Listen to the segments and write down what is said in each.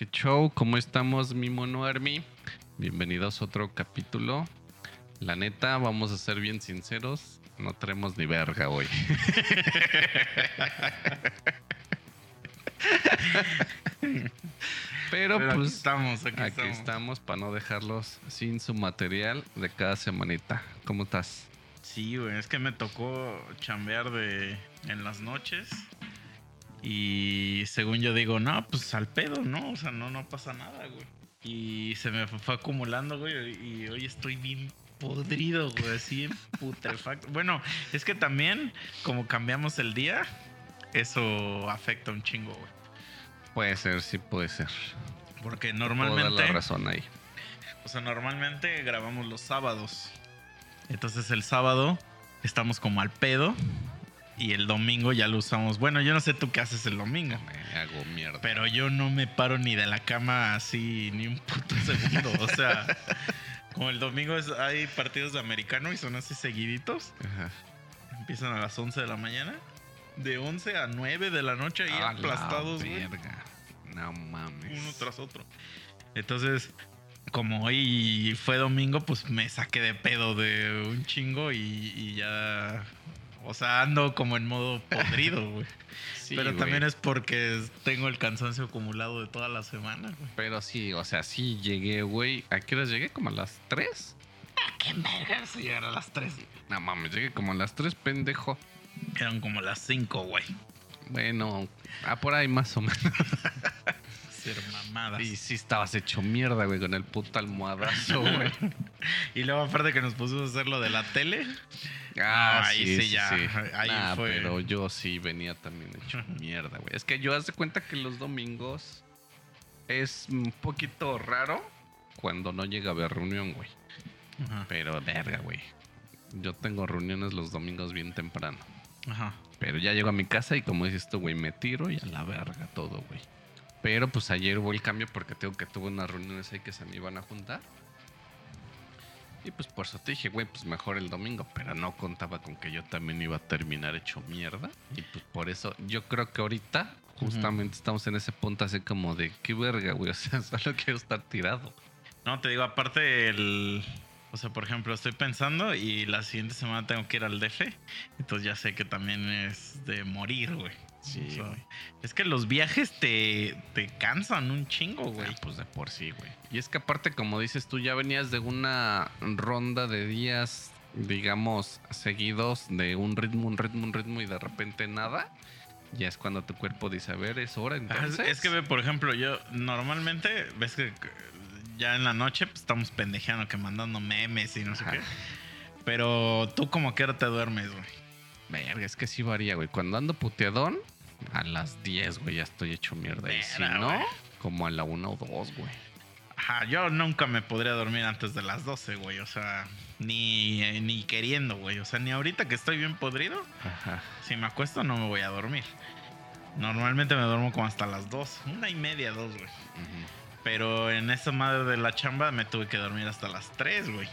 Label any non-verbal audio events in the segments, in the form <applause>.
¿Qué show? ¿Cómo estamos, mi mono Army? Bienvenidos a otro capítulo. La neta, vamos a ser bien sinceros, no tenemos ni verga hoy. <laughs> Pero, Pero aquí pues estamos, aquí, aquí estamos. estamos para no dejarlos sin su material de cada semanita. ¿Cómo estás? Sí, güey, es que me tocó chambear de en las noches. Y según yo digo, no, pues al pedo, ¿no? O sea, no, no pasa nada, güey. Y se me fue acumulando, güey. Y hoy estoy bien podrido, güey, así en putrefacto. <laughs> Bueno, es que también, como cambiamos el día, eso afecta un chingo, güey. Puede ser, sí puede ser. Porque Puedo dar normalmente. la razón ahí. O sea, normalmente grabamos los sábados. Entonces el sábado estamos como al pedo. Y el domingo ya lo usamos. Bueno, yo no sé tú qué haces el domingo. Me hago mierda. Pero yo no me paro ni de la cama así ni un puto <laughs> segundo. O sea, como el domingo es- hay partidos de americano y son así seguiditos. Ajá. Empiezan a las 11 de la mañana. De 11 a 9 de la noche ahí A la aplastados, verga. No mames. uno tras otro. Entonces, como hoy fue domingo, pues me saqué de pedo de un chingo y, y ya. O sea, ando como en modo podrido, güey. <laughs> Sí, Pero güey. también es porque tengo el cansancio acumulado de toda la semana, güey. Pero sí, o sea, sí llegué, güey. ¿A qué horas llegué? ¿Como a las 3? ¿Qué vergas llegar a las 3? No mames, llegué como a las 3, pendejo. Eran como las 5, güey. Bueno, ah, por ahí más o menos. <laughs> Ser mamadas. Y sí estabas hecho mierda, güey, con el puto almohadazo, <laughs> güey. Y luego, aparte que nos pusimos a hacer lo de la tele. Ah, ahí sí, ya. Ahí Nah, fue. pero yo sí venía también hecho <laughs> mierda, güey. Es que yo hace cuenta que los domingos es un poquito raro cuando no llega a haber reunión, güey. Ajá. Pero verga, güey. Yo tengo reuniones los domingos bien temprano. Ajá. Pero ya llego a mi casa y como dices tú, güey, me tiro y a la verga todo, güey. Pero pues ayer hubo el cambio porque tengo que tuve unas reuniones ahí que se me iban a juntar. Y pues por eso te dije, güey, pues mejor el domingo. Pero no contaba con que yo también iba a terminar hecho mierda. Y pues por eso yo creo que ahorita justamente estamos en ese punto así como de qué verga, güey. O sea, <laughs> solo quiero estar tirado. No, te digo, aparte el... O sea, por ejemplo, estoy pensando y la siguiente semana tengo que ir al DF. Entonces ya sé que también es de morir, güey. Sí, O sea, güey. es que los viajes te, te cansan un chingo, güey. Ah, pues de por sí, güey. Y es que aparte, como dices tú, ya venías de una ronda de días, digamos, seguidos de un ritmo, un ritmo, un ritmo y de repente nada. Ya es cuando tu cuerpo dice, a ver, es hora Ah, es- entonces. Es que, por ejemplo, yo normalmente, ves que ya en la noche pues, estamos pendejeando, que mandando memes y no sé qué. Pero tú como que ahora te duermes, güey. Verga, es que sí varía, güey. Cuando ando puteadón, a las 10, güey, ya estoy hecho mierda. Y si no, güey. como a la 1 o 2, güey. Ajá, yo nunca me podría dormir antes de las 12, güey. O sea, ni, eh, ni queriendo, güey. O sea, ni ahorita que estoy bien podrido, Ajá. si me acuesto no me voy a dormir. Normalmente me duermo como hasta las 2, una y media, dos, güey. Ujú. Pero en esa madre de la chamba me tuve que dormir hasta las 3, güey.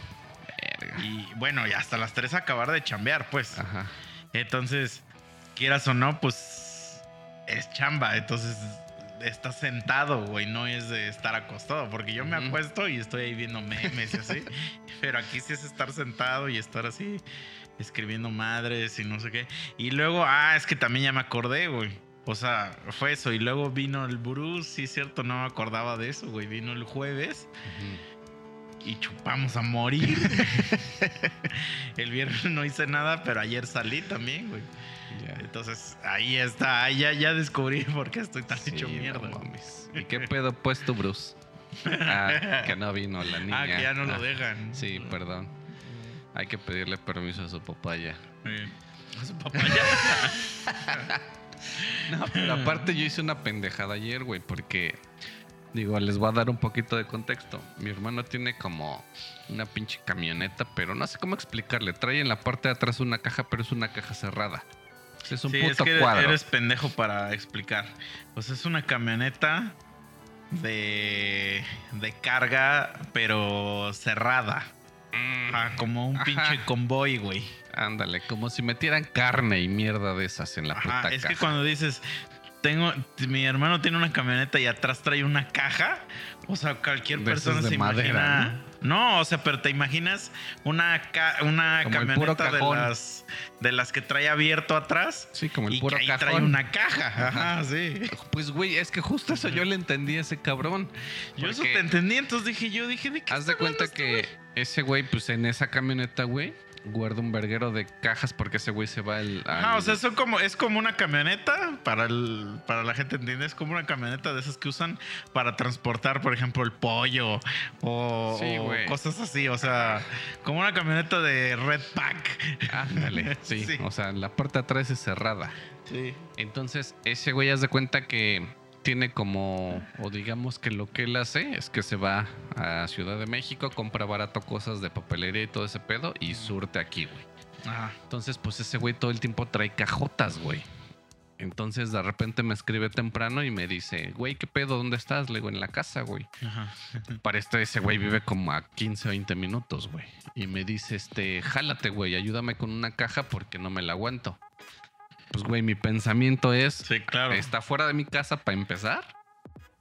Verga. Y bueno, y hasta las 3 acabar de chambear, pues. Ajá. Entonces, quieras o no, pues es chamba. Entonces, estás sentado, güey, no es de estar acostado. Porque yo me acuesto y estoy ahí viendo memes y así. <laughs> pero aquí sí es estar sentado y estar así, escribiendo madres y no sé qué. Y luego, ah, es que también ya me acordé, güey. O sea, fue eso. Y luego vino el Bruce, sí cierto, no me acordaba de eso, güey. Vino el jueves. Y chupamos a morir. <laughs> el viernes no hice nada, pero ayer salí también, güey. Entonces, ahí está, ahí ya, ya descubrí por qué estoy tan Sí, hecho mierda. mames. ¿Y qué pedo pues tú, Bruce? Ah, que no vino la niña. ah, que ya no Ah, lo dejan. Sí, perdón. Hay que pedirle permiso a su papá ya. Eh, a su papá ya. <laughs> No, pero aparte yo hice una pendejada ayer, güey, porque digo, les voy a dar un poquito de contexto. Mi hermano tiene como una pinche camioneta, pero no sé cómo explicarle. Trae en la parte de atrás una caja, pero es una caja cerrada. Es un Sí, es puto que cuadro. eres pendejo para explicar. Pues es una camioneta de, de carga, pero cerrada. Mm, Ah, como un Ajá. pinche convoy, güey. Ándale, como si metieran carne y mierda de esas en la Ajá, puta es que cuando dices tengo, mi hermano tiene una camioneta y atrás trae una caja. O sea, cualquier persona se imagina. ¿no? o sea, pero te imaginas una, ca- una Como camioneta de las, de las que trae abierto atrás. Sí, como el y puro que ahí cajón. trae una caja. Ajá, sí. Pues, güey, es que justo eso yo le entendí a ese cabrón. Yo eso te entendí, entonces dije, yo dije, ¿de qué Haz de cuenta este que ese güey, pues en esa camioneta, güey, guarda un verguero de cajas porque ese güey se va al. Ajá, al- o sea, eso como, es como una camioneta, para, el, para la gente entiende, es como una camioneta de esas que usan para transportar, por ejemplo, el pollo o, Sí, o güey. cosas así, o sea, como una camioneta de Red Pack. Ándale, <laughs> sí, Sí. O sea, la puerta atrás es cerrada. Sí. Entonces, ese güey, haz de cuenta que tiene como, o digamos que lo que él hace es que se va a Ciudad de México, compra barato cosas de papelería y todo ese pedo y surte aquí, güey. Ajá. Entonces, pues ese güey todo el tiempo trae cajotas, güey. Entonces, de repente me escribe temprano y me dice, güey, ¿qué pedo? ¿Dónde estás? Le digo, en la casa, güey. Ajá. <laughs> Para este, ese güey vive como a 15 o 20 minutos, güey. Y me dice, este, jálate, güey, ayúdame con una caja porque no me la aguanto. Pues, güey, mi pensamiento es, Sí, claro. está fuera de mi casa para empezar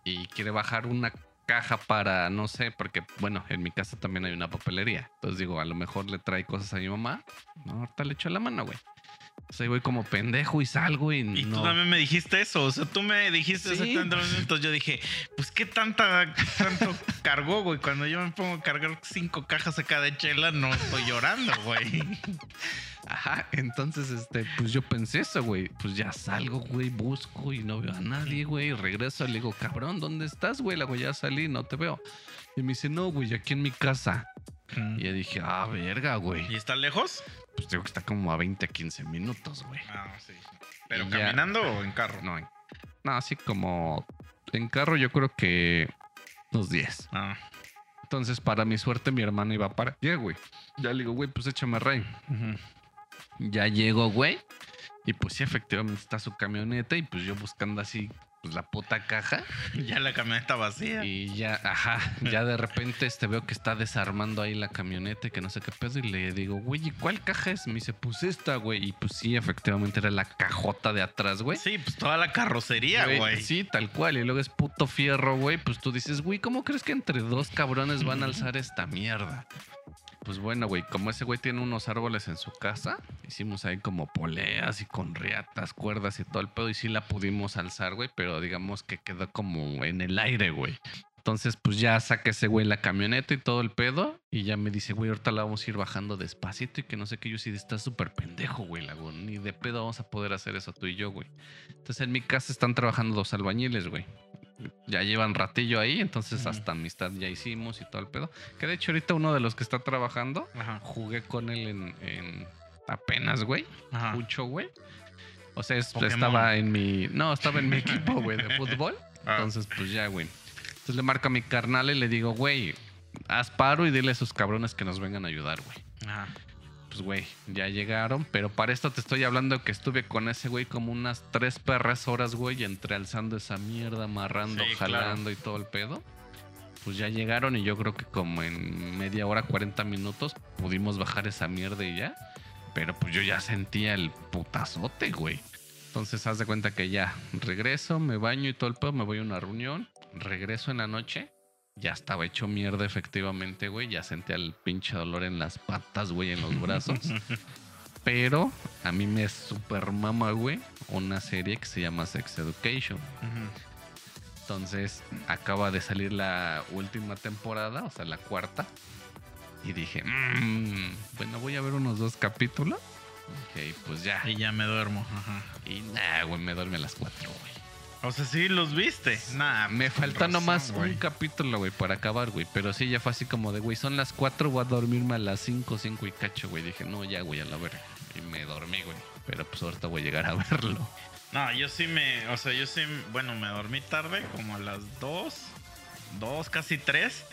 y quiere bajar una caja para, no sé, porque, bueno, en mi casa también hay una papelería. Entonces digo, a lo mejor le trae cosas a mi mamá. No, ahorita le echo la mano, güey. Ahí voy como pendejo y salgo y, Y no. tú también me dijiste eso, o sea, tú me dijiste Sí. exactamente entonces yo dije, pues qué tanta, tanto <laughs> cargó, güey, cuando yo me pongo a cargar cinco cajas acá de chela, no estoy llorando, güey. <laughs> Ajá, entonces, este, pues yo pensé eso, güey. Pues ya salgo, güey, busco y no veo a nadie, güey. Regreso, le digo, cabrón, ¿dónde estás, güey? Le digo, ya salí, no te veo. Y me dice, no, güey, aquí en mi casa. Y yo dije, ah, verga, güey. ¿Y está lejos? Pues digo que está como a 20, 15 minutos, güey. Ah, sí. ¿Pero Y ya- caminando o en carro? No, en- no, así como en carro yo creo que unos 10. Ah. Entonces, para mi suerte, mi hermano iba para allá, güey. Ya le digo, güey, pues échame rey. Ujú. Ya llego, güey. Y pues sí, efectivamente está su camioneta. Y pues yo buscando así, pues la puta caja. <laughs> Ya la camioneta vacía. Y ya, ajá, ya de repente este veo que está desarmando ahí la camioneta y que no sé qué pedo. Y le digo, güey, ¿y cuál caja es? Me dice, pues esta, güey. Y pues sí, efectivamente era la cajota de atrás, güey. Sí, pues toda la carrocería, güey. Sí, tal cual. Y luego es puto fierro, güey. Pues tú dices, güey, ¿cómo crees que entre dos cabrones van a <laughs> alzar esta mierda? Pues bueno, güey, como ese güey tiene unos árboles en su casa, hicimos ahí como poleas y con riatas, cuerdas y todo el pedo. Y sí la pudimos alzar, güey, pero digamos que quedó como en el aire, güey. Entonces, pues ya saca ese güey la camioneta y todo el pedo. Y ya me dice, güey, ahorita la vamos a ir bajando despacito y que no sé qué. Yo sí, estás súper pendejo, güey, lago. Ni de pedo vamos a poder hacer eso tú y yo, güey. Entonces, en mi casa están trabajando dos albañiles, güey. Ya llevan ratillo ahí, entonces hasta amistad ya hicimos y todo el pedo. Que de hecho, ahorita uno de los que está trabajando, Ajá. jugué con él en, en apenas, güey. Ajá. Mucho, güey. O sea, es- estaba en mi. No, estaba en mi <laughs> equipo, güey, de fútbol. Ah. Entonces, pues ya, güey. Entonces le marco a mi carnal y le digo, güey, haz paro y dile a esos cabrones que nos vengan a ayudar, güey. Ajá. Pues, güey, ya llegaron, pero para esto te estoy hablando que estuve con ese güey como unas tres perras horas, güey, entre alzando esa mierda, amarrando, Sí, claro. jalando y todo el pedo. Pues ya llegaron y yo creo que como en media hora, 40 minutos, pudimos bajar esa mierda y ya. Pero pues yo ya sentía el putazote, güey. Entonces haz de cuenta que ya regreso, me baño y todo el pedo, me voy a una reunión, regreso en la noche, ya estaba hecho mierda efectivamente, güey, ya sentía el pinche dolor en las patas, güey, en los <laughs> brazos. Pero a mí me super mama, güey, una serie que se llama Sex Education. Ujú. Entonces acaba de salir la última temporada, o sea, la cuarta. Y dije, "Mm, bueno, voy a ver unos dos capítulos. Ok, pues ya. Y ya me duermo. Ajá. Y nada, güey, me duerme a las cuatro, güey. O sea, sí los viste. Nah, Me falta razón, nomás un capítulo, güey, para acabar, güey. Pero sí, ya fue así como de, güey, son las cuatro, voy a dormirme a las cinco, cinco y cacho, güey. Dije, no, ya, güey, a la verga. Y me dormí, güey. Pero pues ahorita voy a llegar a <laughs> verlo. No, yo sí me. O sea, yo sí. Bueno, me dormí tarde, como a las 2. 2, casi 3.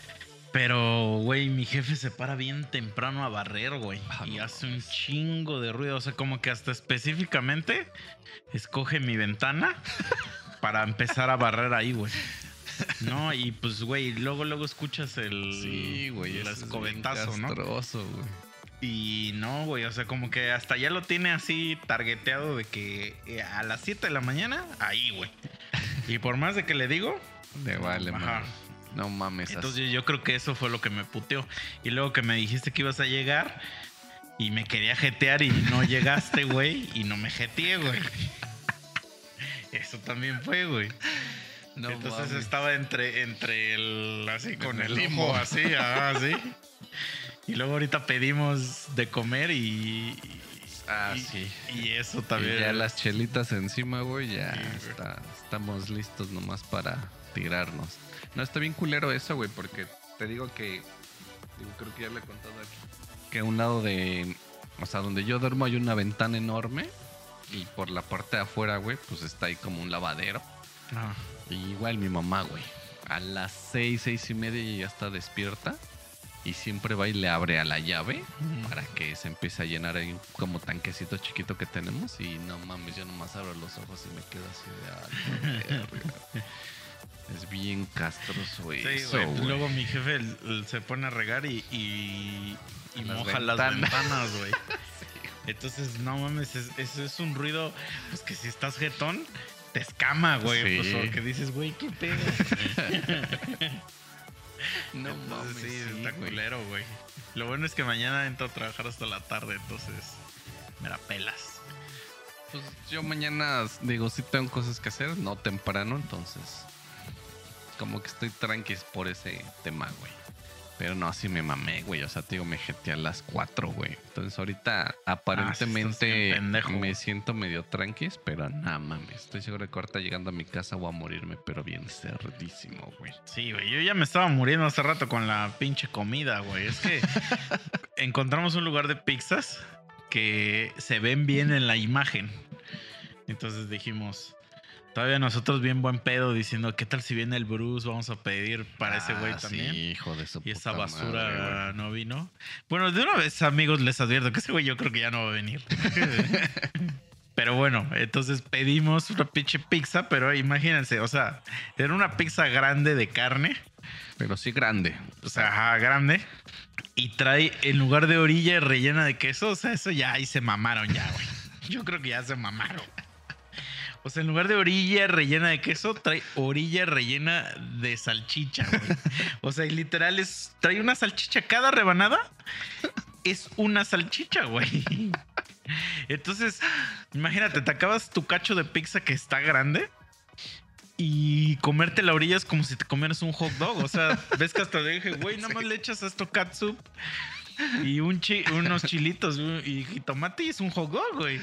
Pero, güey, mi jefe se para bien temprano a barrer, güey. Ah, y no hace un chingo de ruido. O sea, como que hasta específicamente escoge mi ventana <laughs> para empezar a barrer ahí, güey. No, y pues, güey, luego, luego escuchas el. el escobetazo, ¿no? Castroso, güey. Y no, güey, o sea, como que hasta ya lo tiene así targeteado de que eh, a las 7 de la mañana, ahí, güey. Y por más de que le digo, De vale, Ajá. No mames. así. entonces yo creo que eso fue lo que me puteó. Y luego que me dijiste que ibas a llegar y me quería jetear y no <laughs> llegaste, güey, y no me jeteé, güey. Eso también fue, güey. No Entonces mames. estaba entre, entre el así con el limbo, así, ajá, así. Y luego ahorita pedimos de comer y. Ah, y- sí. Y eso Y también. ya las chelitas encima, güey, ya Sí, está- estamos listos nomás para tirarnos. No, está bien culero eso, güey, porque te digo que, digo, creo que ya le he contado aquí, que a un lado de, o sea, donde yo duermo hay una ventana enorme y por la parte de afuera, güey, pues está ahí como un lavadero. Ah, Y igual mi mamá, güey, a las seis, seis y media ella ya está despierta y siempre va y le abre a la llave para que se empiece a llenar ahí como tanquecito chiquito que tenemos y no mames, yo nomás abro los ojos y me quedo así de "Ah, la verga". Es bien castroso Sí, eso. Luego mi jefe se pone a regar y, y, y Las moja las ventanas. ventanas, güey. <laughs> Entonces, no mames, es- eso es un ruido, pues que si estás jetón, te escama, güey. Sí. Pues porque dices, güey, qué pedo. <laughs> No Entonces, mames, sí, sí, está güey. culero, güey. Lo bueno es que mañana entro a trabajar hasta la tarde, entonces me la pelas. Pues yo mañana, digo, sí tengo cosas que hacer, no temprano, entonces como que estoy tranqui por ese tema, güey. Pero no, así me mamé, güey. O sea, te digo, me jeté a las 4, güey. Entonces ahorita aparentemente bien pendejo, me siento medio tranquis, pero no mames. Estoy seguro que ahorita llegando a mi casa voy a morirme, pero bien cerdísimo, güey. Sí, güey, yo ya me estaba muriendo hace rato con la pinche comida, güey. Es que <laughs> encontramos un lugar de pizzas que se ven bien en la imagen. Entonces dijimos, todavía nosotros bien buen pedo diciendo, ¿qué tal si viene el Bruce? Vamos a pedir para ese güey Ah, también. Sí, hijo de su Y esa puta basura madre, no vino. Bueno, de una vez, amigos, les advierto que ese güey yo creo que ya no va a venir. <laughs> pero bueno, entonces pedimos una pinche pizza, pero imagínense, o sea, era una pizza grande de carne, Pero sí grande. o sea, ajá, grande, y trae en lugar de orilla rellena de queso, o sea, eso ya ahí se mamaron ya, güey. Yo creo que ya se mamaron. O sea, en lugar de orilla rellena de queso, trae orilla rellena de salchicha, güey. O sea, y literal es. Trae una salchicha. Cada rebanada es una salchicha, güey. Entonces, imagínate, te acabas tu cacho de pizza que está grande. Y comerte la orilla es como si te comieras un hot dog. O sea, ves que hasta dije, güey, nada más le echas esto catsup y un chi- unos chilitos un- y jitomate y es un hot dog, güey.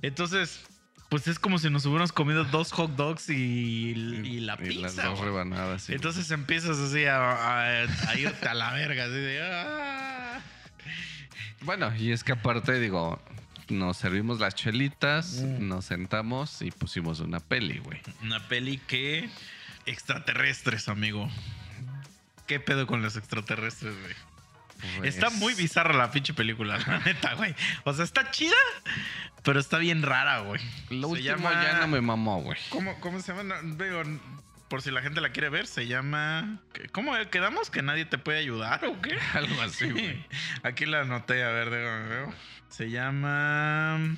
Entonces, pues es como si nos hubiéramos comido dos hot dogs y, y la Y las pizza. dos güey. rebanadas. sí. Entonces empiezas así a, a- a irte a la verga, así de. "Ah". Bueno, y es que aparte, digo, nos servimos las chelitas, Mm. nos sentamos y pusimos una peli, güey. Una peli que. Extraterrestres, amigo. ¿Qué pedo con los extraterrestres, güey? Pues, Está muy bizarra la pinche película, la neta, güey. O sea, está chida, pero está bien rara, güey. Lo Se último llama- ya no me mamó, güey. ¿Cómo, cómo se llama? No, digo, por si la gente la quiere ver, se llama. ¿Cómo quedamos? ¿Que nadie te puede ayudar o qué? <laughs> Algo así, güey. Aquí la anoté, a ver, déjame. Se llama.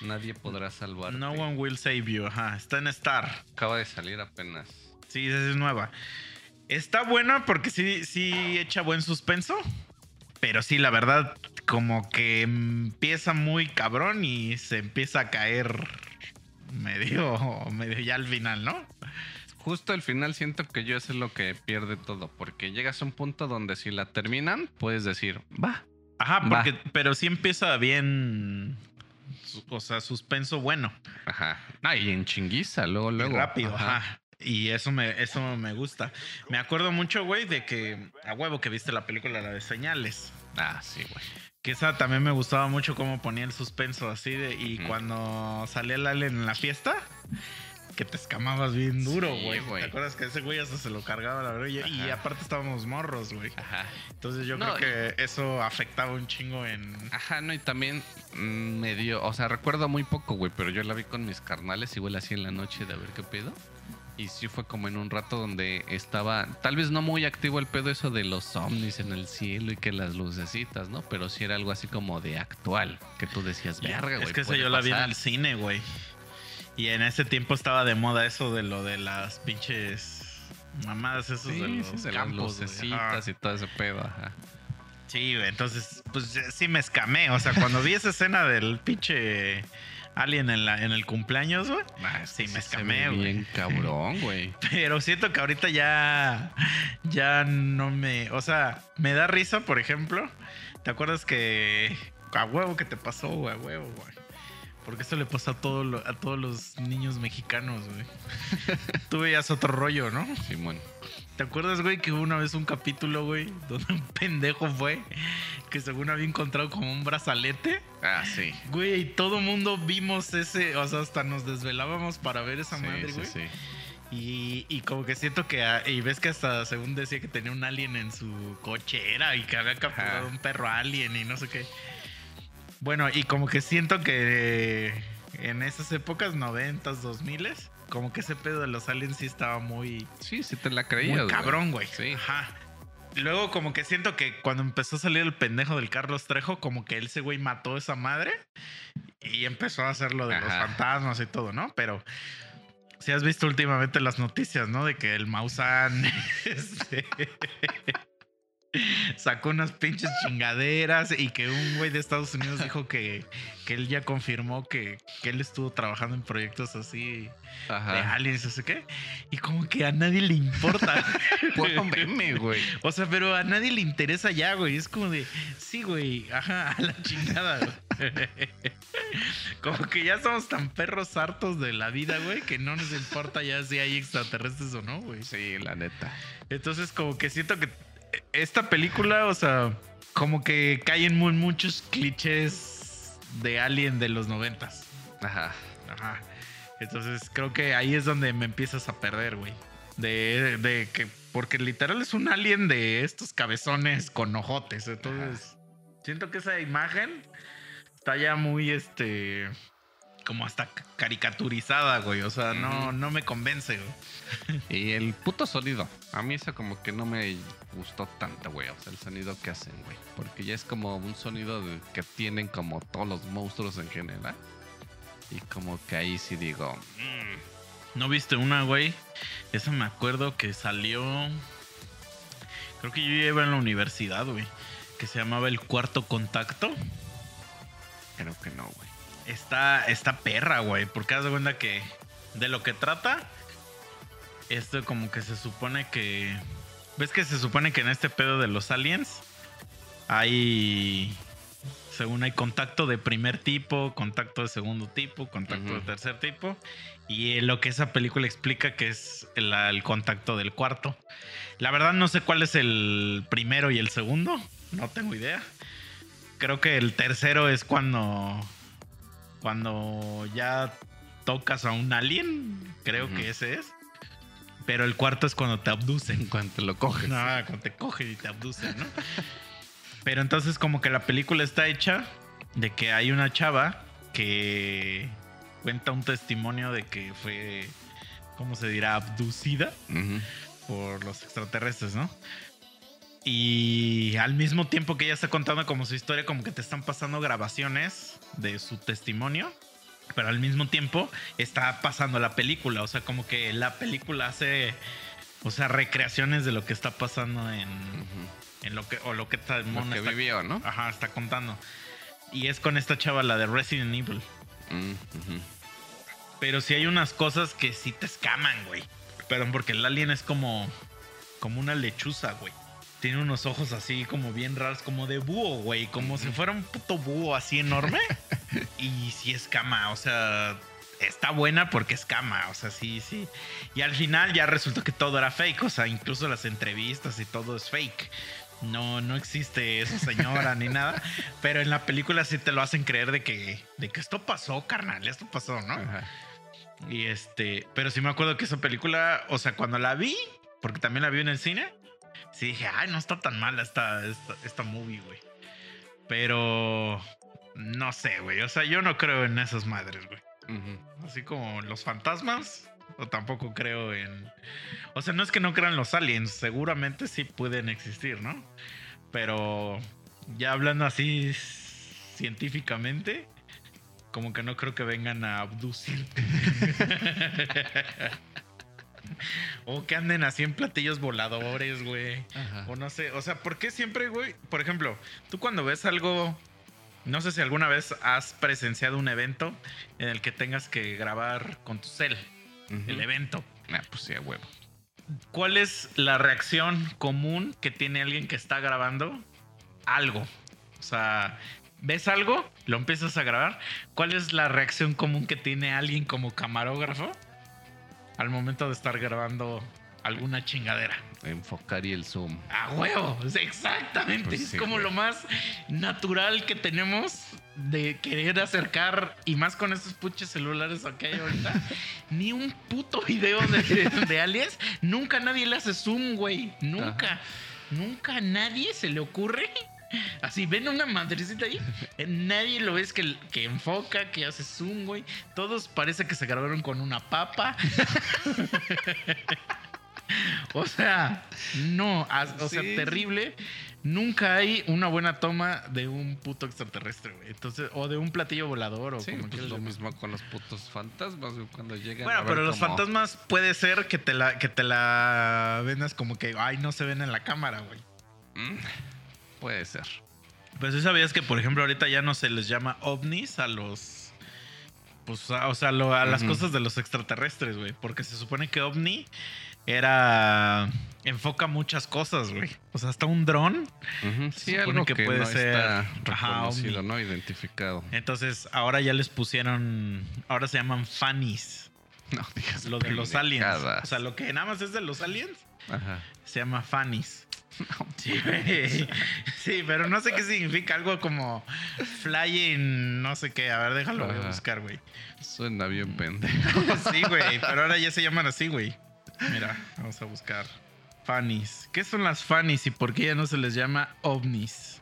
Nadie podrá salvarte. No One Will Save You. Ajá, está en Star. Acaba de salir apenas. Sí, esa es nueva. Está buena porque sí, sí echa buen suspenso. Pero sí, la verdad, como que empieza muy cabrón y se empieza a caer medio, medio ya al final, ¿no? Justo al final siento que yo eso es lo que pierde todo, porque llegas a un punto donde si la terminan, puedes decir, va. Ajá, Va. porque, pero sí empieza bien. O sea, suspenso bueno. Ajá. Ah, y en chinguiza, luego, y luego. rápido, ajá. Y eso me, eso me gusta. Me acuerdo mucho, güey, de que a huevo que viste la película La de Señales. Ah, sí, güey. Que esa también me gustaba mucho cómo ponía el suspenso así de. Y cuando salía el alien en la fiesta, que te escamabas bien duro, güey. ¿Te acuerdas que ese güey hasta se lo cargaba la verdad? Y, y aparte estábamos morros, güey. Ajá. Entonces yo No, creo que eso afectaba un chingo en. Ajá, no, y también mm, me dio, o sea, recuerdo muy poco, güey, pero yo la vi con mis carnales, igual así en la noche de a ver qué pedo. Y sí fue como en un rato donde estaba, tal vez no muy activo el pedo eso de los ovnis en el cielo y que las lucecitas, ¿no? Pero sí era algo así como de actual, que tú decías, verga, güey. Es que puede yo la vi en pasar". el cine, güey. Y en ese tiempo estaba de moda eso de lo de las pinches mamadas esos Sí, de sí, los de las campos, lucecitas y todo ese pedo, ajá. Sí, güey. Entonces, pues sí me escamé. O sea, cuando vi esa escena del pinche alien en, la, en el cumpleaños, güey. Ah, es Sí, me escamé, güey. Bien cabrón, güey. <laughs> Pero siento que ahorita ya. Ya no me. O sea, me da risa, por ejemplo. ¿Te acuerdas que. A huevo que te pasó, güey, a huevo, güey. Porque eso le pasa a, todo lo- a todos los niños mexicanos, güey. <laughs> Tú veías otro rollo, ¿no? Simón. ¿Te acuerdas, güey, que hubo una vez un capítulo, güey, donde un pendejo fue que según había encontrado como un brazalete? Ah, sí. Güey, y todo mundo vimos ese, o sea, hasta nos desvelábamos para ver esa Sí, madre, sí, güey. sí. Y, y como que siento que, ah, y ves que hasta según decía que tenía un alien en su cochera y que había capturado Ajá. un perro alien y no sé qué. Bueno, y como que siento que en esas épocas, noventas, dos miles, como que ese pedo de los aliens sí estaba muy, Sí, sí te la creías, muy güey. cabrón, güey. Sí. Ajá. Luego como que siento que cuando empezó a salir el pendejo del Carlos Trejo, como que ese güey mató a esa madre y empezó a hacer lo de los fantasmas y todo, ¿no? Pero si has visto últimamente las noticias, ¿no? De que el Maussan <laughs> este, sacó unas pinches chingaderas y que un güey de Estados Unidos dijo que, que él ya confirmó que, que él estuvo trabajando en proyectos así de aliens, no sé qué. Y como que a nadie le importa. <laughs> Puro meme, güey. O sea, pero a nadie le interesa ya, güey. Es como de, sí, güey, ajá, a la chingada, güey. <laughs> Como que ya somos tan perros hartos de la vida, güey, que no nos importa ya si hay extraterrestres o no, güey. Sí, la neta. Entonces, como que siento que esta película, o sea, como que caen muy muchos clichés de Alien de los noventas. Ajá. Ajá. Entonces creo que ahí es donde me empiezas a perder, güey. De, de que, porque literal es un alien de estos cabezones con ojotes. Entonces, siento que esa imagen está ya muy, este, como hasta caricaturizada, güey. O sea, no, no me convence, güey. <laughs> Y el puto sonido. A mí eso como que no me gustó tanto, güey. O sea, el sonido que hacen, güey. Porque ya es como un sonido que tienen como todos los monstruos en general. Y como que ahí sí digo... mm, ¿No viste una, güey? Esa me acuerdo que salió. Creo que yo iba en la universidad, güey. Que se llamaba El Cuarto Contacto. creo que no, güey. Está, está perra, güey. Porque haz de cuenta que de lo que trata, esto como que se supone que. ¿Ves que se supone que en este pedo de los aliens hay. Según hay contacto de primer tipo, contacto de segundo tipo, contacto de tercer tipo. Y lo que esa película explica que es el, el contacto del cuarto. La verdad no sé cuál es el primero y el segundo. No tengo idea. Creo que el tercero es cuando. Cuando ya tocas a un alien. Creo que ese es. Pero el cuarto es cuando te abducen. <laughs> En cuanto lo coges. No, cuando te cogen y te abducen, ¿no? Pero entonces como que la película está hecha de que hay una chava que cuenta un testimonio de que fue, ¿cómo se dirá? Abducida por los extraterrestres, ¿no? Y al mismo tiempo que ella está contando como su historia, como que te están pasando grabaciones de su testimonio, pero al mismo tiempo está pasando la película, o sea, como que la película hace, o sea, recreaciones de lo que está pasando en, en lo que, o lo que esta Lo que está, vivió, ¿no? ajá, está contando. Y es con esta chava, la de Resident Evil. Pero sí hay unas cosas que sí te escaman, güey. Perdón, porque el alien es como, como una lechuza, güey. Tiene unos ojos así como bien raros, como de búho, güey. Como si fuera un puto búho así enorme. <laughs> y sí escama, o sea, está buena porque escama, o sea, sí, sí. Y al final ya resultó que todo era fake, o sea, incluso las entrevistas y todo es fake. No, no existe esa señora ni nada. <laughs> Pero en la película sí te lo hacen creer de que, de que esto pasó, carnal, esto pasó, ¿no? Y este, pero sí me acuerdo que esa película, o sea, cuando la vi, porque también la vi en el cine, sí dije, ay, no está tan mala esta, esta, esta movie, güey. Pero no sé, güey. O sea, yo no creo en esas madres, güey. Así como los fantasmas, O tampoco creo en. O sea, no es que no crean los aliens, seguramente sí pueden existir, ¿no? Pero ya hablando así científicamente, como que no creo que vengan a abducirte. <laughs> o que anden así en platillos voladores, güey. O no sé, o sea, ¿por qué siempre, güey? Por ejemplo, tú cuando ves algo, no sé si alguna vez has presenciado un evento en el que tengas que grabar con tu cel, el evento. Ah, pues sí, huevo. ¿Cuál es la reacción común que tiene alguien que está grabando algo? O sea, ¿ves algo? Lo empiezas a grabar. ¿Cuál es la reacción común que tiene alguien como camarógrafo al momento de estar grabando alguna chingadera? Enfocar y el zoom. A huevo, sí, exactamente. Pues es sí, como güey. lo más natural que tenemos de querer acercar, y más con estos puches celulares que hay ahorita. <laughs> Ni un puto video de, de aliens, nunca nadie le hace zoom, güey. Nunca, nunca a nadie se le ocurre. Así, ven una madrecita ahí, eh, nadie lo ves que, que enfoca, que hace zoom, güey. Todos parece que se grabaron con una papa. <laughs> O sea, no, o sea, Sí. terrible. Nunca hay una buena toma de un puto extraterrestre, güey. Entonces, o de un platillo volador, o Sí, como pues lo mismo con los putos fantasmas, güey, cuando llegan. Bueno, a ver pero los fantasmas puede ser que te la, que te la vendas como que, ay, no se ven en la cámara, güey. Mm, Puede ser. Pues sí sabías que, por ejemplo, ahorita ya no se les llama ovnis a los. Pues, a- o sea, lo- a las cosas de los extraterrestres, güey. Porque se supone que ovni era. enfoca muchas cosas, güey. O sea, hasta un dron. Se Sí, supone algo que que, puede no ser, está ajá, reconocido, ovni. ¿no? Identificado. Entonces, ahora ya les pusieron. Ahora se llaman fannies. <laughs> No digas Lo de los aliens. O sea, lo que nada más es de los aliens Ajá. se llama fannies. Sí. Sí, pero no sé qué significa. Algo como flying, no sé qué. A ver, déjalo voy a Ajá. buscar, güey. Suena bien pendejo. <laughs> Sí, güey, pero ahora ya se llaman así, güey. Mira, vamos a buscar. Fannies. ¿Qué son las fannies y por qué ya no se les llama ovnis?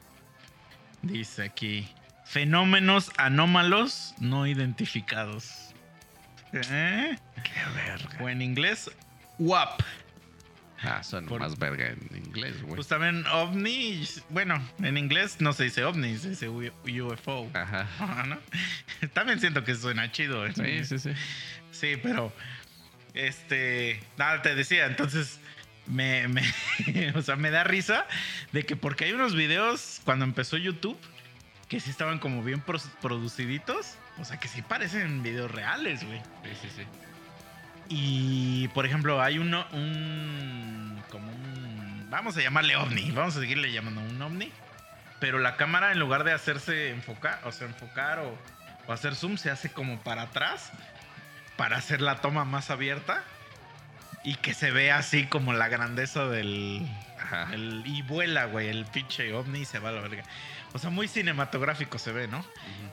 Dice aquí. Fenómenos anómalos no identificados. ¿Eh? Qué verga. O en inglés, WAP. Ah, Por- más verga en inglés, güey. Pues también ovni, bueno, en inglés no se dice ovni, se dice UFO. Ajá. Ajá, ¿no? <laughs> También siento que suena chido. ¿eh? Sí, sí, sí. Sí, pero. Este. Nada, te decía, entonces. Me, me- <laughs> o sea, me da risa de que porque hay unos videos cuando empezó YouTube que sí estaban como bien pro- produciditos. O sea, que sí parecen videos reales, güey. Sí, sí, sí. Y, por ejemplo, hay uno, un. como un. Vamos a llamarle ovni. Vamos a seguirle llamando un ovni. Pero la cámara, en lugar de hacerse enfocar, o sea, enfocar o, o hacer zoom, se hace como para atrás. Para hacer la toma más abierta. Y que se vea así como la grandeza del. Ajá. el- y vuela, güey, el pinche ovni y se va a la verga. O sea, muy cinematográfico se ve, ¿no?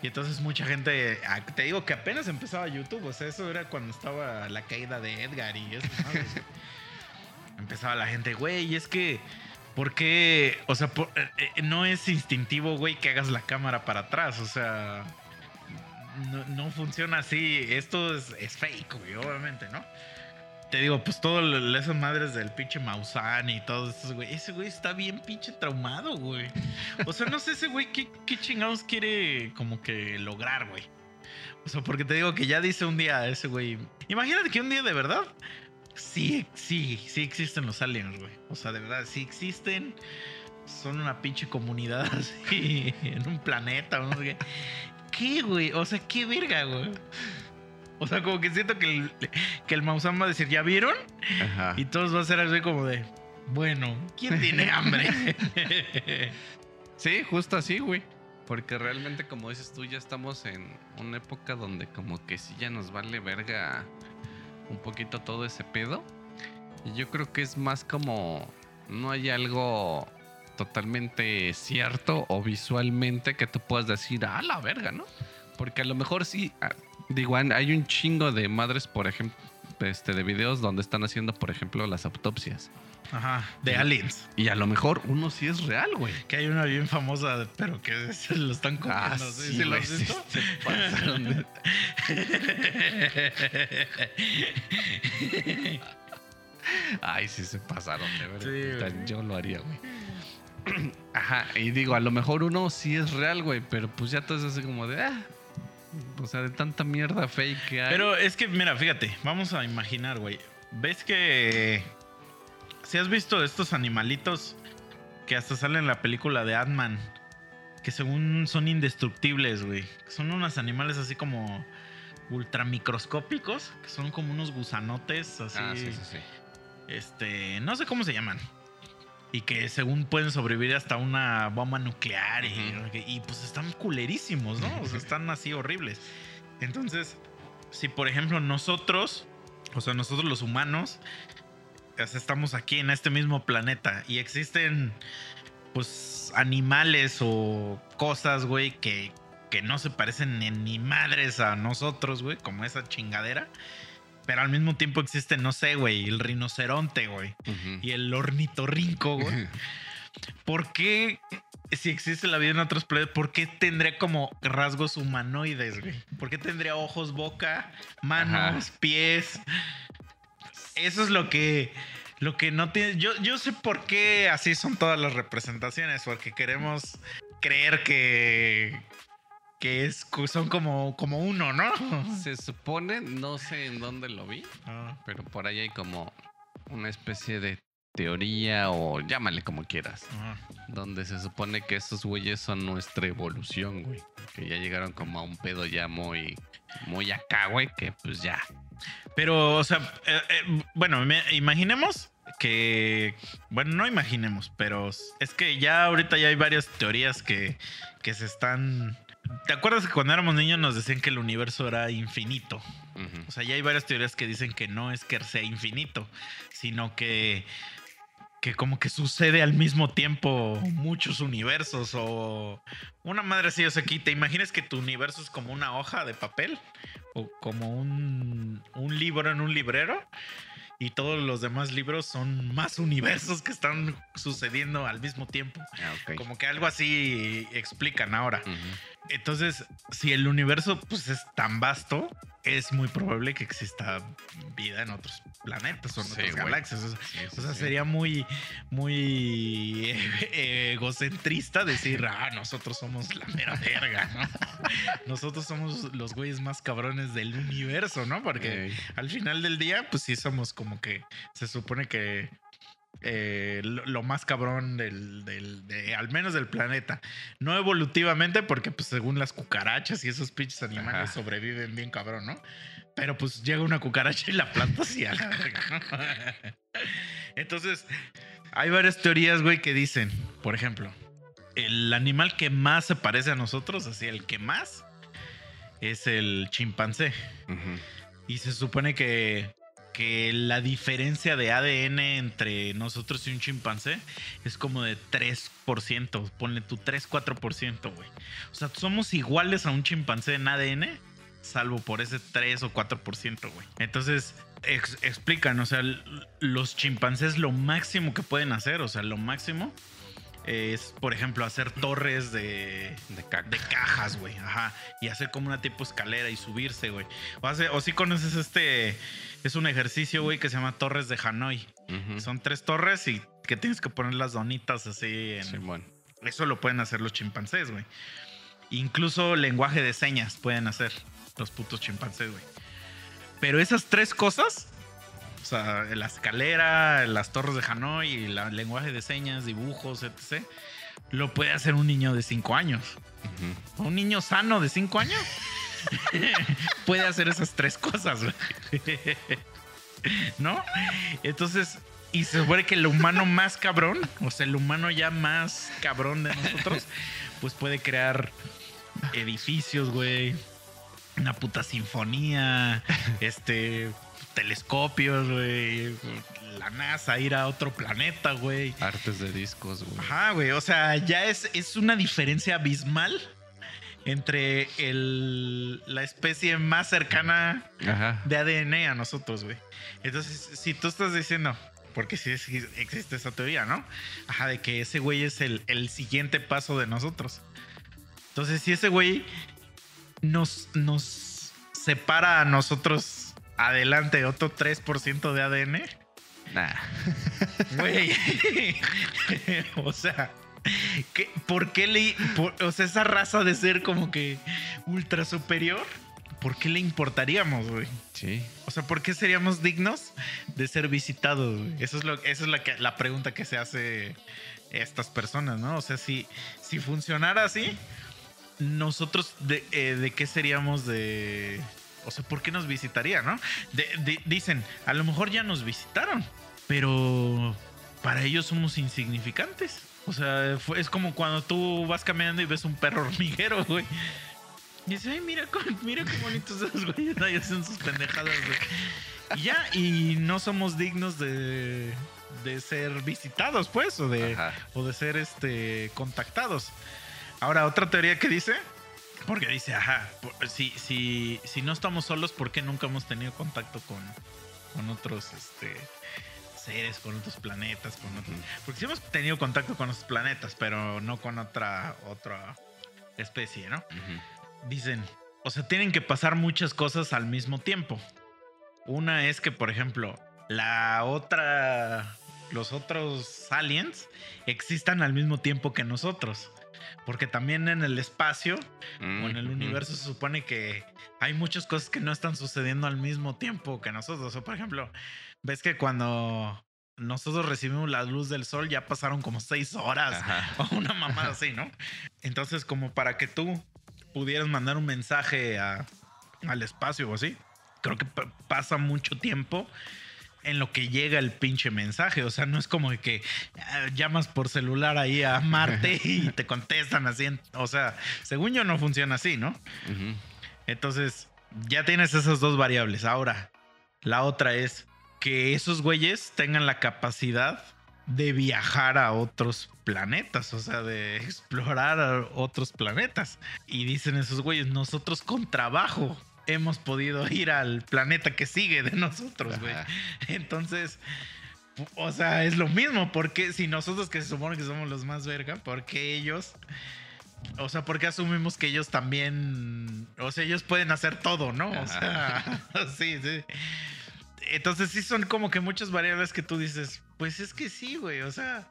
Y entonces mucha gente, ah, te digo que apenas empezaba YouTube, o sea, eso era cuando estaba la caída de Edgar y eso. <laughs> empezaba la gente, güey, es que, ¿por qué? O sea, por- eh, eh, no es instintivo, güey, que hagas la cámara para atrás, o sea, no, no funciona así, esto es, es fake, güey, obviamente, ¿no? Te digo, pues todas esas madres del pinche Maussan y todos esos, güey. Ese güey está bien pinche traumado, güey. O sea, no sé ese güey qué, qué chingados quiere como que lograr, güey. O sea, porque te digo que ya dice un día ese güey. Imagínate que un día de verdad. Sí, sí, sí existen los aliens, güey. O sea, de verdad, sí existen. Son una pinche comunidad <laughs> así en un planeta no. ¿Qué, güey? O sea, qué verga, güey. O sea, como que siento que el, que el Maussan va a decir, ¿ya vieron? Ajá. Y todos va a ser así como de, bueno, ¿quién tiene hambre? <laughs> Sí, justo así, güey. Porque realmente, como dices tú, ya estamos en una época donde como que sí ya nos vale verga un poquito todo ese pedo. Y yo creo que es más como no hay algo totalmente cierto o visualmente que tú puedas decir, ah, la verga, ¿no? Porque a lo mejor sí, ah, digo, hay un chingo de madres, por ejemplo, este, de videos donde están haciendo, por ejemplo, las autopsias. Ajá, de aliens. Y a lo mejor uno sí es real, güey. Que hay una bien famosa, pero que <laughs> se lo están comiendo. Ah, ¿sí? sí, ¿Sí lo sí, se pasaron de- <laughs> Ay, sí se pasaron, de verdad. Sí. Yo lo haría, güey. <clears throat> Ajá, y digo, a lo mejor uno sí es real, güey, pero pues ya todo es así como de, ah, o sea, de tanta mierda fake que hay. Pero es que, mira, fíjate, vamos a imaginar, güey. ¿Ves que si has visto estos animalitos que hasta salen en la película de Ant-Man, que según son indestructibles, güey? Son unos animales así como ultramicroscópicos, que son como unos gusanotes, así. Ah, sí, sí, sí. Este, no sé cómo se llaman. Y que según pueden sobrevivir hasta una bomba nuclear. Y, pues están culerísimos, ¿no? O sea, <laughs> están así horribles. Entonces, si por ejemplo nosotros, o sea, nosotros los humanos, estamos aquí en este mismo planeta y existen, pues, animales o cosas, güey, que, que no se parecen ni, ni madres a nosotros, güey, como esa chingadera. Pero al mismo tiempo existe, no sé, güey, el rinoceronte, güey. Y el ornitorrinco, güey. ¿Por qué, si existe la vida en otros planetas, por qué tendría como rasgos humanoides, güey? ¿Por qué tendría ojos, boca, manos, Ajá. pies? Eso es lo que, lo que no tiene. Yo, yo sé por qué así son todas las representaciones, porque queremos creer que, que es, son como, como uno, ¿no? Se supone, no sé en dónde lo vi, Ah, pero por ahí hay como una especie de teoría o llámale como quieras, ah. donde se supone que esos güeyes son nuestra evolución, güey. Que ya llegaron como a un pedo ya muy, muy acá, güey, que pues ya. Pero, o sea, eh, eh, bueno, imaginemos que, bueno, no imaginemos, pero es que ya ahorita ya hay varias teorías que, que se están... ¿Te acuerdas que cuando éramos niños nos decían que el universo era infinito? O sea, ya hay varias teorías que dicen que no es que sea infinito, sino que, que como que sucede al mismo tiempo muchos universos o una madre así. O sea, que te imaginas que tu universo es como una hoja de papel o como un, un libro en un librero y todos los demás libros son más universos que están sucediendo al mismo tiempo. Ah. Como que algo así explican ahora. Entonces, si el universo pues, es tan vasto, es muy probable que exista vida en otros planetas o en Sí, otras güey. galaxias. O sea, Sí, sí, o sea, sí. sería muy, muy eh, egocentrista decir, ah, nosotros somos la mera verga, ¿no? <laughs> Nosotros somos los güeyes más cabrones del universo, ¿no? Porque al final del día, pues sí somos como que se supone que eh, lo, lo más cabrón del, del- de, al menos del planeta. No evolutivamente, porque pues según las cucarachas y esos pinches animales Ajá. sobreviven bien cabrón, ¿no? Pero pues llega una cucaracha y la planta así la. <laughs> Entonces, hay varias teorías, güey, que dicen, por ejemplo, el animal que más se parece a nosotros, así el que más, es el chimpancé. Y se supone que, que la diferencia de ADN entre nosotros y un chimpancé es como de 3%. Ponle tu 3-4%, güey. O sea, somos iguales a un chimpancé en ADN, salvo por ese 3 o 4%, güey. Entonces, ex- explican, o sea, los chimpancés lo máximo que pueden hacer, o sea, lo máximo es, por ejemplo, hacer torres de, De cajas, güey. Ajá. Y hacer como una tipo escalera y subirse, güey. O, hace- o si conoces este. Es un ejercicio, güey, que se llama Torres de Hanoi. Son tres torres y que tienes que poner las donitas así en. Simón. Eso lo pueden hacer los chimpancés, güey. Incluso lenguaje de señas pueden hacer los putos chimpancés, güey. Pero esas tres cosas. O sea, la escalera, las torres de Hanoi, y la- el lenguaje de señas, dibujos, etc. Lo puede hacer un niño de 5 años. Un niño sano de 5 años <laughs> puede hacer esas tres cosas. ¿No? Entonces, y se supone que el humano más cabrón, o sea, el humano ya más cabrón de nosotros, pues puede crear edificios, güey. Una puta sinfonía, este, telescopios, güey. La NASA, ir a otro planeta, güey. Artes de discos, güey. Ajá, güey. O sea, ya es, es una diferencia abismal entre el, la especie más cercana Ajá. de ADN a nosotros, güey. Entonces, si tú estás diciendo, porque sí es- existe esa teoría, ¿no? Ajá, de que ese güey es el, el siguiente paso de nosotros. Entonces, si ese güey nos, nos separa a nosotros adelante otro 3% de ADN, Nah. <laughs> güey. <laughs> o sea, ¿qué- ¿por qué le. por- o sea, esa raza de ser como que ultra superior, ¿por qué le importaríamos, güey? Sí. O sea, ¿por qué seríamos dignos de ser visitados? güey? Eso es, lo, esa es la, que- la pregunta que se hace estas personas, ¿no? O sea, si, si funcionara así, nosotros de, eh, de qué seríamos de... O sea, ¿por qué nos visitaría, no? De- de- dicen, a lo mejor ya nos visitaron, pero para ellos somos insignificantes. O sea, fue- es como cuando tú vas caminando y ves un perro hormiguero, güey. Y dices, ay, mira, mira qué bonitos esos güeyes ahí hacen sus pendejadas, güey. Y ya, y no somos dignos de, de ser visitados, pues, o de, Ajá. o de ser este, contactados. Ahora, otra teoría que dice, porque dice, ajá, si, si, si no estamos solos, ¿por qué nunca hemos tenido contacto con, con otros este, seres, con otros planetas? Con otros, porque sí hemos tenido contacto con otros planetas, pero no con otra, otra especie, ¿no? Dicen, o sea, tienen que pasar muchas cosas al mismo tiempo. Una es que, por ejemplo, la otra, los otros aliens existan al mismo tiempo que nosotros. Porque también en el espacio o en el universo se supone que hay muchas cosas que no están sucediendo al mismo tiempo que nosotros. O por ejemplo, ves que cuando nosotros recibimos la luz del sol ya pasaron como seis horas Ajá. <laughs> o una mamada así, ¿no? Entonces, como para que tú pudieras mandar un mensaje a- al espacio o así, creo que pa- pasa mucho tiempo en lo que llega el pinche mensaje. O sea, no es como que ah, llamas por celular ahí a Marte <laughs> y te contestan así. O sea, según yo no funciona así, ¿no? Entonces, ya tienes esas dos variables. Ahora, la otra es que esos güeyes tengan la capacidad de viajar a otros planetas, o sea, de <laughs> explorar a otros planetas. Y dicen esos güeyes, nosotros con trabajo hemos podido ir al planeta que sigue de nosotros, güey. Entonces, o sea, es lo mismo, porque si nosotros que se supone que somos los más verga, porque ellos, o sea, porque asumimos que ellos también, o sea, ellos pueden hacer todo, ¿no? O sea, <laughs> sí, sí. Entonces sí son como que muchas variables que tú dices, pues es que sí, güey, o sea,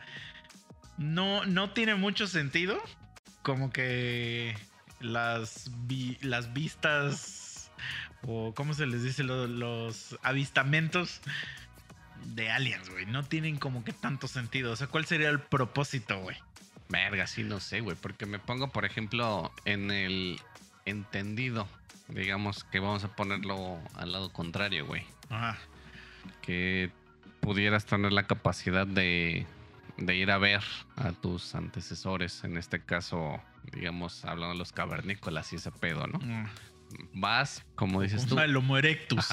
no, no tiene mucho sentido como que las, vi- las vistas o cómo se les dice Lo- los avistamientos de aliens, güey, no tienen como que tanto sentido. O sea, ¿cuál sería el propósito, güey? Verga, sí, no sé, güey. Porque me pongo, por ejemplo, en el entendido. Digamos que vamos a ponerlo al lado contrario, güey. Ajá. Que pudieras tener la capacidad de, de ir a ver a tus antecesores. En este caso, digamos, hablando de los cavernícolas y ese pedo, ¿no? Mm. Vas, como dices tú, El Homo erectus.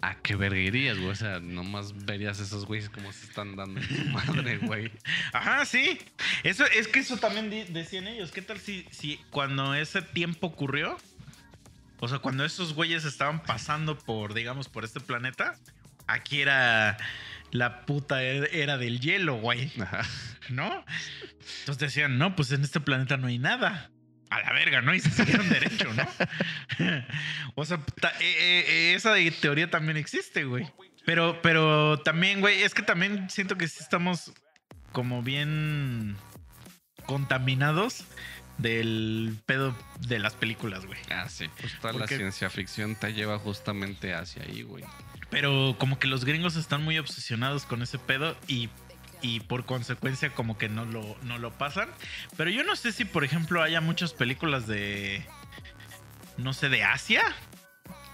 ¿a qué verguerías, güey? O sea, nomás verías esos güeyes como se están dando en su <laughs> madre, güey. Ajá, sí. Eso, es que eso también decían ellos. ¿Qué tal si, si cuando ese tiempo ocurrió? O sea, cuando esos güeyes estaban pasando por, digamos, por este planeta, aquí era la puta er- era del hielo, güey. Ajá. ¿No? Entonces decían, no, pues en este planeta no hay nada. A la verga, ¿no? Y se siguieron <laughs> derecho, ¿no? <laughs> o sea, ta- eh, eh, eh, esa de teoría también existe, güey. Pero, pero también, güey, es que también siento que sí estamos como bien contaminados del pedo de las películas, güey. Ah, sí. Pues toda la ciencia ficción te lleva justamente hacia ahí, güey. Pero como que los gringos están muy obsesionados con ese pedo y, y por consecuencia como que no lo, no lo pasan. Pero yo no sé si, por ejemplo, haya muchas películas de, no sé, de Asia,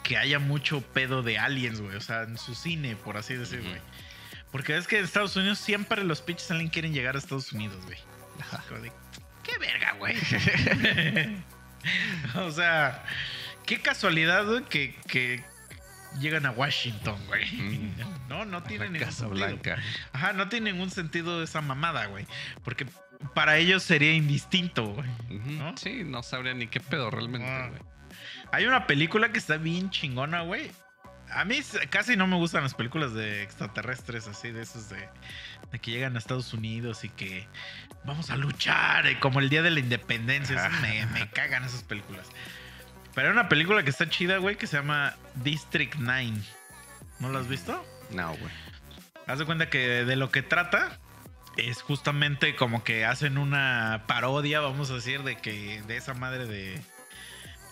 que haya mucho pedo de aliens, güey. O sea, en su cine, por así decir, Ujú. güey. Porque es que en Estados Unidos siempre los pinches aliens quieren llegar a Estados Unidos, güey. ¡Qué verga, güey! <laughs> <laughs> o sea, qué casualidad, güey, que, que llegan a Washington, güey. Mm. No, no tiene ningún Casa sentido. Blanca. Ajá, no tiene ningún sentido esa mamada, güey. Porque para ellos sería indistinto, güey. Sí, no sabría ni qué pedo realmente, Ah. güey. Hay una película que está bien chingona, güey. A mí casi no me gustan las películas de extraterrestres, así de esos de, de que llegan a Estados Unidos y que vamos a luchar, eh, como el día de la independencia. Me <laughs> cagan esas películas. Pero hay una película que está chida, güey, que se llama District 9. ¿No la has visto? No, güey. Haz de cuenta que de lo que trata es justamente como que hacen una parodia, vamos a decir, de que de esa madre de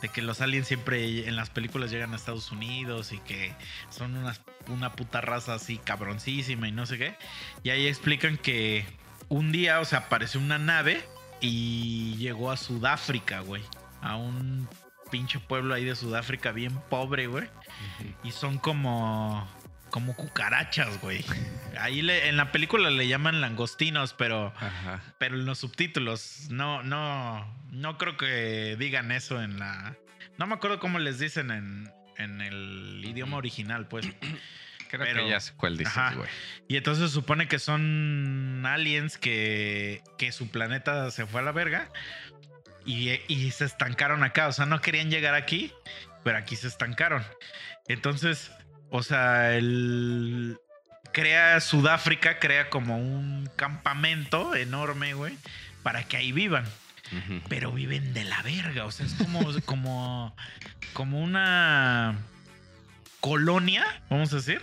de que los aliens siempre en las películas llegan a Estados Unidos y que son unas, una puta raza así cabroncísima y no sé qué. Y ahí explican que un día, o sea, apareció una nave y llegó a Sudáfrica, güey. A un pinche pueblo ahí de Sudáfrica bien pobre, güey. Y son como. como cucarachas, güey. <laughs> Ahí le- en la película le llaman langostinos, pero. Ajá. Pero en los subtítulos, no, no. No creo que digan eso en la. No me acuerdo cómo les dicen en, en el idioma original, pues. <clears throat> Creo Pero- que ya sé cuál dices, Ajá. güey. Y entonces se supone que son aliens que, que su planeta se fue a la verga y, y se estancaron acá. O sea, no querían llegar aquí, pero aquí se estancaron. Entonces, o sea, el crea Sudáfrica, crea como un campamento enorme, güey, para que ahí vivan. Pero viven de la verga. O sea, es como, <laughs> como, como una colonia, vamos a decir.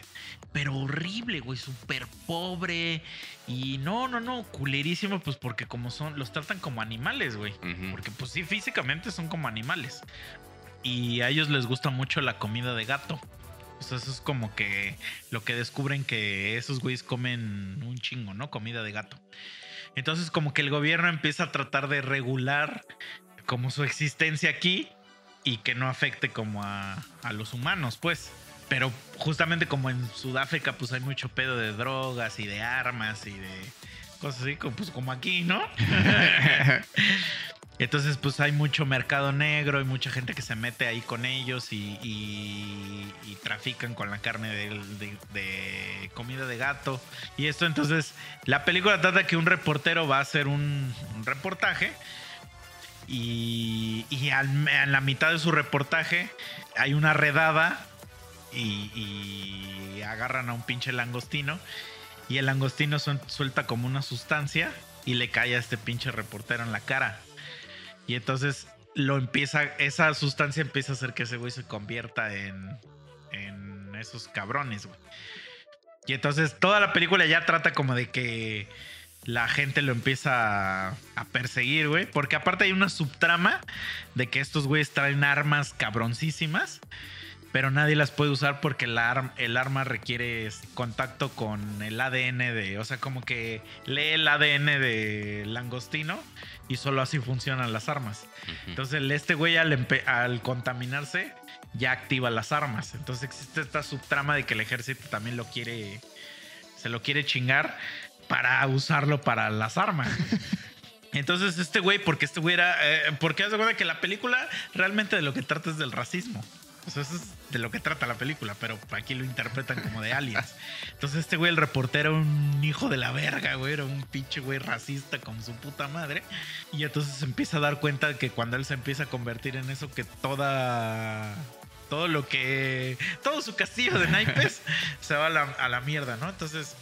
Pero horrible, güey, súper pobre. Y no, no, no, culerísimo, pues porque como son, los tratan como animales, güey. Porque pues sí, físicamente son como animales. Y a ellos les gusta mucho la comida de gato. Sea, eso es como que lo que descubren que esos güeyes comen un chingo, ¿no? Comida de gato. Entonces como que el gobierno empieza a tratar de regular como su existencia aquí y que no afecte como a, a los humanos, pues. Pero justamente como en Sudáfrica pues hay mucho pedo de drogas y de armas y de cosas así, como- pues como aquí, ¿no? <laughs> Entonces, pues hay mucho mercado negro y mucha gente que se mete ahí con ellos y, y- y trafican con la carne de, de comida de gato. Y esto, entonces, la película trata que un reportero va a hacer un, un reportaje y, y al- en la mitad de su reportaje hay una redada y, agarran a un pinche langostino y el langostino suel- suelta como una sustancia y le cae a este pinche reportero en la cara. Y entonces lo empieza, esa sustancia empieza a hacer que ese güey se convierta en, en esos cabrones, güey. Y entonces toda la película ya trata como de que la gente lo empieza a, a perseguir, güey. Porque aparte hay una subtrama de que estos güeyes traen armas cabroncísimas. Pero nadie las puede usar porque la arm- el arma requiere contacto con el ADN de. O sea, como que lee el ADN de langostino y solo así funcionan las armas. Entonces, el- este güey al contaminarse ya activa las armas. Entonces, existe esta subtrama de que el ejército también lo quiere. Se lo quiere chingar para usarlo para las armas. <laughs> Entonces, este güey, porque este güey era. eh, porque haz de cuenta que la película realmente de lo que trata es del racismo. O sea, eso es de lo que trata la película, pero aquí lo interpretan como de aliens. Entonces, este güey, el reportero, era un hijo de la verga, güey. Era un pinche güey racista con su puta madre. Y entonces se empieza a dar cuenta de que cuando él se empieza a convertir en eso, que toda. Todo lo que. Todo su castillo de naipes <laughs> se va a la, a la mierda, ¿no? Entonces.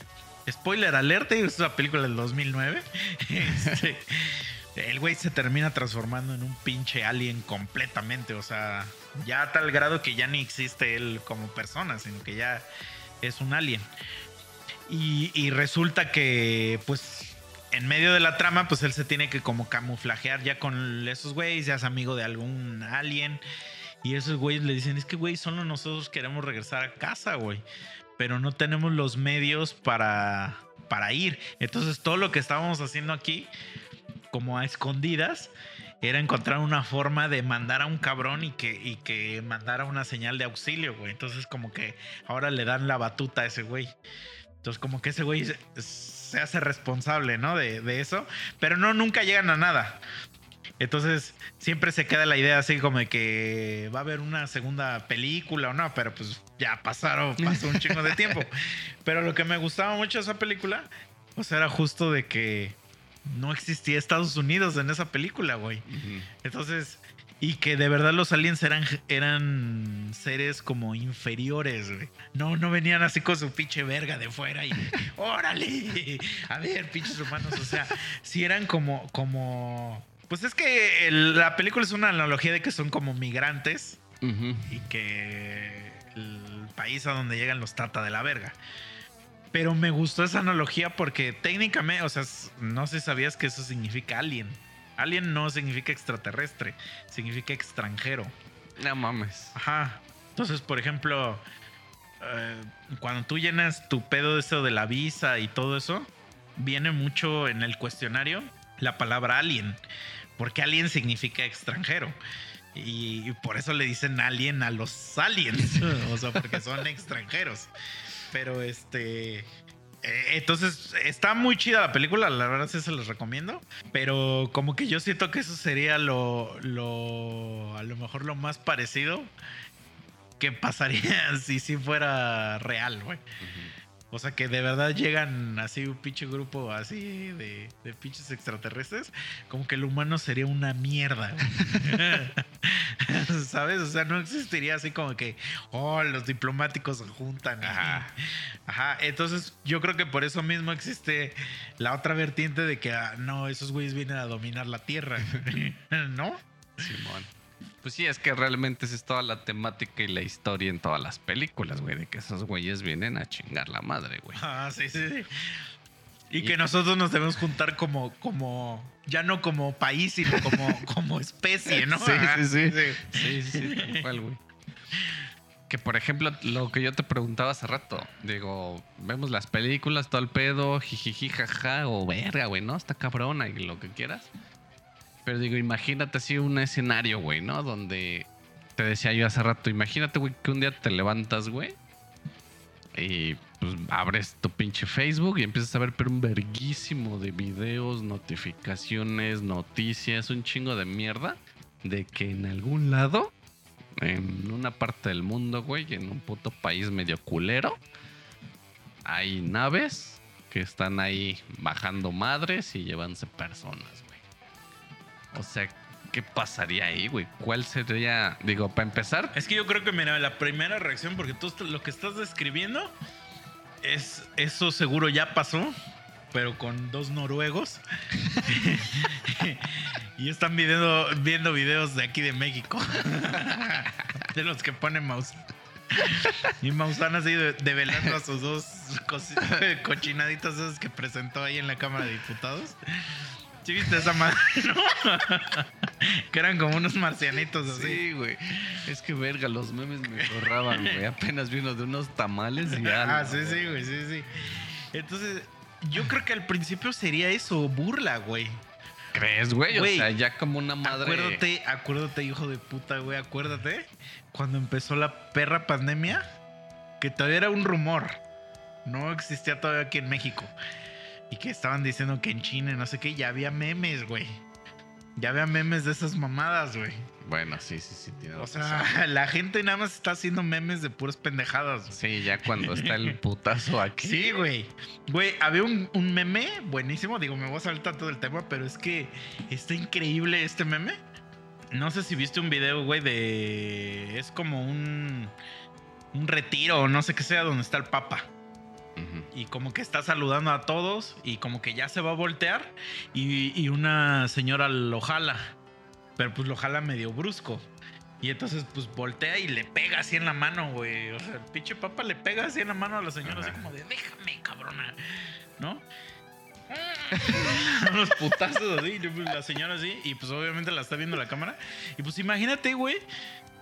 Spoiler alert, es una película del 2009. <laughs> Este, el güey se termina transformando en un pinche alien completamente. O sea, ya a tal grado que ya ni existe él como persona, sino que ya es un alien. Y, resulta que, pues, en medio de la trama, pues él se tiene que como camuflajear ya con esos güeyes, ya es amigo de algún alien. Y esos güeyes le dicen, es que, güey, solo nosotros queremos regresar a casa, güey. Pero no tenemos los medios para, para ir. Entonces todo lo que estábamos haciendo aquí, como a escondidas, era encontrar una forma de mandar a un cabrón y que, y que mandara una señal de auxilio, güey. Entonces como que ahora le dan la batuta a ese güey. Entonces como que ese güey se, se hace responsable, ¿no? De, de eso. Pero no, nunca llegan a nada. Entonces, siempre se queda la idea así como de que va a haber una segunda película o no, pero pues ya pasaron, pasó un chingo de tiempo. <laughs> Pero lo que me gustaba mucho de esa película, pues era justo de que no existía Estados Unidos en esa película, güey. Entonces, y que de verdad los aliens eran, eran seres como inferiores, güey. No, no venían así con su pinche verga de fuera y <laughs> órale. A ver, pinches humanos. O sea, si eran como, como. Pues es que el- la película es una analogía de que son como migrantes y que el país a donde llegan los trata de la verga. Pero me gustó esa analogía porque técnicamente, o sea, no sé si sabías que eso significa alien. Alien no significa extraterrestre, significa extranjero. No mames. Ajá. Entonces, por ejemplo, eh, cuando tú llenas tu pedo de eso de la visa y todo eso, viene mucho en el cuestionario la palabra alien, porque alien significa extranjero. Y por eso le dicen alien a los aliens, <laughs> o sea, porque son extranjeros. Pero este... eh, Entonces, está muy chida la película, la verdad sí se los recomiendo. Pero como que yo siento que eso sería lo, lo a lo mejor lo más parecido que pasaría <laughs> si sí fuera real, güey. O sea, que de verdad llegan así un pinche grupo así de, de pinches extraterrestres. Como que el humano sería una mierda. <laughs> ¿Sabes? O sea, no existiría así como que, oh, los diplomáticos se juntan. Ajá. Ajá. Entonces, yo creo que por eso mismo existe la otra vertiente de que, ah, no, esos güeyes vienen a dominar la Tierra. <laughs> ¿No? Simón. Pues sí, es que realmente esa es toda la temática y la historia en todas las películas, güey, de que esos güeyes vienen a chingar la madre, güey. Ah, sí, sí, sí. Y Y- que nosotros nos debemos juntar como, como, ya no como país, sino como, <laughs> como especie, ¿no? Sí, sí, sí. Sí, sí, sí, tal cual, güey. Que por ejemplo, lo que yo te preguntaba hace rato, digo, vemos las películas, todo el pedo, jijiji, jaja, o verga, güey, ¿no? Está cabrona y lo que quieras. Pero digo, imagínate así un escenario, güey, ¿no? Donde te decía yo hace rato, imagínate, güey, que un día te levantas, güey, y pues abres tu pinche Facebook y empiezas a ver pero un verguísimo de videos, notificaciones, noticias, un chingo de mierda de que en algún lado, en una parte del mundo, güey, en un puto país medio culero, hay naves que están ahí bajando madres y llevándose personas. O sea, ¿qué pasaría ahí, güey? ¿Cuál sería, digo, para empezar? Es que yo creo que, mira, la primera reacción, porque tú lo que estás describiendo es eso seguro ya pasó, pero con dos noruegos. <laughs> y están viendo, viendo videos de aquí de México. <laughs> de los que pone Maus. Y Maussan así de- develando a sus dos cosi- <laughs> cochinaditas esas que presentó ahí en la Cámara de Diputados. ¿Sí viste esa madre? no? <laughs> que eran como unos marcianitos así. Sí, güey. Es que verga, los memes me borraban, güey. Apenas vino de unos tamales y ya. Ah, sí, sí, güey, sí, sí. Entonces, yo creo que al principio sería eso, burla, güey. ¿Crees, güey? O Güey, sea, ya como una madre. Acuérdate, acuérdate, hijo de puta, güey, acuérdate cuando empezó la perra pandemia, que todavía era un rumor. No existía todavía aquí en México. Y que estaban diciendo que en China, y no sé qué, ya había memes, güey. Ya había memes de esas mamadas, güey. Bueno, sí, sí, sí. Tiene O razón. sea, <laughs> la gente nada más está haciendo memes de puras pendejadas. güey. Sí, ya cuando está el <laughs> putazo aquí. Sí, güey. Güey, había un, un meme buenísimo. Digo, me voy a saltar todo el tema, pero es que está increíble este meme. No sé si viste un video, güey, de. Es como un. Un retiro o no sé qué sea, donde está el Papa. Y como que está saludando a todos y como que ya se va a voltear. Y, y una señora lo jala. Pero pues lo jala medio brusco. Y entonces pues voltea y le pega así en la mano, güey. O sea, el pinche papa le pega así en la mano a la señora, así como de, déjame, cabrona. ¿No? <laughs> Unos putazos así, y pues, la señora así, y pues obviamente la está viendo la cámara. Y pues imagínate, güey,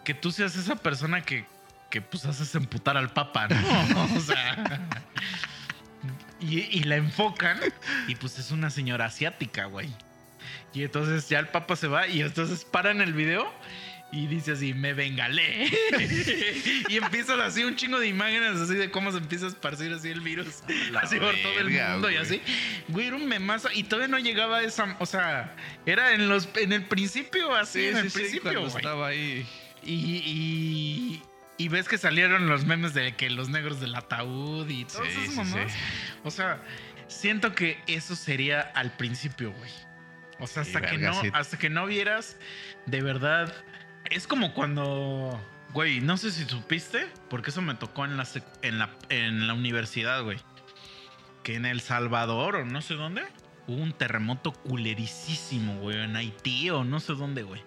que tú seas esa persona que, que pues haces emputar al papa, ¿no? <laughs> O sea. Y, y la enfocan, y pues es una señora asiática, güey. Y entonces ya el papa se va, y entonces paran el video, Y dice así, me vengalé. <laughs> y empieza así un chingo de imágenes así de cómo se empieza a esparcir así el virus. La así por todo el mundo y así. Güey, era un memazo. Y todavía no llegaba a esa. O sea, era en los en el principio, así, en el principio, güey. estaba ahí. Y, y, y ves que salieron los memes de que los negros del ataúd y todas Sí, esas sí, mamadas. sí. O sea, siento que eso sería al principio, güey. O sea, hasta que verga, no, hasta que no vieras, de verdad. Es como cuando. Güey, no sé si supiste, porque eso me tocó en la, en la, en la universidad, güey. Que en El Salvador o no sé dónde, hubo un terremoto culericísimo, güey. En Haití o no sé dónde, güey.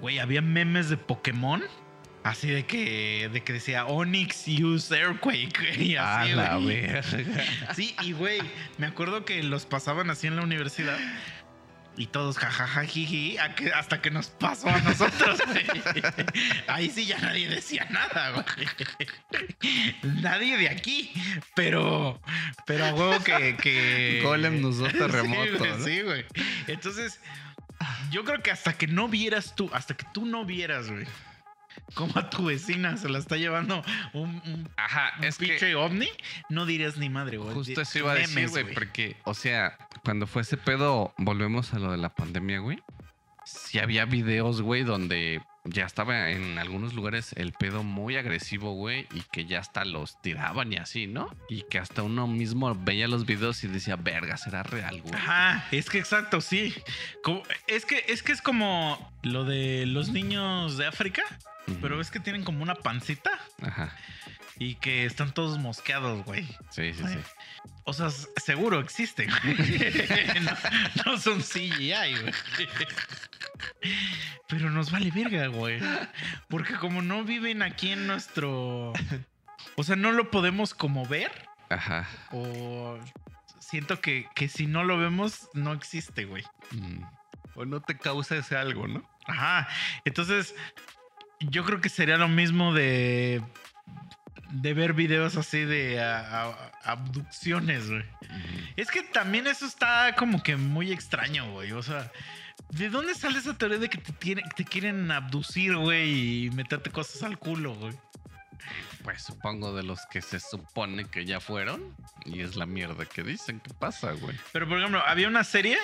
Güey, había memes de Pokémon. Así de que, de que decía Onyx use Earthquake. <laughs> A Así, la güey. verga. Sí, y güey, me acuerdo que los pasaban así en la universidad. Y todos jajaja jiji, hasta que nos pasó a nosotros. güey. Ahí sí ya nadie decía nada, güey. Nadie de aquí. Pero, pero a huevo que. que... Golem nos <laughs> Sí, terremoto, güey, ¿no? Sí, güey. Entonces, yo creo que hasta que no vieras tú, hasta que tú no vieras, güey, cómo a tu vecina se la está llevando un, un, Ajá, un es que ovni, no dirías ni madre, güey. justo eso iba a decir, güey, porque, o sea, cuando fue ese pedo, volvemos a lo de la pandemia, güey. Sí había videos, güey, donde ya estaba en algunos lugares el pedo muy agresivo, güey, y que ya hasta los tiraban y así, ¿no? Y que hasta uno mismo veía los videos y decía, verga, será real, güey. Ajá, es que exacto, sí. Como- es, que, es que es como lo de los niños de África, Pero es que tienen como una pancita Ajá, y que están todos mosqueados, güey. sí, sí, Ay. sí. O sea, seguro existen. güey. no, <laughs> <laughs> no son CGI, güey. Pero nos vale verga, güey. Porque como no viven aquí en nuestro... O sea, no lo podemos como ver. Ajá. O siento que, que si no lo vemos, no existe, güey. Mm. O no te causa ese algo, ¿no? Ajá. Entonces, yo creo que sería lo mismo de... De ver videos así de a- a- abducciones, güey. Es que también eso está como que muy extraño, güey. O sea, ¿de dónde sale esa teoría de que te, tiene- te quieren abducir, güey, y meterte cosas al culo, güey? Pues supongo de los que se supone que ya fueron. Y es la mierda que dicen que pasa, güey. Pero, por ejemplo, había una serie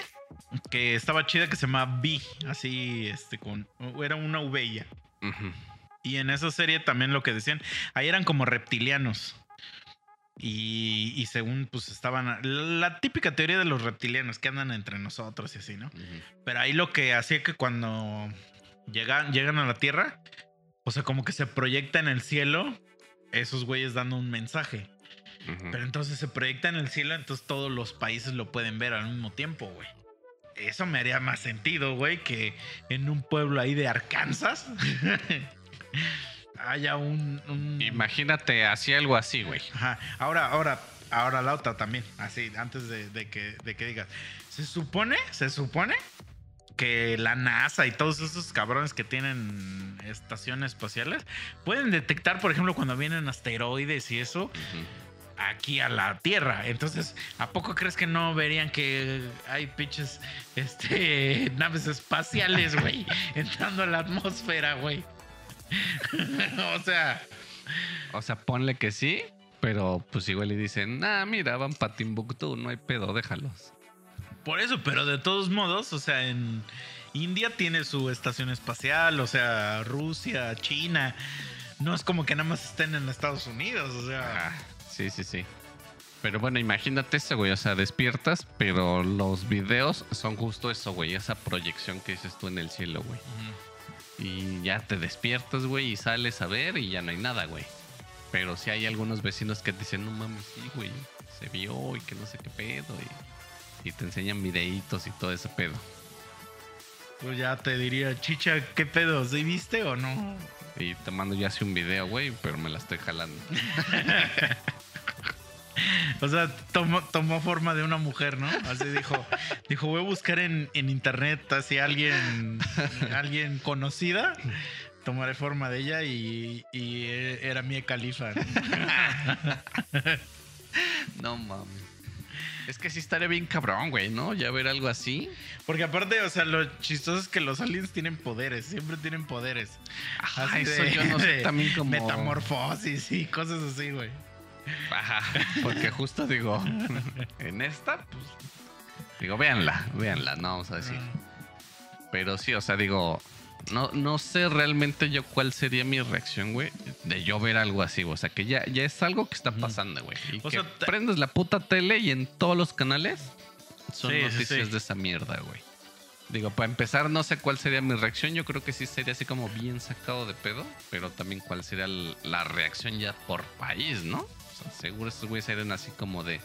que estaba chida que se llama V, así, este, con... Era una V Y en esa serie también lo que decían, ahí eran como reptilianos. Y, y según, pues estaban... La típica teoría de los reptilianos que andan entre nosotros y así, ¿no? Pero ahí lo que hacía que cuando llegan, llegan a la Tierra, o sea, como que se proyecta en el cielo esos güeyes dando un mensaje. Pero entonces se proyecta en el cielo, entonces todos los países lo pueden ver al mismo tiempo, güey. Eso me haría más sentido, güey, que en un pueblo ahí de Arkansas <laughs> haya un... un- Imagínate así algo así, güey. Ajá. Ahora, ahora, ahora la otra también. Así, antes de, de que, de que digas. Se supone, se supone que la NASA y todos esos cabrones que tienen estaciones espaciales pueden detectar, por ejemplo, cuando vienen asteroides y eso Ujú. Aquí a la Tierra. Entonces, ¿a poco crees que no verían que hay pinches este, <laughs> naves espaciales, güey, <laughs> entrando a la atmósfera, güey? <laughs> o sea, O sea, ponle que sí, pero pues igual le dicen, ah, mira, van para Timbuktu, no hay pedo, déjalos. Por eso, pero de todos modos, o sea, en India tiene su estación espacial, o sea, Rusia, China. No es como que nada más estén en Estados Unidos, o sea. Ajá. Sí, sí, sí. Pero bueno, imagínate eso, güey. O sea, despiertas, pero los videos son justo eso, güey. Esa proyección que dices tú en el cielo, güey. Y ya te despiertas, güey, y sales a ver y ya no hay nada, güey. Pero sí hay algunos vecinos que te dicen, no mames, sí, güey, se vio y que no sé qué pedo. Y, y te enseñan videitos y todo ese pedo. Pues ya te diría, chicha, ¿qué pedo? ¿Sí viste o no? Y te mando ya así un video, güey, pero me la estoy jalando. <laughs> <laughs> O sea, tomó, tomó forma de una mujer, ¿no? Así dijo, dijo, voy a buscar en, en internet así alguien, alguien conocida. Tomaré forma de ella y, y era Mia Califa. ¿no? <laughs> No mames. Es que sí estaría bien cabrón, güey, ¿no? Ya ver algo así. Porque aparte, o sea, lo chistoso es que los aliens tienen poderes, siempre tienen poderes. Ajá, Así eso de- yo no sé de <laughs> también como... Metamorfosis y cosas así, güey. Ajá, <laughs> porque justo digo, <laughs> en esta, pues... Digo, véanla, véanla, no vamos a decir. Pero sí, o sea, digo, no, no sé realmente yo cuál sería mi reacción, güey, de yo ver algo así, güey. O sea, que ya, ya es algo que está pasando, güey. Y O que sea, te- prendes la puta tele y en todos los canales son Sí, sí, noticias sí. de esa mierda, güey. Digo, para empezar, no sé cuál sería mi reacción. Yo creo que sí sería así como bien sacado de pedo, pero también cuál sería l- la reacción ya por país, ¿no? Sea, seguro estos güeyes serían así como de,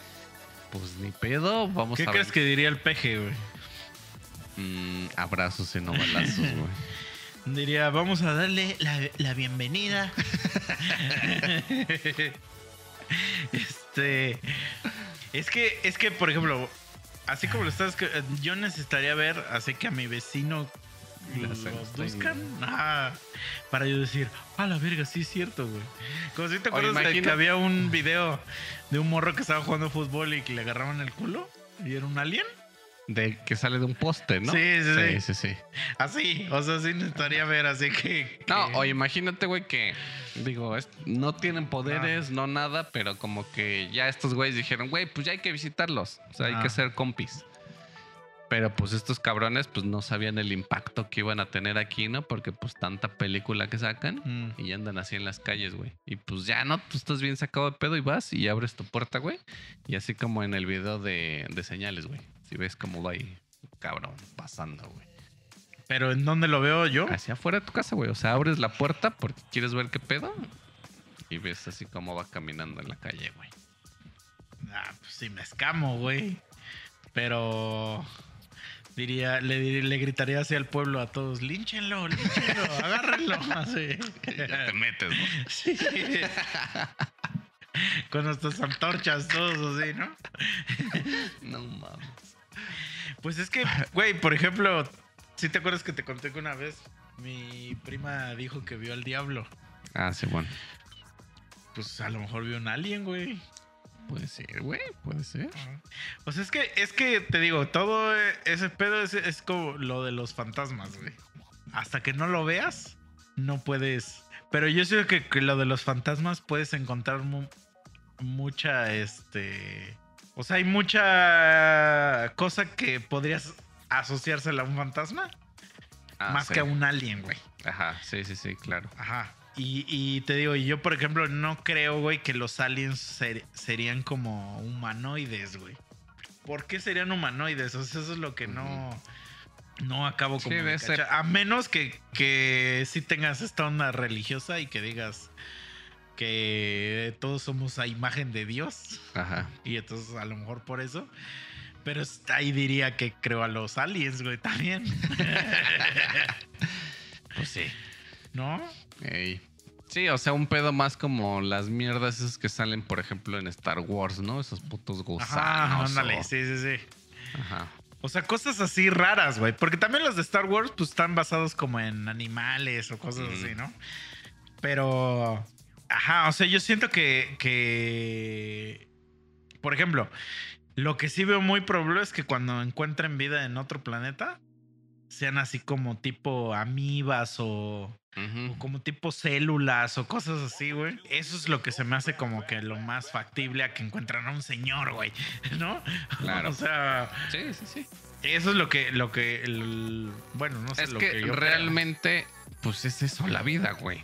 pues ni pedo, vamos ¿Qué a crees ver. que diría el peje, güey? Mm, abrazos y no balazos, <laughs> güey. Diría, vamos a darle la, la bienvenida. <laughs> este. Es que, es que, por ejemplo, así como lo estás, yo necesitaría ver, así que a mi vecino Ya los buscan ah, para yo decir, a la verga, sí es cierto, güey. Como si te acuerdas de que había un video de un morro que estaba jugando fútbol y que le agarraban el culo y era un alien. De que sale de un poste, ¿no? Sí, sí, sí. sí, sí. Así, o sea, sí necesitaría ver, así que. No, o imagínate, güey, que, digo, es- no tienen poderes, Ah. no nada, pero como que ya estos güeyes dijeron, güey, pues ya hay que visitarlos. O sea, hay que ser compis. Pero pues estos cabrones, pues no sabían el impacto que iban a tener aquí, ¿no? Porque pues tanta película que sacan Mm. y andan así en las calles, güey. Y pues ya, ¿no? Tú estás bien sacado de pedo y vas y abres tu puerta, güey. Y así como en el video de, de señales, güey. Si ves cómo va ahí, cabrón, pasando, güey. Pero ¿en dónde lo veo yo? Hacia afuera de tu casa, güey. O sea, abres la puerta porque quieres ver qué pedo. Y ves así cómo va caminando en la calle, güey. Ah, pues sí, me escamo, güey. Pero diría, le, le gritaría así al pueblo a todos, línchenlo, línchenlo, <laughs> agárrenlo. Así. Ya te metes, ¿no? <laughs> Sí. Con nuestras antorchas, todos así, ¿no? <laughs> No mames. Pues es que, güey, por ejemplo, si te acuerdas que te conté que una vez mi prima dijo que vio al diablo. Ah, sí, bueno. Pues a lo mejor vio un alien, güey. Puede ser, güey. Puede ser. O sea, es que, es que te digo, todo ese pedo es, es como lo de los fantasmas, güey. Hasta que no lo veas, no puedes. Pero yo sé que, que lo de los fantasmas puedes encontrar mu- mucha, este. O sea, hay mucha cosa que podrías asociársela a un fantasma Ah, más sí. que a un alien, güey. Ajá, sí, sí, sí, claro. Ajá. Y, y te digo, yo por ejemplo no creo, güey, que los aliens ser- serían como humanoides, güey. ¿Por qué serían humanoides? O sea, eso es lo que no, no acabo Sí, como de debe ser. A menos que, que sí tengas esta onda religiosa y que digas que todos somos a imagen de Dios. Ajá. Y entonces a lo mejor por eso. Pero ahí diría que creo a los aliens, güey, también. <laughs> Pues sí. ¿No? Ey. Sí, o sea, un pedo más como las mierdas esas que salen, por ejemplo, en Star Wars, ¿no? Esos putos gusanos. Ajá, ándale, o- sí, sí, sí. Ajá. O sea, cosas así raras, güey. Porque también los de Star Wars, pues están basados como en animales o cosas así, ¿no? Pero. Ajá, o sea, yo siento que. que. Por ejemplo, lo que sí veo muy probable es que cuando encuentren vida en otro planeta, sean así como tipo amibas o. Como tipo células o cosas así, güey. Eso es lo que se me hace como que lo más factible a que encuentran a un señor, güey. <laughs> ¿No? Claro. <laughs> o sea. Sí, sí, sí. Eso es lo que, lo que, el- bueno, no sé Es lo que, que, yo creo. realmente, pues es eso, la vida, güey.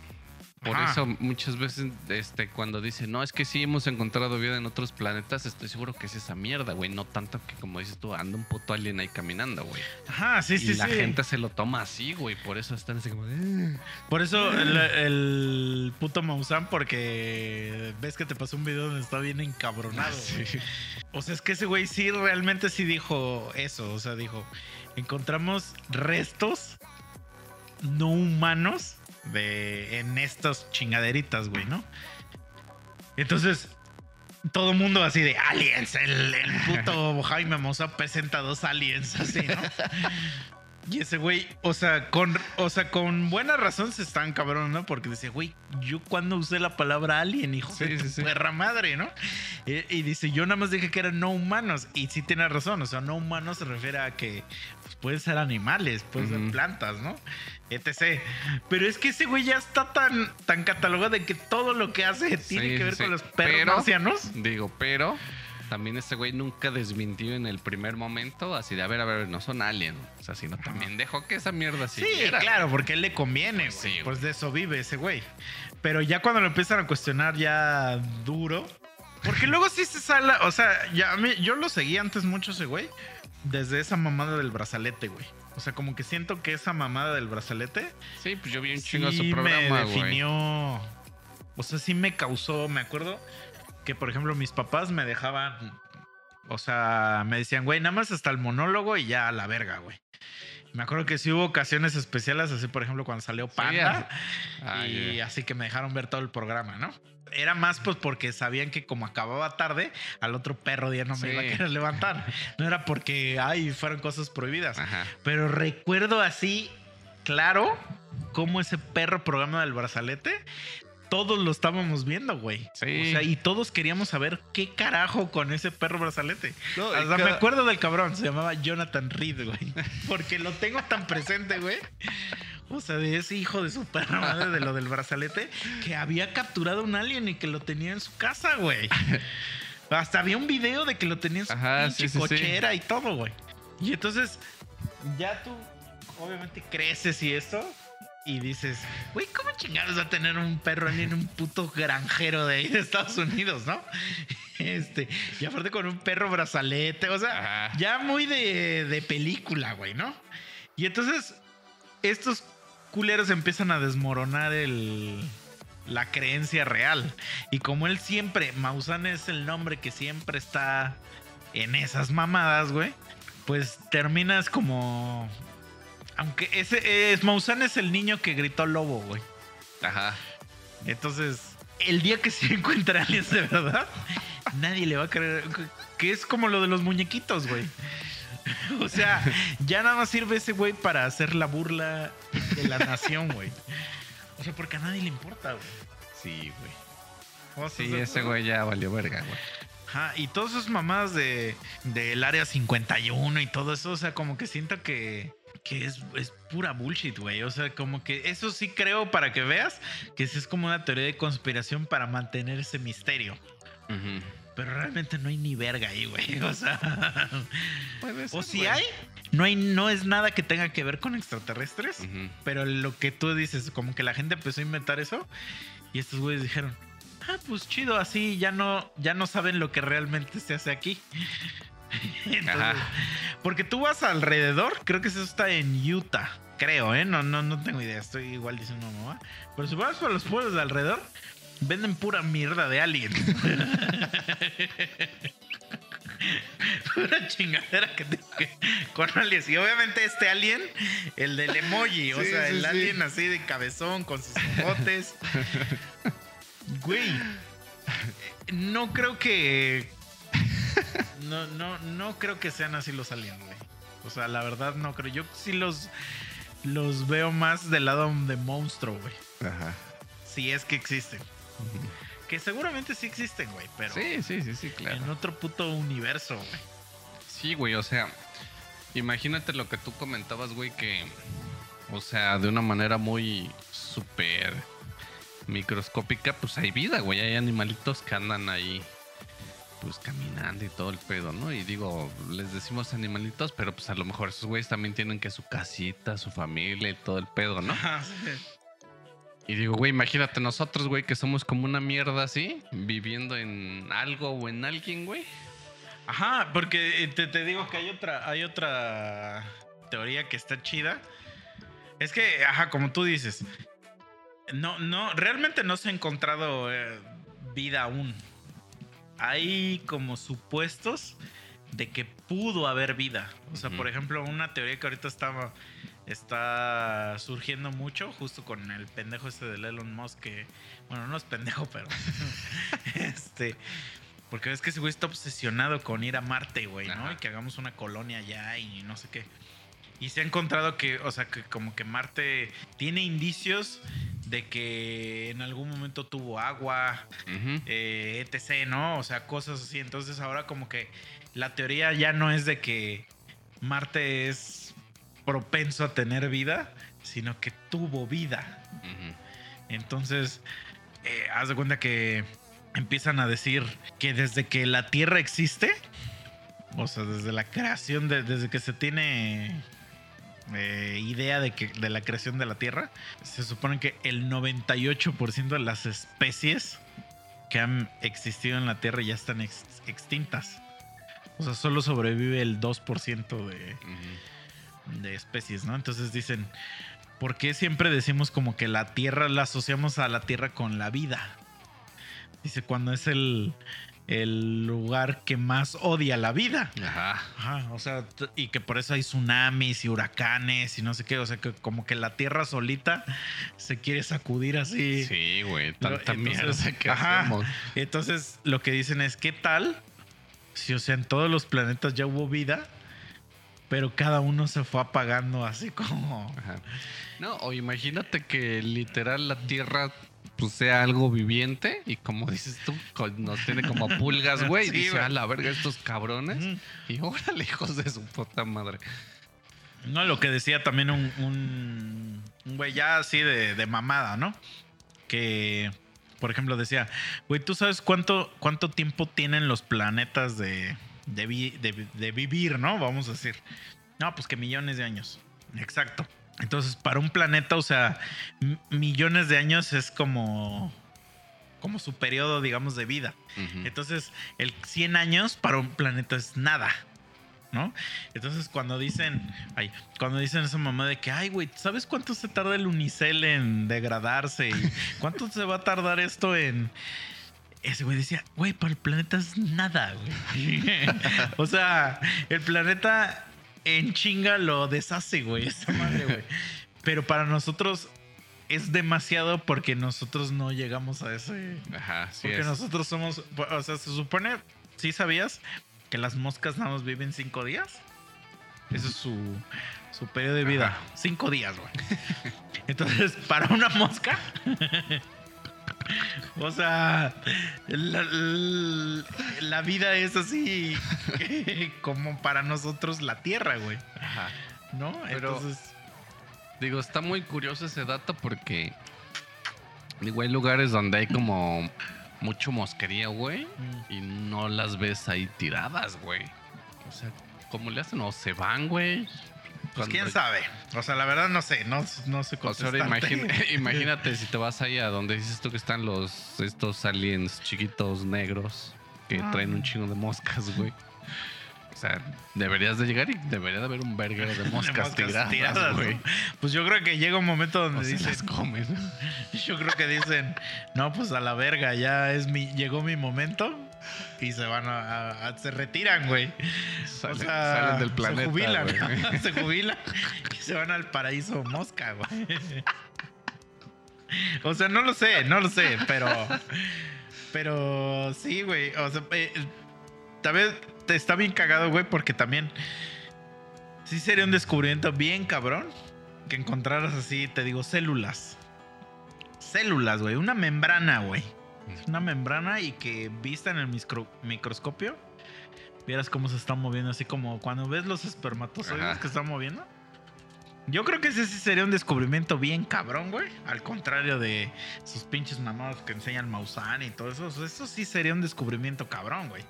Por Ajá. eso muchas veces, este, cuando dicen, no, es que sí hemos encontrado vida en otros planetas, estoy seguro que es esa mierda, güey. No tanto que, como dices tú, anda un puto alien ahí caminando, güey. Ajá, sí, y sí, la sí. gente se lo toma así, güey. Por eso están así como, "Eh". Por eso el, el puto Maussan, porque ves que te pasó un video donde está bien encabronado. <laughs> Sí. O sea, es que ese güey sí, realmente sí dijo eso. O sea, dijo, encontramos restos no humanos de, en estas chingaderitas, güey, ¿no? Entonces, todo mundo así de aliens. El, el puto Jaime Moza presenta dos aliens, así, ¿no? <laughs> Y ese güey, o sea, con, o sea, con buena razón se están cabrón, ¿no? Porque dice, güey, yo cuando usé la palabra alien, hijo Sí, de sí, sí. perra madre, ¿no? Y, y dice, yo nada más dije que eran no humanos. Y sí tiene razón, o sea, no humanos se refiere a que pues, pueden ser animales, pueden ser plantas, ¿no? Etc. Pero es que ese güey ya está tan, tan catalogado de que todo lo que hace tiene Sí, que ver sí, con los perros Pero- marcianos. Digo, pero también este güey nunca desmintió en el primer momento, así de, a ver, a ver, no son alien. O sea, sino también dejó que esa mierda Sí, siguiera. claro, porque a él le conviene, güey. Sí, pues de eso vive ese güey. Pero ya cuando lo empiezan a cuestionar ya duro. Porque luego sí se sale, o sea, ya a mí, yo lo seguí antes mucho ese güey. Desde esa mamada del brazalete, güey. O sea, como que siento que esa mamada del brazalete Sí, pues yo vi un sí chingo su me programa, güey. definió. O sea, sí me causó, me acuerdo que, por ejemplo, mis papás me dejaban. O sea, me decían, güey, nada más hasta el monólogo y ya a la verga, güey. Me acuerdo que sí hubo ocasiones especiales, así por ejemplo cuando salió Panda, Ah, y ya. así que me dejaron ver todo el programa, ¿no? Era más pues porque sabían que como acababa tarde, al otro perro día no me Sí. iba a querer levantar. No era porque, ay, fueron cosas prohibidas. Ajá. Pero recuerdo así, claro, cómo ese perro programa del brazalete, todos lo estábamos viendo, güey. Sí. O sea, y todos queríamos saber qué carajo con ese perro brazalete. No, y Hasta me acuerdo del cabrón, se llamaba Jonathan Reed, güey. <laughs> Porque lo tengo tan presente, güey. O sea, de ese hijo de su perra madre de lo del brazalete, que había capturado un alien y que lo tenía en su casa, güey. Hasta había un video de que lo tenía en su Ajá, sí, sí. cochera y todo, güey. Y entonces, ya tú, obviamente, creces y esto. Y dices, güey, ¿cómo chingados va a tener un perro alien un puto granjero de ahí de Estados Unidos, no? <laughs> Este, y aparte con un perro brazalete, o sea, Ajá. ya muy de, de película, güey, ¿no? Y entonces, estos culeros empiezan a desmoronar el, la creencia real. Y como él siempre, Maussan es el nombre que siempre está en esas mamadas, güey, pues terminas como... Aunque ese es Maussan es el niño que gritó lobo, güey. Ajá. Entonces, el día que se <laughs> encuentra aliens de verdad, nadie le va a creer. Que es como lo de los muñequitos, güey. <laughs> O sea, ya nada más sirve ese güey para hacer la burla de la nación, güey. O sea, porque a nadie le importa, güey. Sí, güey. O sea, Sí, se- ese güey ya valió verga, güey. Ajá, y todas esas mamadas de, del área 51 y todo eso, o sea, como que siento que, que es, es pura bullshit, güey. O sea, como que eso sí creo para que veas que es como una teoría de conspiración para mantener ese misterio. Pero realmente no hay ni verga ahí, güey. <laughs> O sea, Puede o si güey. hay, no hay, no es nada que tenga que ver con extraterrestres. Pero lo que tú dices, como que la gente empezó a inventar eso y estos güeyes dijeron, ah, pues chido, así ya no, ya no saben lo que realmente se hace aquí. <laughs> Entonces, porque tú vas alrededor, creo que eso está en Utah, creo, ¿eh? No, no, no tengo idea, estoy igual diciendo mamá. Pero si vas a los pueblos de alrededor, venden pura mierda de alien. <laughs> Pura chingadera que, te- que- con aliens. Y obviamente este alien, el del emoji, o sea, sí, el sí. alien así de cabezón con sus botes. <laughs> Güey, no creo que. No, no, no creo que sean así los aliens, güey. O sea, la verdad no creo. Yo sí los, los veo más del lado de monstruo, güey. Ajá. Si es que existen. Que seguramente sí existen, güey, pero Sí, sí, sí, sí, en claro. otro puto universo, güey. Sí, güey, o sea, imagínate lo que tú comentabas, güey, que, o sea, de una manera muy súper microscópica, pues hay vida, güey, hay animalitos que andan ahí, pues caminando y todo el pedo, ¿no? Y digo, les decimos animalitos, pero pues a lo mejor esos güeyes también tienen que su casita, su familia y todo el pedo, ¿no? Y digo, güey, imagínate nosotros, güey, que somos como una mierda así, viviendo en algo o en alguien, güey. Ajá, porque eh, te, te digo que hay otra, hay otra teoría que está chida. Es que, ajá, como tú dices, no, no, realmente no se ha encontrado eh, vida aún. Hay como supuestos de que pudo haber vida. O sea, por ejemplo, una teoría que ahorita está, está surgiendo mucho, justo con el pendejo ese del Elon Musk, que, bueno, no es pendejo, pero, <laughs> este, porque ves que ese güey está obsesionado con ir a Marte, güey, ¿no? Ajá. Y que hagamos una colonia allá y no sé qué. Y se ha encontrado que, o sea, que como que Marte tiene indicios de que en algún momento tuvo agua, eh, etc., ¿no? O sea, cosas así. Entonces ahora como que la teoría ya no es de que Marte es propenso a tener vida, sino que tuvo vida. Entonces, eh, haz de cuenta que empiezan a decir que desde que la Tierra existe, o sea, desde la creación, de- desde que se tiene eh, idea de, que, de la creación de la Tierra, se supone que el 98% de las especies que han existido en la Tierra ya están ex- extintas. O sea, solo sobrevive el 2% de, de especies, ¿no? Entonces dicen, ¿por qué siempre decimos como que la tierra la asociamos a la tierra con la vida? Dice, cuando es el, el lugar que más odia la vida. Ajá. Ajá, o sea, y que por eso hay tsunamis y huracanes y no sé qué, o sea, que como que la tierra solita se quiere sacudir así. Sí, güey. Tanta Entonces, mierda que ajá. hacemos. Entonces, lo que dicen es, ¿qué tal si, o sea, en todos los planetas ya hubo vida, pero cada uno se fue apagando así como... Ajá. No, o imagínate que literal la Tierra pues sea algo viviente y como <laughs> dices tú, nos tiene como pulgas, güey. Sí, y dice, a la verga estos cabrones. Y órale, hijos de su puta madre. No, lo que decía también un, un, un güey ya así de, de mamada, ¿no? Que, por ejemplo, decía, güey, ¿tú sabes cuánto, cuánto tiempo tienen los planetas de, de, vi- de- de vivir, ¿no? Vamos a decir. No, pues que millones de años. Exacto. Entonces, para un planeta, o sea, millones de años es como, como su periodo, digamos, de vida. Entonces, el 100 años para un planeta es nada, ¿no? Entonces, cuando dicen, ay, cuando dicen esa mamá de que, ay, güey, ¿sabes cuánto se tarda el unicel en degradarse? ¿Y cuánto se va a tardar esto en...? Ese güey decía, güey, para el planeta es nada, güey. <laughs> o sea, el planeta en chinga lo deshace, güey, esa madre, güey. <laughs> Pero para nosotros es demasiado porque nosotros no llegamos a ese... Ajá, sí Porque es. nosotros somos, o sea, se supone, ¿sí sabías que las moscas nada más viven cinco días? Ese es su, su periodo de vida. Ajá. Cinco días, güey. <laughs> Entonces, para una mosca, <laughs> o sea, la, la- la vida es así <laughs> como para nosotros la tierra, güey. Ajá. ¿No? Pero- Entonces, Digo, está muy curioso ese dato porque. Digo, hay lugares donde hay como mucho mosquería, güey. mm, Y no las ves ahí tiradas, güey. O sea, ¿cómo le hacen? O se van, güey. Pues quién sabe. O sea, la verdad no sé, no, no sé O sea, ahora <laughs> imagínate <laughs> si te vas ahí a donde dices tú que están los estos aliens chiquitos negros que Ah. traen un chingo de moscas, güey. O sea, deberías de llegar y debería de haber un verguero de <laughs> moscas, moscas tiradas, güey. Pues yo creo que llega un momento donde O se dicen, las comen. yo creo que dicen, no, pues a la verga, ya es mi, llegó mi momento <laughs> y se van a, a- a- se retiran, güey. Salen, o sea, salen del planeta, se jubilan, güey. <laughs> se jubilan y se van al paraíso mosca, güey. O sea, no lo sé, no lo sé, pero, pero sí, güey. O sea, eh, también te está bien cagado, güey, porque también sí sería un descubrimiento bien cabrón que encontraras así, te digo, células. Células, güey. Una membrana, güey. Una membrana y que vista en el micro- microscopio, vieras cómo se está moviendo, así como cuando ves los espermatozoides Ajá. que están moviendo. Yo creo que ese sí sería un descubrimiento bien cabrón, güey. Al contrario de sus pinches mamadas que enseñan Maussan y todo eso. Eso sí sería un descubrimiento cabrón, güey.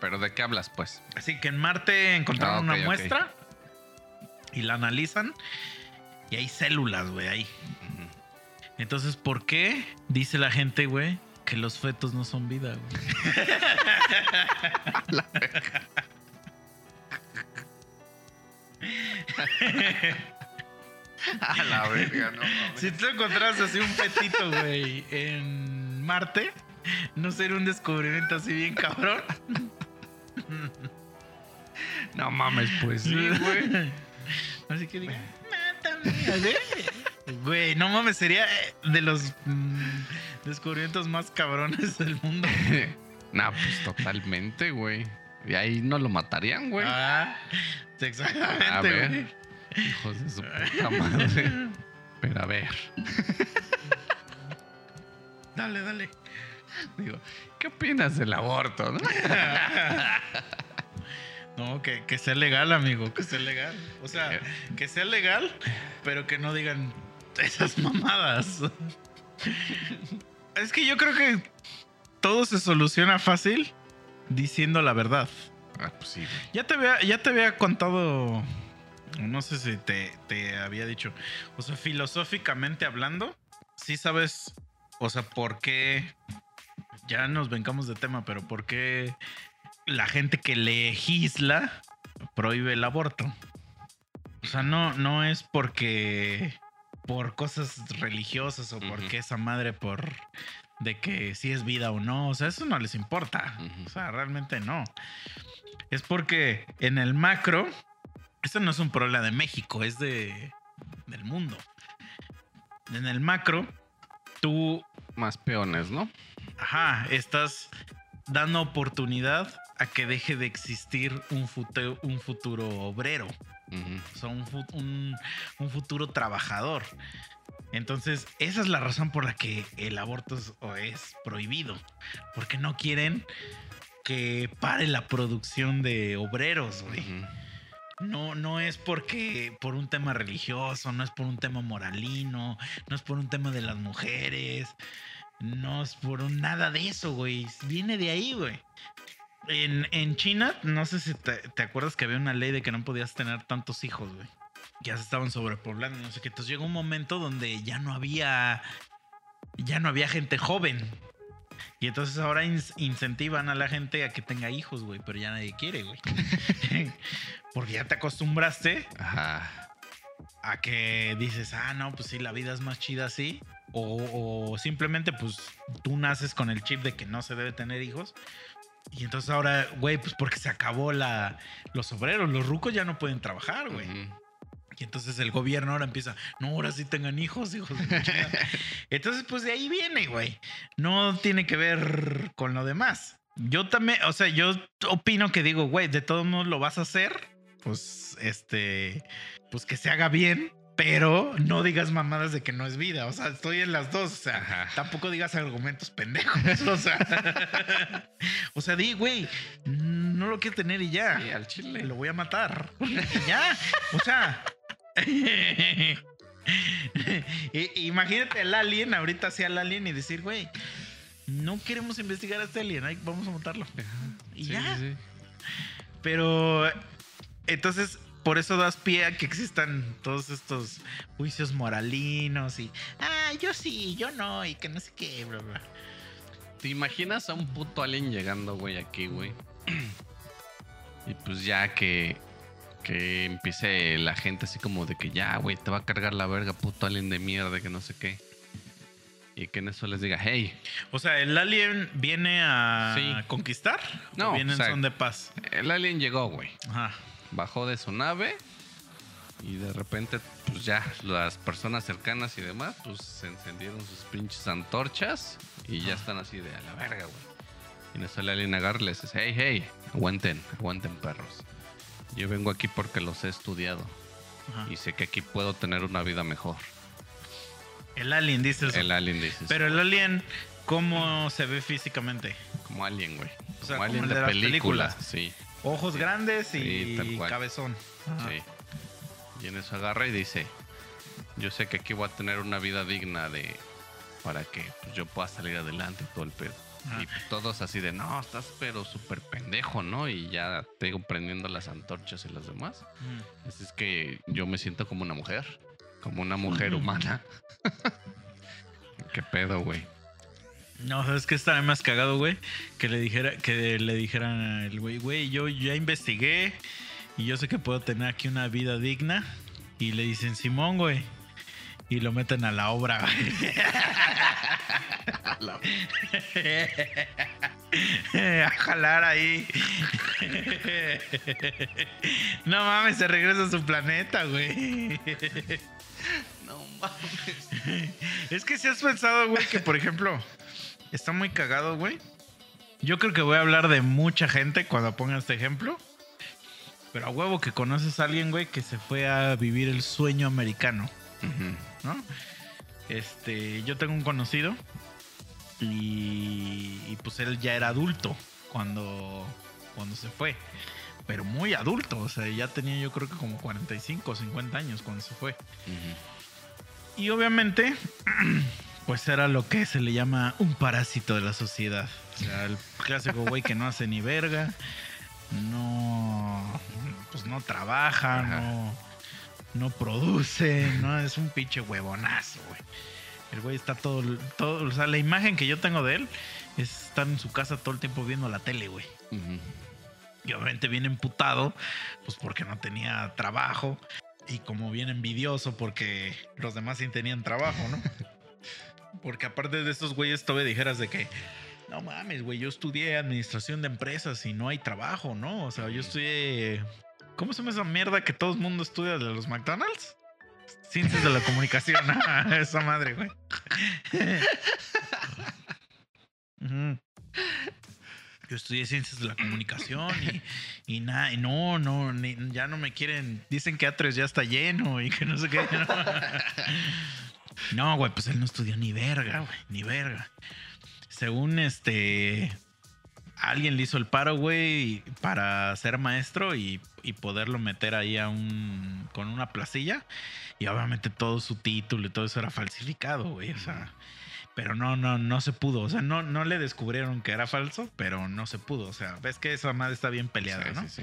Pero ¿de qué hablas, pues? Así que en Marte encontraron Ah, una muestra y la analizan y hay células, güey, ahí. Entonces, ¿por qué dice la gente, güey, que los fetos no son vida, güey? <laughs> <laughs> A la verga, no mames. Si tú encontraras así un fetito, güey, en Marte, ¿no sería un descubrimiento así bien cabrón? No mames, pues sí, güey. <laughs> Así que diga, mátame, güey. Güey, no mames, sería eh, de los mm, descubrimientos más cabrones del mundo. <laughs> nah, pues totalmente, güey. Y ahí no lo matarían, güey. Ah, A exactamente, ver. güey. Hijos de su puta madre. Pero a ver, <laughs> Dale, dale. digo, ¿qué opinas del aborto? no? <laughs> No, que, que sea legal, amigo, que sea legal. O sea, que sea legal, pero que no digan <laughs> esas mamadas. Es que yo creo que todo se soluciona fácil diciendo la verdad. Ah, pues sí. Ya te había, ya te había contado, no sé si te, te había dicho, o sea, filosóficamente hablando, sí sabes, o sea, por qué, ya nos vengamos de tema, pero por qué la gente que legisla prohíbe el aborto. O sea, no, no es porque por cosas religiosas o porque esa madre por de que si es vida o no, o sea, eso no les importa. O sea, realmente no. Es porque en el macro, esto no es un problema de México, es de del mundo. En el macro, tú, Más peones, ¿no? ajá, estás dando oportunidad a que deje de existir un un futuro obrero, Sea, un, fu- un- un futuro trabajador. Entonces, esa es la razón por la que el aborto es, o es prohibido, porque no quieren que pare la producción de obreros, güey. No, no es porque por un tema religioso, no es por un tema moralino, no es por un tema de las mujeres, no es por un- nada de eso, güey. Viene de ahí, güey. En, en China, no sé si te, te acuerdas que había una ley de que no podías tener tantos hijos, güey. Ya se estaban sobrepoblando, no sé qué. Entonces llegó un momento donde ya no había. Ya no había gente joven. Y entonces ahora incentivan a la gente a que tenga hijos, güey. Pero ya nadie quiere, güey. <laughs> Porque ya te acostumbraste Ajá. a que dices, ah, no, pues sí, la vida es más chida así. O, o simplemente, pues tú naces con el chip de que no se debe tener hijos. Y entonces ahora, güey, pues porque se acabó la, los obreros, los rucos ya no pueden trabajar, güey. Ujú. Y entonces el gobierno ahora empieza, no, ahora sí tengan hijos, hijos de la <laughs> chingada". Entonces, pues de ahí viene, güey. No tiene que ver con lo demás. Yo también, o sea, yo opino que digo, güey, de todos modos lo vas a hacer, pues, este, pues que se haga bien, pero no digas mamadas de que no es vida. O sea, estoy en las dos, o sea, Ajá. tampoco digas argumentos pendejos, o sea, <laughs> o sea, di, güey, no lo quiero tener y ya Sí, al chile. lo voy a matar. ya, o sea. <laughs> Imagínate al alien, ahorita hacia el alien y decir, güey, no queremos investigar a este alien, ay, vamos a matarlo. Y Sí, ya. sí. Pero entonces, por eso das pie a que existan todos estos juicios moralinos y, ah, yo sí, yo no, y que no sé qué, bla, bla. ¿Te imaginas a un puto alien llegando, güey, aquí, güey? Y pues ya que, que empiece la gente así como de que ya, güey, te va a cargar la verga, puto alien de mierda, que no sé qué. Y que en eso les diga, hey, O sea, el alien viene a Sí. conquistar. No, o viene o sea- en son de paz. el alien llegó, güey. Ajá. Bajó de su nave y de repente, pues ya, las personas cercanas y demás, pues se encendieron sus pinches antorchas y ya están así de a la verga, güey. Y en eso el alien agarra y les dice, hey, hey, aguanten, aguanten perros. Yo vengo aquí porque los he estudiado ajá. y sé que aquí puedo tener una vida mejor. El alien, dice eso. El alien dice, Pero el alien, ¿cómo se ve físicamente? como alien, güey. O Como alien el de, película, películas. sí, Ojos grandes Sí, y cual. cabezón. Ajá. sí. Y en eso agarra y dice, yo sé que aquí voy a tener una vida digna de para que pues, yo pueda salir adelante y todo el pedo. Ajá. Y todos así de, no, estás pero súper pendejo, ¿no? Y ya te digo prendiendo las antorchas y las demás. Mm. Así es que yo me siento como una mujer, como una <laughs> mujer humana. <laughs> ¿Qué pedo, güey? No, ¿sabes qué estaría más cagado, güey? Que le dijera, que le dijeran al güey, güey, yo ya investigué y yo sé que puedo tener aquí una vida digna. Y le dicen, Simón, güey. Y lo meten a la obra, güey. <laughs> a jalar ahí. <laughs> no mames, se regresa a su planeta, güey. No mames. Es que si has pensado, güey, que por ejemplo, está muy cagado, güey. Yo creo que voy a hablar de mucha gente cuando ponga este ejemplo. Pero a huevo que conoces a alguien, güey, que se fue a vivir el sueño americano. ¿no? Este, yo tengo un conocido y, y pues él ya era adulto cuando, cuando se fue. Pero muy adulto, o sea, ya tenía yo creo que como 45 o 50 años cuando se fue. Y obviamente, <clears throat> pues era lo que se le llama un parásito de la sociedad. O sea, el clásico güey que no hace ni verga, no, pues no trabaja, Ajá. no, no produce, no es un pinche huevonazo, güey. El güey está todo, todo, o sea, la imagen que yo tengo de él es estar en su casa todo el tiempo viendo la tele, güey. Ujú. Y obviamente bien emputado, pues porque no tenía trabajo. Y como bien envidioso porque los demás sí tenían trabajo, ¿no? <laughs> Porque aparte de estos güeyes, todavía dijeras de que, no mames, güey, yo estudié administración de empresas y no hay trabajo, ¿no? O sea, yo estudié... ¿Cómo se llama esa mierda que todo el mundo estudia de los McDonald's? Ciencias de la comunicación. <laughs> Ah, esa madre, güey. <laughs> Yo estudié ciencias de la comunicación y, y nada, no, no, ni- ya no me quieren. Dicen que A3 ya está lleno y que no sé qué. No, <laughs> güey, pues él no estudió ni verga, güey, ni verga. Según este. Alguien le hizo el paro, güey, para ser maestro y, y poderlo meter ahí a un. con una placilla. Y obviamente todo su título y todo eso era falsificado, güey. O sea. Pero no, no, no se pudo. O sea, no, no le descubrieron que era falso, pero no se pudo. O sea, ves que esa madre está bien peleada, Sí, ¿no? sí, sí.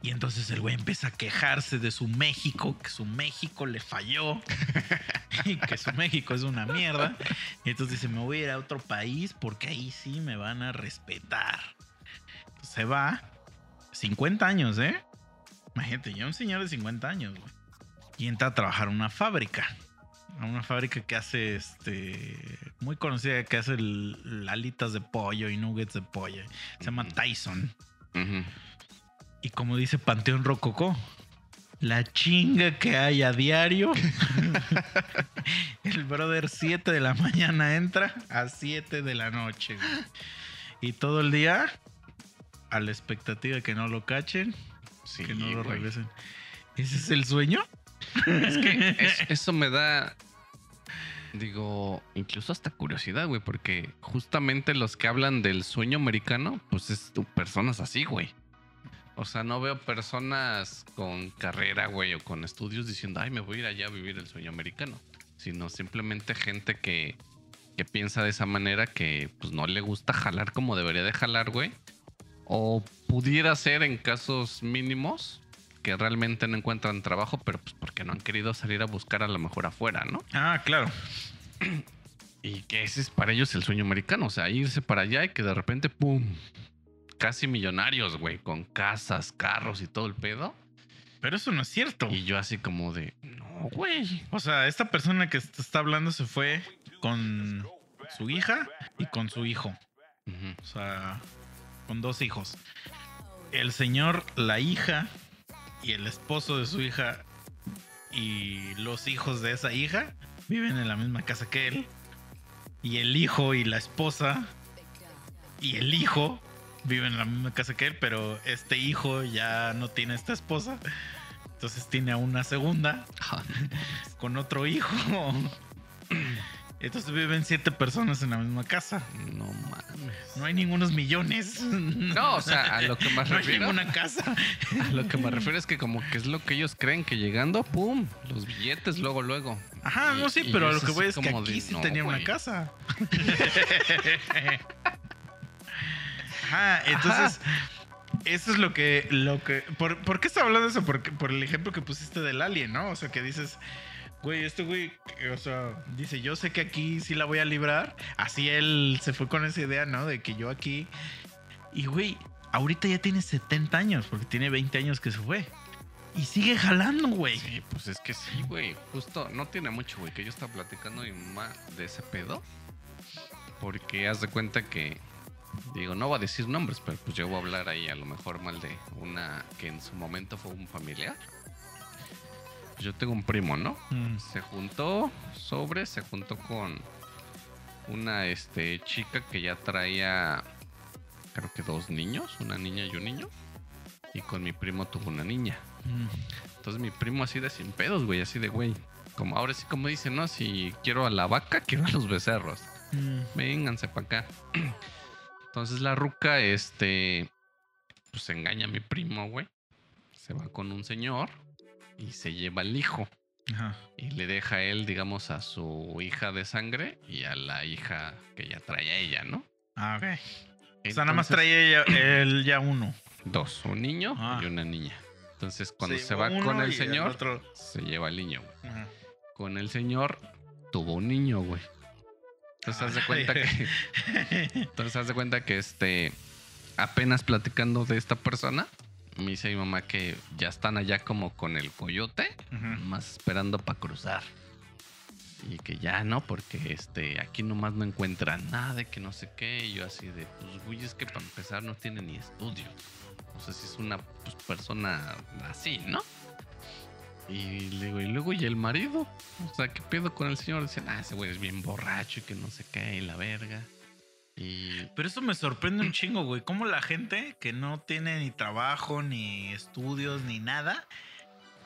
Y entonces el güey empieza a quejarse de su México, que su México le falló <laughs> y que su México es una mierda. Y entonces dice, me voy a ir a otro país porque ahí sí me van a respetar. Entonces se va, 50 años, ¿eh? Imagínate, ya un señor de 50 años, güey. Y entra a trabajar en una fábrica. A una fábrica que hace, este, muy conocida, que hace el- alitas de pollo y nuggets de pollo. Se llama. Tyson. Ujú. Y como dice Panteón Rococó, la chinga que hay a diario. <laughs> el brother 7 de la mañana entra a 7 de la noche. güey. Y todo el día a la expectativa de que no lo cachen, Sí, que no lo güey. regresen. ¿Ese es el sueño? Es que <laughs> es- eso me da, digo, incluso hasta curiosidad, güey, porque justamente los que hablan del sueño americano, pues es personas así, güey. O sea, no veo personas con carrera, güey, o con estudios diciendo, ay, me voy a ir allá a vivir el sueño americano. Sino simplemente gente que, que piensa de esa manera que pues no le gusta jalar como debería de jalar, güey. O pudiera ser en casos mínimos que realmente no encuentran trabajo, pero pues porque no han querido salir a buscar a lo mejor afuera, ¿no? Ah, claro. <clears throat> Y que ese es para ellos el sueño americano, o sea, irse para allá y que de repente, ¡pum! Casi millonarios, güey, con casas, carros y todo el pedo. Pero eso no es cierto. Y yo así como de, no, güey. O sea, esta persona que está hablando se fue con su hija y con su hijo. O sea, con dos hijos. El señor, la hija y el esposo de su hija y los hijos de esa hija viven en la misma casa que él. Y el hijo y la esposa y el hijo viven en la misma casa que él, pero este hijo ya no tiene esta esposa. Entonces tiene a una segunda <laughs> con otro hijo. <clears throat> Entonces viven siete personas en la misma casa. No mames. No hay ningunos millones. <laughs> No, o sea, a lo que me <laughs> No hay refiero. ninguna casa. A lo que me refiero es que como que es lo que ellos creen que llegando, ¡pum! Los billetes luego, luego. Ajá, Y- no, sí, pero a lo que voy es que como de, aquí sí no, tenía una casa. Ajá, entonces, eso es lo que, lo que, ¿por, ¿por qué estaba hablando eso? Por el ejemplo que pusiste del alien, ¿no? O sea, que dices, güey, este güey, o sea, dice, yo sé que aquí sí la voy a librar. Así él se fue con esa idea, ¿no? De que yo aquí, y güey, ahorita ya tiene 70 años, porque tiene 20 años que se fue. Y sigue jalando, güey. Sí, pues es que sí, güey. Justo, no tiene mucho, güey, que yo estaba platicando y más de ese pedo. Porque haz de cuenta que, digo, no voy a decir nombres, pero pues yo voy a hablar ahí a lo mejor mal de una que en su momento fue un familiar. Yo tengo un primo, ¿no? Mm. Se juntó sobre, se juntó con una este, chica que ya traía creo que dos niños, una niña y un niño. Y con mi primo tuvo una niña. Mm. Entonces mi primo así de sin pedos, güey, así de, güey. Como ahora sí, como dicen, ¿no? Si quiero a la vaca, <laughs> quiero a los becerros. Mm. Vénganse para acá. <clears throat> Entonces la ruca, este, pues engaña a mi primo, güey. Se va con un señor y se lleva al hijo. Ajá. Y le deja a él, digamos, a su hija de sangre y a la hija que ya trae a ella, ¿no? Ah, ok. O sea, nada más Entonces, traía ella- él ya uno. Dos, un niño Ah. y una niña. Entonces, cuando se, va con el señor, se lleva al niño, güey. Ajá. Con el señor tuvo un niño, güey. Entonces, haz de cuenta que. Entonces, haz de cuenta que este. Apenas platicando de esta persona, me dice mi mamá que ya están allá como con el coyote, Ujú. más esperando para cruzar. Y que ya no, porque este, aquí nomás no encuentran nada, de que no sé qué. Y yo así de, pues, güey, es que para empezar no tiene ni estudio. O sea, si es una pues, persona así, ¿no? Y le digo, y luego, ¿y el marido? O sea, ¿qué pedo con el señor? Dicen, ah, ese güey es bien borracho y que no sé qué, y la verga. Y Pero eso me sorprende un chingo, güey. Cómo la gente que no tiene ni trabajo, ni estudios, ni nada,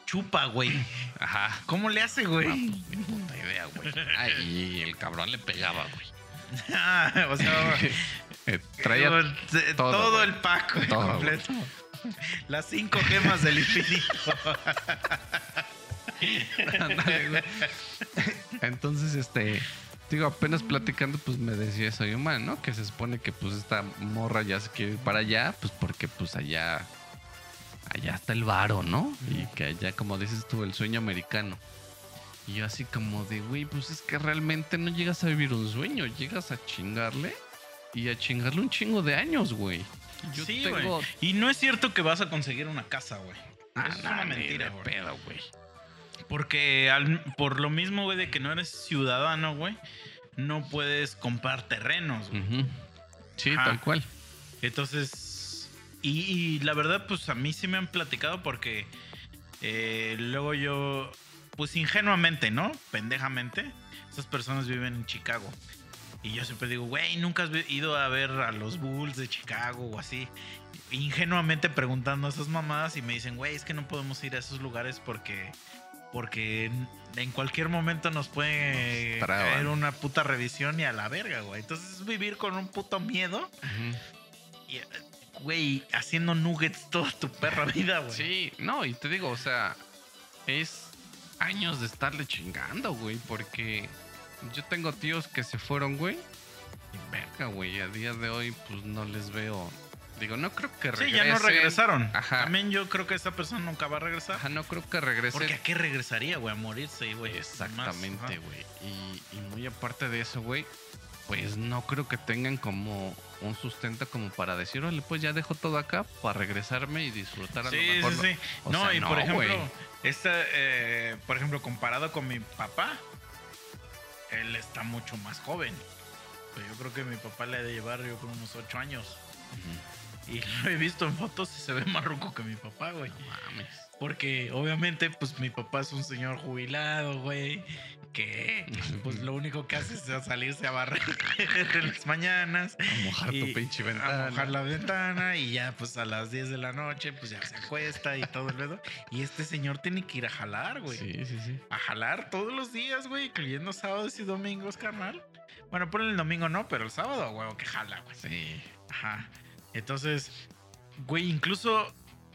chupa, güey. Ajá. ¿Cómo le hace, Ah, güey? pues, ni puta idea, güey. Ah, y el cabrón le pegaba, güey. <laughs> Ah, o sea, <laughs> Eh, Traía todo, todo, todo güey. el pack, güey, completo. <laughs> Las cinco gemas del infinito. <laughs> Entonces, este, digo, apenas platicando, pues me decía eso yo, man, ¿no? Que se supone que pues esta morra ya se quiere ir para allá, pues porque pues allá, allá está el varo, ¿no? Y que allá, como dices tú, el sueño americano. Y yo así como de, güey, pues es que realmente no llegas a vivir un sueño, llegas a chingarle y a chingarle un chingo de años, güey. Yo sí, tengo... güey. Y no es cierto que vas a conseguir una casa, güey. Ah, es una mentira, güey. pedo, güey. Porque al- por lo mismo, güey, de que no eres ciudadano, güey, no puedes comprar terrenos, güey. Sí, Ajá. tal cual. Entonces, y, y la verdad, pues a mí sí me han platicado porque eh, luego yo, pues ingenuamente, ¿no? Pendejamente, esas personas viven en Chicago. Y yo siempre digo, güey, nunca has ido a ver a los Bulls de Chicago o así. Ingenuamente preguntando a esas mamadas y me dicen, güey, es que no podemos ir a esos lugares porque, porque en- cualquier momento nos puede Nos caer una puta revisión y a la verga, güey. Entonces es vivir con un puto miedo y, eh, Güey, haciendo nuggets toda tu perra vida, güey. Sí, no, y te digo, o sea, es años de estarle chingando, güey, porque yo tengo tíos que se fueron, güey, y verga, güey, a día de hoy, pues no les veo. Digo, no creo que Sí, regresen. ya no regresaron. Ajá. También yo creo que esa persona nunca va a regresar. Ajá, no creo que regresen. Porque a qué regresaría, güey, a morirse, güey. Exactamente, güey. Y, y muy aparte de eso, güey, pues no creo que tengan como un sustento como para decir, órale, pues ya dejo todo acá para regresarme y disfrutar a Sí, lo mejor. sí, sí. No, sea, y por ejemplo, esta, eh, por ejemplo, comparado con mi papá, él está mucho más joven. Pues yo creo que mi papá le ha de llevar, yo creo, unos ocho años. Ujú. Y <laughs> lo he visto en fotos y se ve más ruco que mi papá, güey. No mames. Porque obviamente, pues mi papá es un señor jubilado, güey. Que <laughs> pues lo único que hace es salirse a barrer <laughs> en las mañanas. A mojar y tu pinche A ventana. mojar la ventana y ya pues a las 10 de la noche pues ya se acuesta y todo el pedo. Y este señor tiene que ir a jalar, güey. Sí, sí, sí. A jalar todos los días, güey, incluyendo sábados y domingos, carnal. Bueno, por el domingo no, pero el sábado, güey, que jala, güey. Sí. Ajá. Entonces, güey, incluso,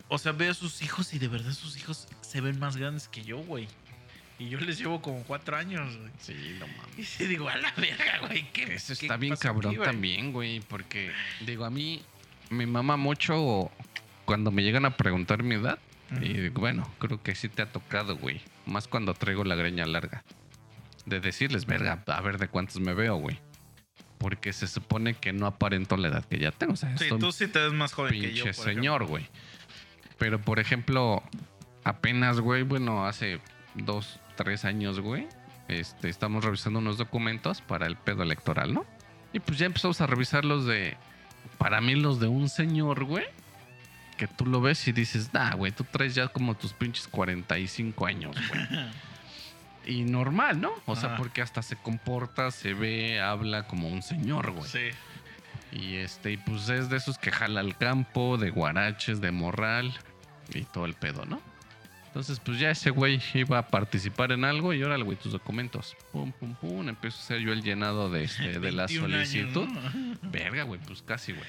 o sea, veo a sus hijos y de verdad sus hijos se ven más grandes que yo, güey. Y yo les llevo como cuatro años, güey. Sí, no mames. Y sí digo, a la verga, güey. ¿qué, Eso qué está bien aquí, cabrón güey?" también, güey, porque digo, a mí me mama mucho cuando me llegan a preguntar mi edad. Y digo, bueno, creo que sí te ha tocado, güey. Más cuando traigo la greña larga. De decirles, verga, a ver de cuántos me veo, güey. Porque se supone que no aparento la edad que ya tengo. O sea, Sí, tú sí te ves más joven que yo. pinche por señor, güey. Pero, por ejemplo, apenas, güey, bueno, hace dos, tres años, güey, este, estamos revisando unos documentos para el pedo electoral, ¿no? Y pues ya empezamos a revisar los de, para mí los de un señor, güey, que tú lo ves y dices, nah, güey, tú traes ya como tus pinches 45 años, güey. <laughs> Y normal, ¿no? O sea, Ajá. porque hasta se comporta, se ve, habla como un señor, güey. Sí. Y este, y pues es de esos que jala al campo, de guaraches, de morral y todo el pedo, ¿no? Entonces, pues ya ese güey iba a participar en algo y órale, güey, tus documentos. Pum, pum, pum. Empiezo a hacer yo el llenado de, este, de <laughs> la 21 años, solicitud. ¿no? <laughs> Verga, güey, pues casi, güey.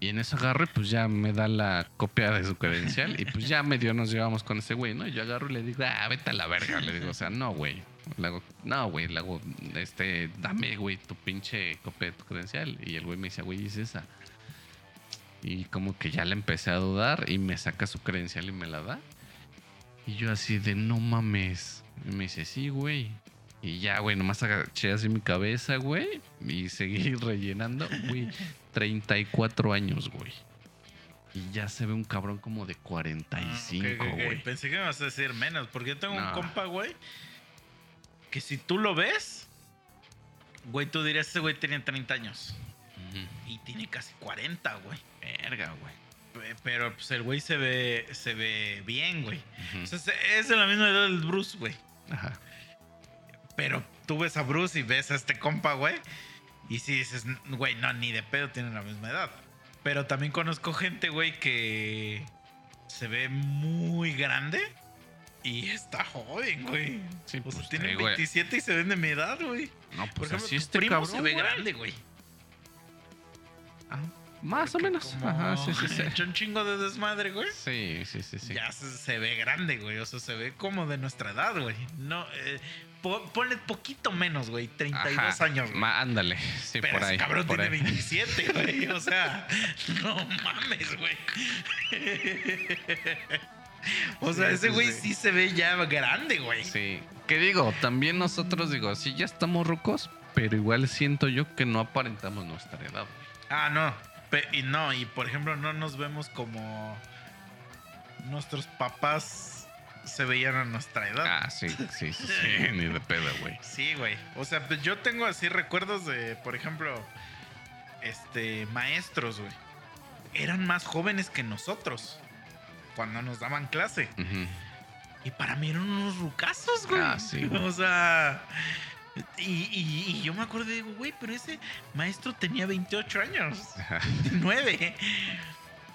Y en eso agarro y pues ya me da la copia de su credencial y pues ya medio nos llevamos con ese güey, ¿no? Y yo agarro y le digo, ah, vete a la verga. Le digo, o sea, no, güey. Le hago, no, güey, le hago, este, dame, güey, tu pinche copia de tu credencial. Y el güey me dice, güey, es esa. Y como que ya le empecé a dudar y me saca su credencial y me la da. Y yo así de, no mames. Y me dice, sí, güey. Y ya, güey, nomás agaché así mi cabeza, güey. Y seguí <laughs> rellenando, güey. 34 años, güey. Y ya se ve un cabrón como de 45, Ah, ok, ok, ok. güey. Pensé que me ibas a decir menos, porque yo tengo un compa, güey, que si tú lo ves, güey, tú dirías, ese güey tenía 30 años. Y tiene casi 40, güey. Verga, güey. Pe- Pero pues el güey se ve, se ve bien, güey. O sea, es de la misma edad del Bruce, güey. Ajá. Pero tú ves a Bruce y ves a este compa, güey. Y si dices, güey, no, ni de pedo tienen la misma edad. Pero también conozco gente, güey, que se ve muy grande y está joven, güey. Sí, O sea, pues, digo, 27 y se ven de mi edad, güey. No, Por pues ejemplo, así tu este primo cabrón, se ve güey. grande, güey. Ah, más o menos. como Ajá, sí, sí, sí. <laughs> hecho un chingo de desmadre, güey. Sí, sí, sí, sí. Ya se, se ve grande, güey. O sea, se ve como de nuestra edad, güey. No, eh, po- ponle poquito menos, güey. 32 Ajá. años, güey. Ma- ándale, sí, Pero por ese ahí. cabrón por tiene ahí. 27, <laughs> güey. O sea, no mames, güey. O sea, Sí, ese güey sí. sí se ve ya grande, güey. Sí. Que digo, también nosotros, digo, sí, ya estamos rucos, pero igual siento yo que no aparentamos nuestra edad, güey. Ah, no. Y no, y por ejemplo, no nos vemos como nuestros papás se veían a nuestra edad. Ah, sí, sí, sí, sí, <laughs> ni de pedo, güey. Sí, güey. O sea, pues yo tengo así recuerdos de, por ejemplo, este, maestros, güey. Eran más jóvenes que nosotros cuando nos daban clase. Y para mí eran unos rucazos, güey. Ah, sí, <laughs> güey. O sea, y, y- y yo me acuerdo de, güey, pero ese maestro tenía 28 años, Ajá. 9.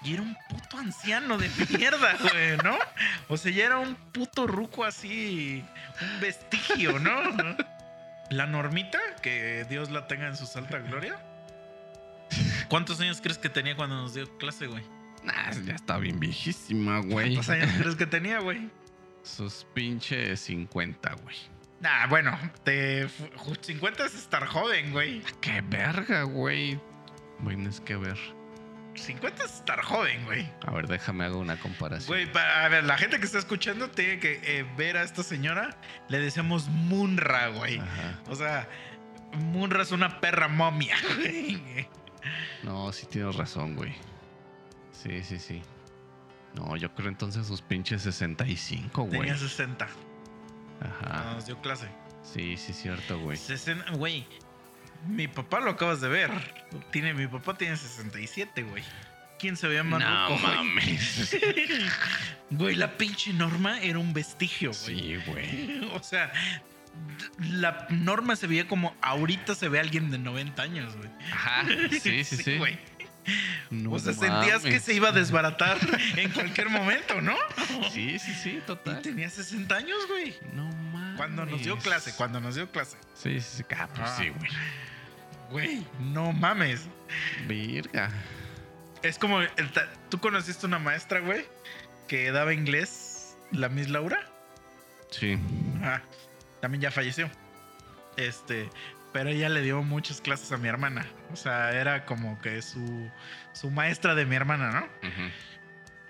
Y era un puto anciano de mierda, güey, ¿no? O sea, ya era un puto ruco así, un vestigio, ¿no? La normita, que Dios la tenga en su alta gloria. ¿Cuántos años crees que tenía cuando nos dio clase, güey? Nah, ya está bien viejísima, güey. ¿Cuántos años crees que tenía, güey? Sus pinches 50, güey. Nah, bueno, te, 50 es estar joven, güey. Qué verga, güey. Bueno, es que ver. 50 es estar joven, güey. A ver, déjame hago una comparación. Güey, para, a ver, la gente que está escuchando tiene que eh, ver a esta señora. Le decimos Munra, güey. Ajá. O sea, Munra es una perra momia, <laughs> güey. No, sí tienes razón, güey. Sí, sí, sí. No, yo creo entonces sus pinches 65, güey. Tenía 60 cuando Ajá. nos dio clase. Sí, sí, cierto, güey. 60, güey. Mi papá lo acabas de ver. Tiene, mi papá tiene 67, güey. ¿Quién se veía más No ruco, mames. <laughs> Güey, la pinche norma era un vestigio, güey. Sí, güey. <laughs> O sea, la norma se veía como ahorita se ve alguien de 90 años, güey. Ajá. Sí, sí, <laughs> sí. güey. No o sea, sentías que se iba a desbaratar en cualquier momento, ¿no? Sí, sí, sí, Y total. tenía 60 años, güey. No mames. Cuando nos dio clase, cuando nos dio clase. Sí, sí, sí. Ah, pues Ah. sí, güey. Güey, no mames. Virga. Es como, ¿tú conociste una maestra, güey? Que daba inglés, la Miss Laura. Sí. Ajá. También ya falleció. Este, pero ella le dio muchas clases a mi hermana. O sea, era como que su, su maestra de mi hermana, ¿no?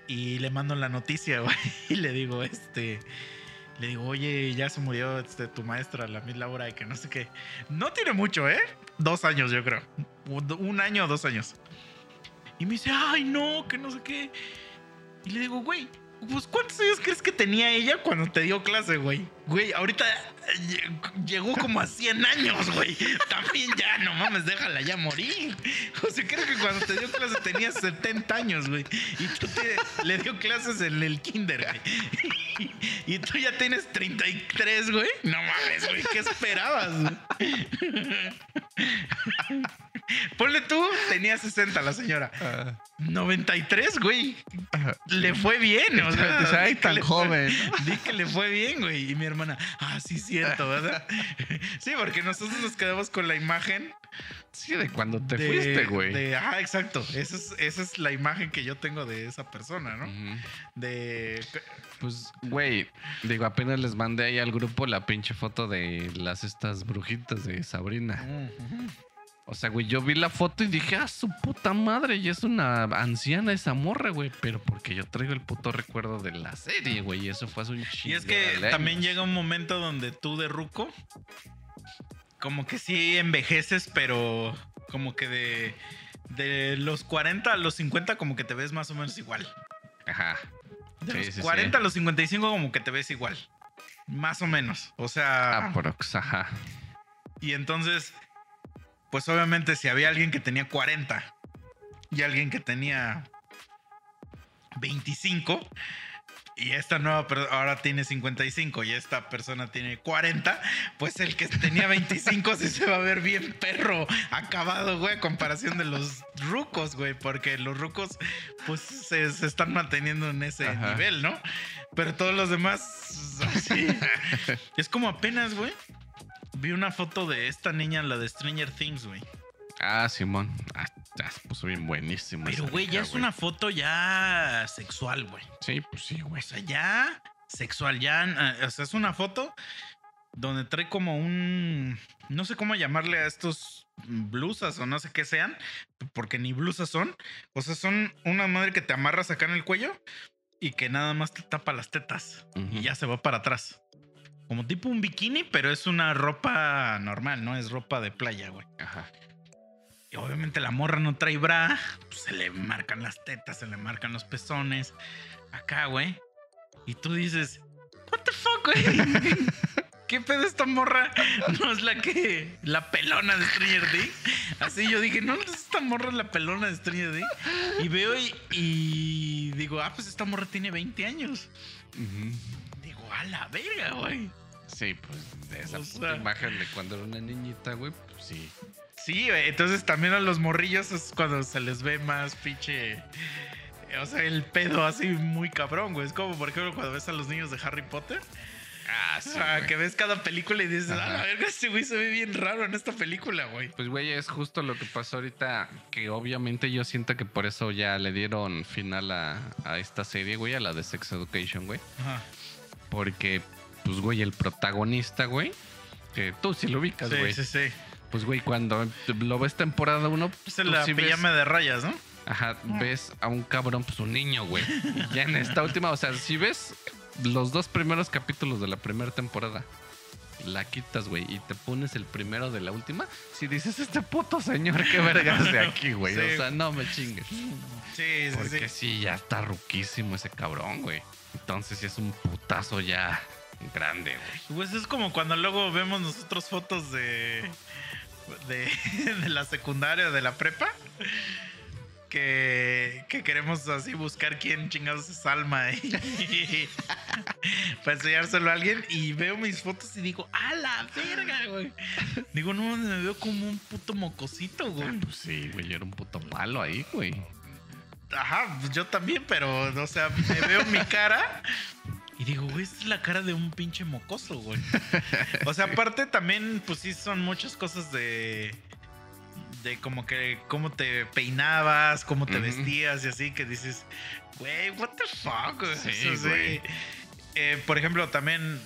Y le mando la noticia, <laughs> güey. Y le digo, este. Le digo, oye, ya se murió este, tu maestra, la Miss Laura, y que no sé qué. No tiene mucho, ¿eh? Dos años, yo creo. Un un año o dos años. Y me dice, ay, no, que no sé qué. Y le digo, güey, pues ¿cuántos años crees que tenía ella cuando te dio clase, güey? Güey, ahorita eh, lle- llegó como a 100 años, güey. También ya, no mames, déjala ya morir. O sea, creo que cuando te dio clase tenía 70 años, güey. Y tú le dio clases en el kinder, güey. Y tú ya tienes 33, güey. No mames, güey, ¿qué esperabas? güey? <laughs> Ponle tú, tenía 60 la señora. 93, güey. Le fue bien. O sea, "Ay, tan fue- joven. <laughs> Di que le fue bien, güey. Y mi hermana, ah, sí, siento, ¿verdad? <laughs> Sí, porque nosotros nos quedamos con la imagen. Sí, de cuando te de- fuiste, güey. de- Ah, exacto. Esa es, esa es la imagen que yo tengo de esa persona, ¿no? Ujú. De. Pues, güey, digo, apenas les mandé ahí al grupo la pinche foto de las estas brujitas de Sabrina. O sea, güey, yo vi la foto y dije, ah, su puta madre, y es una anciana esa morra, güey. Pero porque yo traigo el puto recuerdo de la serie, güey, y eso fue hace un chingo. Y es que también llega un momento donde tú de ruco, como que sí envejeces, pero como que de, de los 40 a los 50 como que te ves más o menos igual. Ajá. De Sí, los sí, sí. 40 a los 55 como que te ves igual. Más o menos. O sea... Aprox, ajá. Y entonces, pues obviamente si había alguien que tenía 40 y alguien que tenía 25 y esta nueva ahora tiene 55 y esta persona tiene 40, pues el que tenía 25 <laughs> sí se va a ver bien perro acabado, güey, a comparación de los rucos, güey, porque los rucos pues se, se están manteniendo en ese Ajá. nivel, ¿no? Pero todos los demás, <laughs> así. es como apenas, güey. Vi una foto de esta niña, la de Stranger Things, güey. Ah, Simón. Ah, ya se puso bien buenísimo. Pero, güey, ya es una foto ya sexual, güey. Sí, pues sí, güey. O sea, ya sexual, ya. eh, O sea, es una foto donde trae como un. No sé cómo llamarle a estos blusas o no sé qué sean, porque ni blusas son. O sea, son una madre que te amarras acá en el cuello y que nada más te tapa las tetas y ya se va para atrás. Como tipo un bikini, pero es una ropa normal, no es ropa de playa, güey. Ajá. Y obviamente la morra no trae bra, pues se le marcan las tetas, se le marcan los pezones. Acá, güey. Y tú dices, ¿What the fuck, güey? <laughs> ¿Qué pedo esta morra? <laughs> No es la que. La pelona de Stranger Things. Así yo dije, no, esta morra es la pelona de Stranger Things. Y veo y, y digo, ah, pues esta morra tiene 20 años. Ujú. Digo, a la verga, güey. Sí, pues de esa O puta sea- imagen de cuando era una niñita, güey, pues sí. Sí, entonces también a los morrillos es cuando se les ve más pinche. O sea, el pedo así muy cabrón, güey. Es como, por ejemplo, cuando ves a los niños de Harry Potter. Ah, sí. ah, güey. que ves cada película y dices, Ajá. ah, la verga, este güey se ve bien raro en esta película, güey. Pues, güey, es justo lo que pasó ahorita, que obviamente yo siento que por eso ya le dieron final a, a esta serie, güey, a la de Sex Education, güey. Ajá. Porque, pues, güey, el protagonista, güey, que tú sí lo ubicas, Sí, güey. sí, sí. Pues, güey, cuando lo ves temporada uno, Es pues, en la sí ves- pijama de rayas, ¿no? Ajá, ves a un cabrón, pues un niño, güey. Y ya en esta última, o sea, si ves los dos primeros capítulos de la primera temporada, la quitas, güey, y te pones el primero de la última, si dices, este puto señor, qué vergas de aquí, güey. Sí. O sea, no me chingues. Sí, sí, Porque sí. sí, ya está ruquísimo ese cabrón, güey. Entonces sí es un putazo ya grande, güey. Pues es como cuando luego vemos nosotros fotos de. de, <laughs> de la secundaria, de la prepa. Que, que queremos así buscar quién chingados es Alma y, <laughs> para enseñárselo a alguien y veo mis fotos y digo, ¡a la verga, güey! Digo, no, me veo como un puto mocosito, Ah, güey. pues sí, güey, yo era un puto palo ahí, güey. Ajá, yo también, pero, o sea, me veo mi cara y digo, güey, esta es la cara de un pinche mocoso, güey. <laughs> O sea, aparte también, pues sí, son muchas cosas de. De como que cómo te peinabas, cómo te vestías y así, que dices, güey, what the fuck, güey. Sí, güey. eh, por ejemplo, también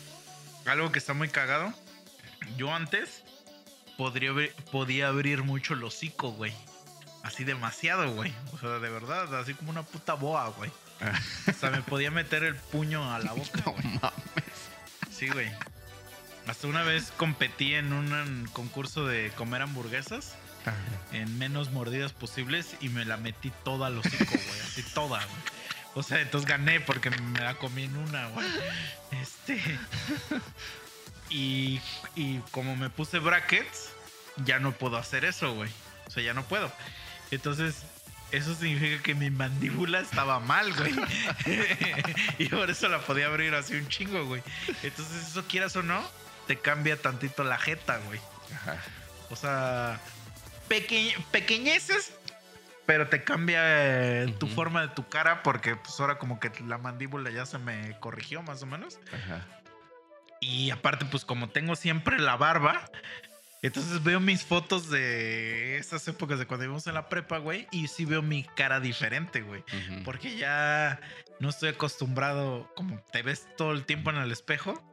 algo que está muy cagado. Yo antes podría podía abrir mucho el hocico, güey. Así demasiado, güey. O sea, de verdad, así como una puta boa, güey. <laughs> O sea, me podía meter el puño a la boca. No güey. mames. Sí, güey. Hasta una vez competí en un concurso de comer hamburguesas en menos mordidas posibles y me la metí toda al hocico, güey. <laughs> Así toda, güey. O sea, entonces gané porque me la comí en una, güey. Este. Y, y como me puse brackets, ya no puedo hacer eso, güey. O sea, ya no puedo. Entonces, eso significa que mi mandíbula estaba mal, güey. <laughs> y por eso la podía abrir así un chingo, güey. Entonces, eso quieras o no, te cambia tantito la jeta, güey. Ajá. O sea, peque- pequeñeces, pero te cambia eh, tu forma de tu cara porque pues ahora como que la mandíbula ya se me corrigió más o menos. Ajá. Y aparte, pues como tengo siempre la barba, entonces veo mis fotos de esas épocas de cuando íbamos en la prepa, güey, y sí veo mi cara diferente, güey. Ujú. Porque ya no estoy acostumbrado, como te ves todo el tiempo en el espejo,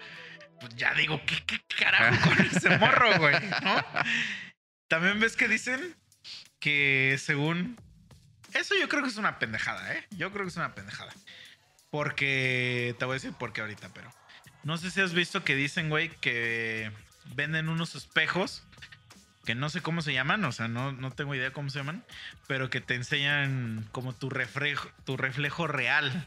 pues ya digo, ¿qué, qué carajo con ese <laughs> morro, güey? ¿No? También ves que dicen que según... Eso yo creo que es una pendejada, ¿eh? Yo creo que es una pendejada. Porque... Te voy a decir por qué ahorita, pero... No sé si has visto que dicen, güey, que venden unos espejos que no sé cómo se llaman, o sea, no, no tengo idea cómo se llaman, pero que te enseñan como tu reflejo, tu reflejo real.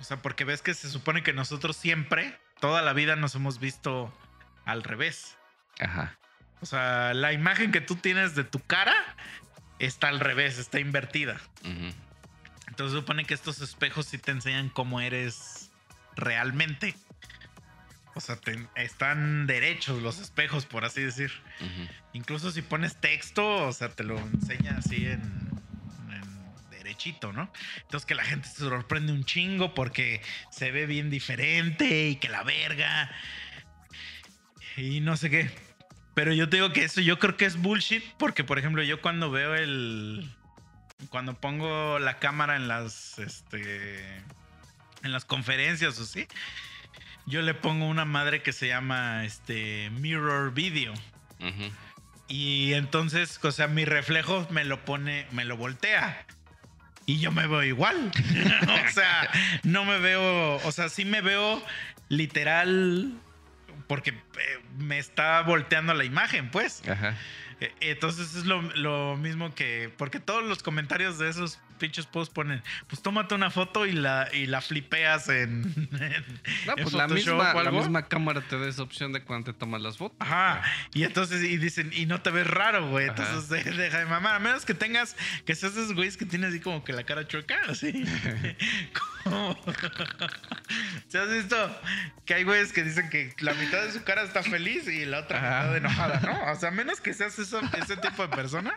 O sea, porque ves que se supone que nosotros siempre, toda la vida nos hemos visto al revés. Ajá. O sea, la imagen que tú tienes de tu cara está al revés, está invertida. Ujú. Entonces se supone que estos espejos sí te enseñan cómo eres realmente. O sea, te- están derechos los espejos, por así decir. Ujú. Incluso si pones texto, o sea, te lo enseña así en, en derechito, ¿no? Entonces que la gente se sorprende un chingo porque se ve bien diferente y que la verga. Y no sé qué. Pero yo te digo que eso yo creo que es bullshit porque, por ejemplo, yo cuando veo el... Cuando pongo la cámara en las... Este... En las conferencias o sí. Yo le pongo una madre que se llama este Mirror Video. Y entonces, o sea, mi reflejo me lo pone, me lo voltea. Y yo me veo igual. <laughs> o sea, no me veo, o sea, sí me veo literal porque eh, me está volteando la imagen, pues. Ajá. Eh, Entonces es lo, lo mismo que, porque todos los comentarios de esos pinches posts ponen, pues tómate una foto y la, y la flipeas en, <laughs> en- No, en pues la misma, o la algo. misma cámara te da esa opción de cuando te tomas las fotos. Ajá. Y entonces, y dicen, y no te ves raro, güey. Ajá. Entonces, de- <laughs> deja de mamar. A menos que tengas, que seas esos güeyes que tienen así como que la cara chueca, <laughs> así. Como- ¿Se has visto que hay güeyes que dicen que la mitad de su cara está feliz y la otra Ajá. mitad enojada, ¿no? O sea, a menos que seas eso- ese tipo de persona,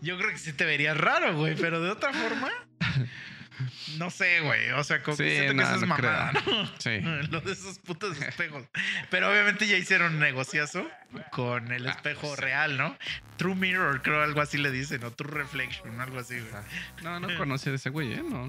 yo creo que sí te verías raro, güey. Pero de otra forma, <laughs> no sé, güey. O sea, como que Sí, siento no, que eso es no mamada, creo. ¿no? Sí. <laughs> Lo de esos putos espejos. Pero obviamente ya hicieron un negociazo con el Ah, espejo real, ¿no? True Mirror, creo algo así le dicen, o True Reflection, algo así, güey. No, no conocía de ese güey, ¿eh? No,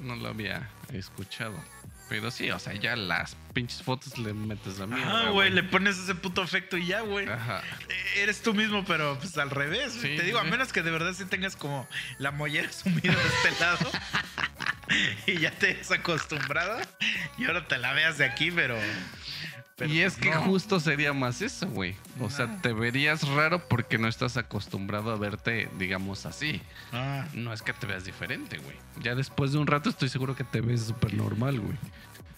no lo había escuchado. Pero sí, o sea, ya las pinches fotos le metes la mierda. Ah, güey, le pones ese puto efecto y ya, güey. Ajá. Eh, Eres tú mismo, pero pues al revés. Sí, Te digo, a sí. menos que de verdad sí tengas como la mollera <laughs> sumida de este lado <laughs> y ya te has acostumbrado y ahora te la veas de aquí, pero. Pero y es que no. justo sería más eso, güey. O sea, No. te verías raro porque no estás acostumbrado a verte, digamos así. Ah, No es que te veas diferente, güey. Ya después de un rato estoy seguro que te ves súper normal, güey.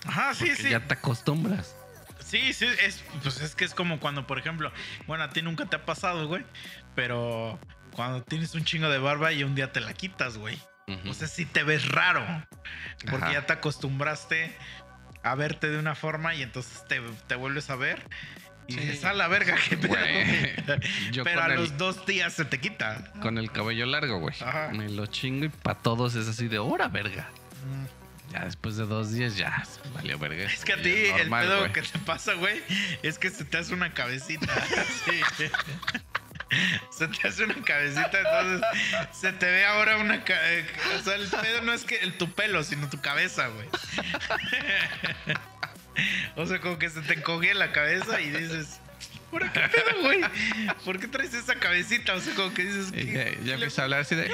Ajá, sí, Porque sí. ya te acostumbras. Sí, sí, es, pues es que es como cuando, por ejemplo, bueno, a ti nunca te ha pasado, güey, pero cuando tienes un chingo de barba y un día te la quitas, güey. Ujú. O sea, sí te ves raro, porque Ajá. ya te acostumbraste a verte de una forma y entonces te, te vuelves a ver y Sí. dices, a la verga, qué pedo, Güey. güey". <laughs> Yo Pero a el- los dos días se te quita. Con el cabello largo, güey. Me lo chingo y para todos es así de hora, verga. Mm. Ya después de dos días ya valió verga. Es que a ti el pedo que te pasa, güey, es que se te hace una cabecita. <laughs> Sí. Se te hace una cabecita, entonces se te ve ahora una... eh, O sea, el pedo no es que el, tu pelo, sino tu cabeza, güey. <laughs> O sea, como que se te encoge la cabeza y dices... ¿Por qué pedo, güey? ¿Por qué traes esa cabecita? O sea, como que dices... ¿qué, ya, empieza a hablar así de.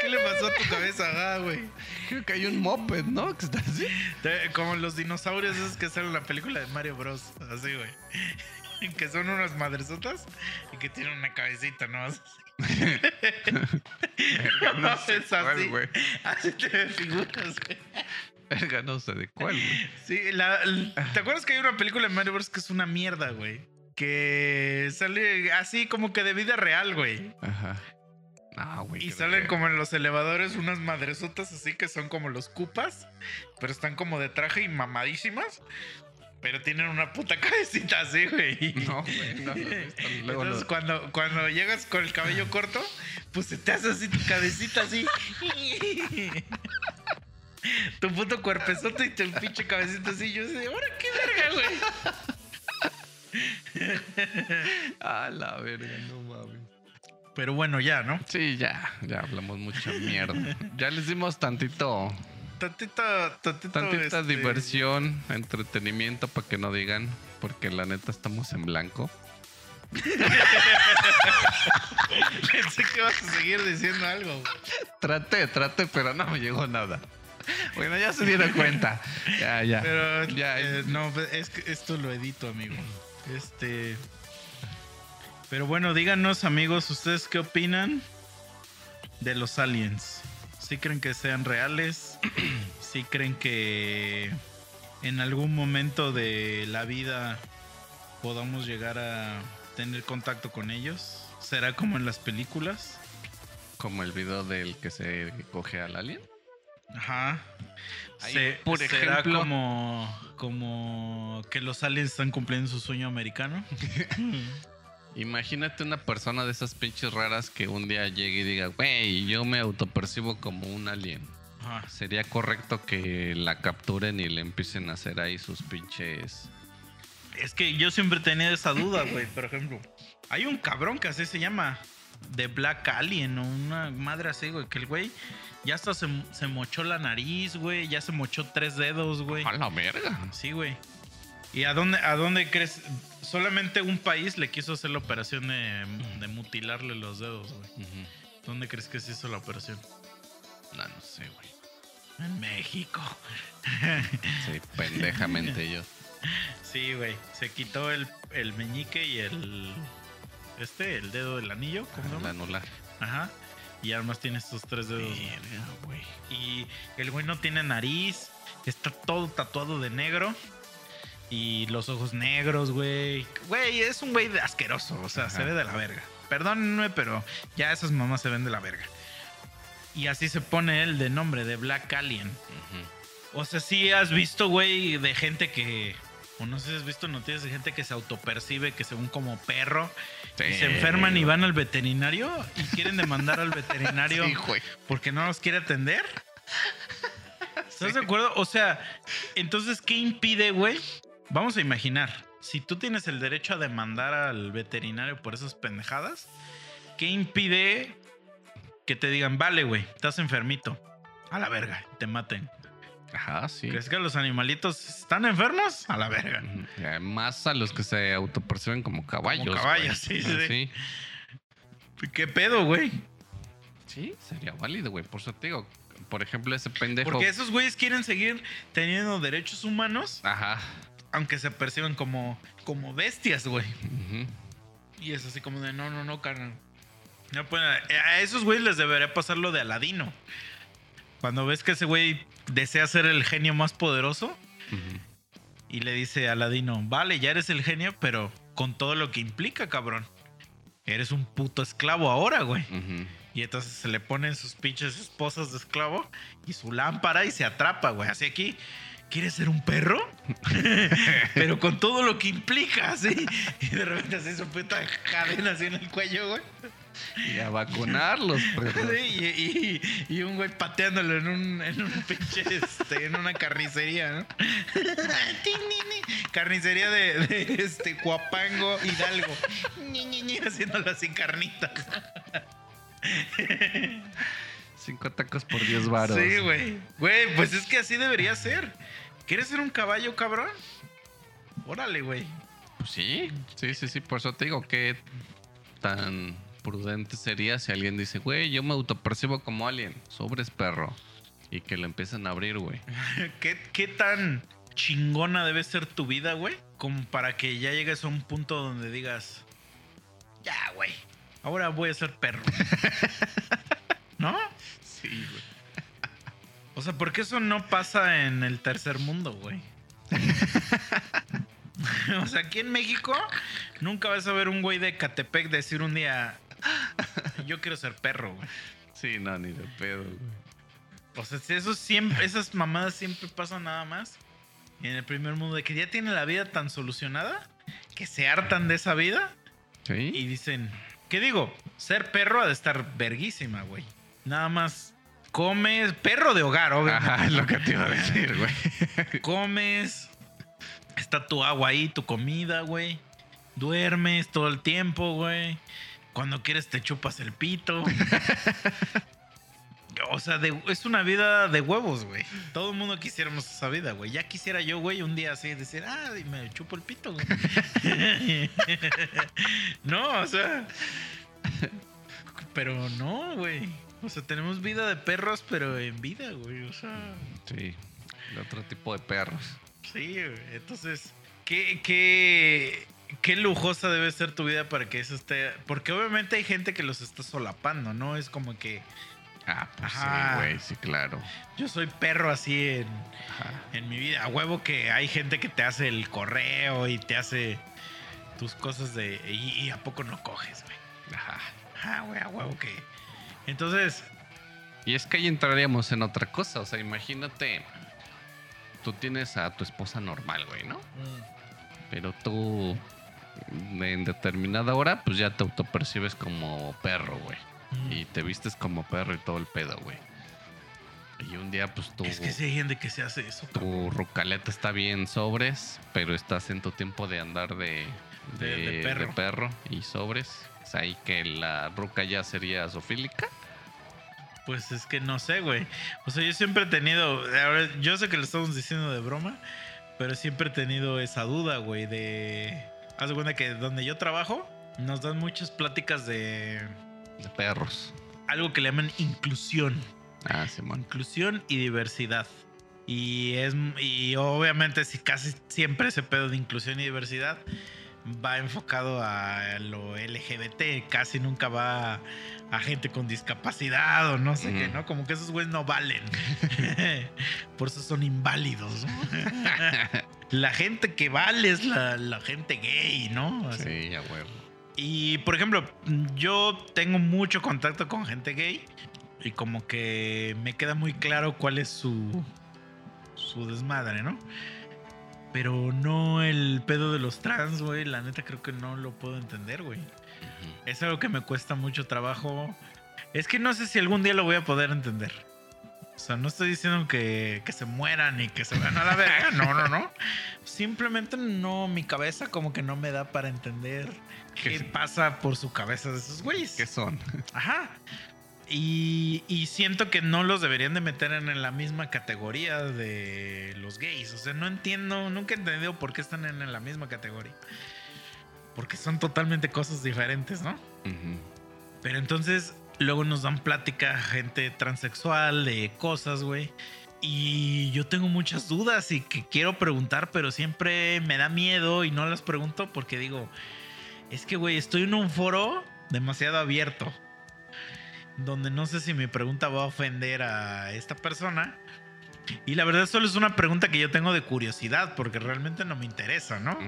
qué le pasó a tu cabeza? Ah, güey. Creo que hay un moped, ¿no? Que está así. Como los dinosaurios esos que salen en la película de Mario Bros. Así, güey. Que son unas madresotas y que tienen una cabecita, ¿no? <laughs> Verga, no sé es así. Así te figuras, güey. Verga, no sé de cuál, güey. Sí, la- ¿te acuerdas que hay una película de Mario Bros. que es una mierda, güey? Que sale así como que de vida real, güey. Ajá. Ah, güey. Y salen como en los elevadores unas madresotas así que son como los cupas, pero están como de traje y mamadísimas. Pero tienen una puta <laughs> cabecita así, güey. No, güey, no, no, <laughs> luego Entonces, lo- cuando, cuando llegas con el cabello corto, pues se te hace así tu cabecita así. <laughs> tu puto cuerpezote y tu pinche cabecita así. Yo sé, ahora qué verga, güey. A la verga, no mames. Pero bueno, ya, ¿no? Sí, ya, ya hablamos mucha mierda. Ya les dimos tantito, Tantita, tantito, tantita este, diversión, entretenimiento para que no digan, porque la neta estamos en blanco. <laughs> Pensé que ibas a seguir diciendo algo. Traté, traté, pero no me llegó nada. Bueno, ya se dieron cuenta. Ya, ya. Pero Ya, eh, no, es que esto lo edito, amigo. Este. Pero bueno, díganos, amigos, ¿ustedes qué opinan de los aliens? ¿Sí creen que sean reales? <clears throat> ¿Sí creen que en algún momento de la vida podamos llegar a tener contacto con ellos? ¿Será como en las películas? Como el video del que se coge al alien. Ajá. Ahí, Se- por ¿Será ejemplo- como, como que los aliens están cumpliendo su sueño americano? <laughs> Imagínate una persona de esas pinches raras que un día llegue y diga, güey, yo me autopercibo como un alien. Ajá. Sería correcto que la capturen y le empiecen a hacer ahí sus pinches. Es que yo siempre tenía esa duda, güey. Por ejemplo, hay un cabrón que así se llama. The Black Alien o una madre así, güey. Que el güey ya hasta se, se mochó la nariz, güey. Ya se mochó tres dedos, güey. A la verga. Sí, güey. ¿Y a dónde, a dónde crees? Solamente un país le quiso hacer la operación de, de mutilarle los dedos, güey. ¿Dónde crees que se hizo la operación? No, no sé, güey. En México. Sí, pendejamente yo. Sí, güey. Se quitó el, el meñique y el. Este, el dedo del anillo. ¿Cómo La llama? anular. Ajá. Y además tiene estos tres dedos. Verga, güey. Y el güey no tiene nariz. Está todo tatuado de negro. Y los ojos negros, güey. Güey, es un güey asqueroso. O sea, Ajá. se ve de la verga. Perdónenme, pero ya esas mamás se ven de la verga. Y así se pone él de nombre, de Black Alien. O sea, sí has visto, güey, de gente que. O no sé si has visto noticias de gente que se autopercibe que según como perro. Y se enferman y van al veterinario y quieren demandar al veterinario <laughs> Sí, porque no los quiere atender. <laughs> ¿Estás de acuerdo? O sea, entonces, ¿qué impide, güey? Vamos a imaginar, si tú tienes el derecho a demandar al veterinario por esas pendejadas, ¿qué impide que te digan, vale, güey, estás enfermito? A la verga, te maten. Ajá, sí. ¿Crees que los animalitos están enfermos? A la verga. Eh, Más a los que se autoperciben como caballos. caballos, güey. sí, sí, sí. sí. ¿Qué pedo, güey? Sí, sería válido, güey. Por eso te digo, por ejemplo, ese pendejo. Porque esos güeyes quieren seguir teniendo derechos humanos, Ajá. Aunque se perciban como, como bestias, güey. Y es así como de, no, no, no, carnal. No pueden- a esos güeyes les debería pasar lo de Aladino. Cuando ves que ese güey desea ser el genio más poderoso y le dice a Aladino, vale, ya eres el genio, pero con todo lo que implica, cabrón. Eres un puto esclavo ahora, güey. Y entonces se le ponen sus pinches esposas de esclavo y su lámpara y se atrapa, güey. Así aquí, ¿quieres ser un perro? <laughs> Pero con todo lo que implica, así. Y de repente así su puta cadena así en el cuello, güey. Y a vacunarlos, perros. Sí, y, y- y un güey pateándolo en un, en un pinche, este, en una carnicería, ¿no? <laughs> Carnicería de, de, este Cuapango Hidalgo. Haciéndolo así carnitas. <laughs> Cinco tacos por 10 varos. Sí, güey. Güey, pues es que así debería ser. ¿Quieres ser un caballo, cabrón? Órale, güey. Pues sí, sí, sí, sí. Por eso te digo que tan prudente sería si alguien dice, güey, yo me autopercibo como alien, sobres perro. Y que lo empiezan a abrir, güey. <laughs> ¿Qué, qué tan chingona debe ser tu vida, güey? Como para que ya llegues a un punto donde digas, ya, güey, ahora voy a ser perro. <laughs> ¿No? Sí, güey. O sea, ¿por qué eso no pasa en el tercer mundo, güey? <laughs> o sea, aquí en México nunca vas a ver un güey de Catepec decir un día, yo quiero ser perro, güey. Sí, no, ni de pedo, güey. O sea, si eso siempre, esas mamadas siempre pasan nada más en el primer mundo de que ya tienen la vida tan solucionada que se hartan de esa vida Sí. y dicen, ¿qué digo? Ser perro ha de estar verguísima, güey. Nada más comes, perro de hogar, obviamente. Ajá, es lo que te iba a decir, güey. <laughs> Comes, está tu agua ahí, tu comida, güey. Duermes todo el tiempo, güey. Cuando quieres te chupas el pito. <laughs> O sea, de- es una vida de huevos, güey. Todo el mundo quisiéramos esa vida, güey. Ya quisiera yo, güey, un día así decir, ah, me chupo el pito, güey. <laughs> no, o sea. Pero no, güey. O sea, tenemos vida de perros, pero en vida, güey. O sea. Sí, de otro tipo de perros. Sí, güey. Entonces, ¿qué, qué, qué lujosa debe ser tu vida para que eso esté. Porque obviamente hay gente que los está solapando, ¿no? Es como que Ah, pues Ajá. sí, güey, sí, claro. yo soy perro así en, Ajá. en mi vida. A huevo que hay gente que te hace el correo y te hace tus cosas de. Y, y a poco no coges, güey. Ajá. Ah, güey, a huevo que. Entonces, Y es que ahí entraríamos en otra cosa. O sea, imagínate, tú tienes a tu esposa normal, güey, ¿no? Pero tú en determinada hora, pues ya te autopercibes como perro, güey. mm, Y te vistes como perro y todo el pedo, güey. Y un día, pues tú, es que sí hay gente que se hace eso. tu rucaleta está bien sobres, pero estás en tu tiempo de andar de, De- de, de perro. de perro y sobres. Ahí que la ruca ya sería zoofílica. Pues es que no sé, güey. O sea, yo siempre he tenido. ahora, yo sé que lo estamos diciendo de broma, pero siempre he tenido esa duda, güey, de. Haz de cuenta que donde yo trabajo, nos dan muchas pláticas de De perros. algo que le llaman inclusión. Ah, Simón. Inclusión y diversidad. Y es y obviamente si casi siempre ese pedo de inclusión y diversidad va enfocado a lo LGBT, casi nunca va a gente con discapacidad o no sé qué. ¿no? Como que esos güeyes no valen. <laughs> Por eso son inválidos. ¿no? <laughs> la gente que vale es la, la gente gay, ¿no? Así. Sí, a huevo. Y por ejemplo, yo tengo mucho contacto con gente gay y como que me queda muy claro cuál es su su desmadre, ¿no? Pero no el pedo de los trans, güey, la neta creo que no lo puedo entender, güey. Es algo que me cuesta mucho trabajo. Es que no sé si algún día lo voy a poder entender. O sea, no estoy diciendo que, que se mueran y que se van a la verga. No, no, no. Simplemente no, mi cabeza como que no me da para entender qué ¿Qué- pasa por su cabeza de esos güeyes. ¿Qué son? Ajá. Y, y siento que no los deberían de meter en, la misma categoría de los gays. O sea, no entiendo, nunca he entendido por qué están en, la misma categoría. Porque son totalmente cosas diferentes, ¿no? Pero entonces luego nos dan plática gente transexual de cosas, güey. Y yo tengo muchas dudas y que quiero preguntar, pero siempre me da miedo y no las pregunto porque digo, es que, güey, estoy en un foro demasiado abierto. Donde no sé si mi pregunta va a ofender a esta persona. Y la verdad solo es una pregunta que yo tengo de curiosidad porque realmente no me interesa, ¿no?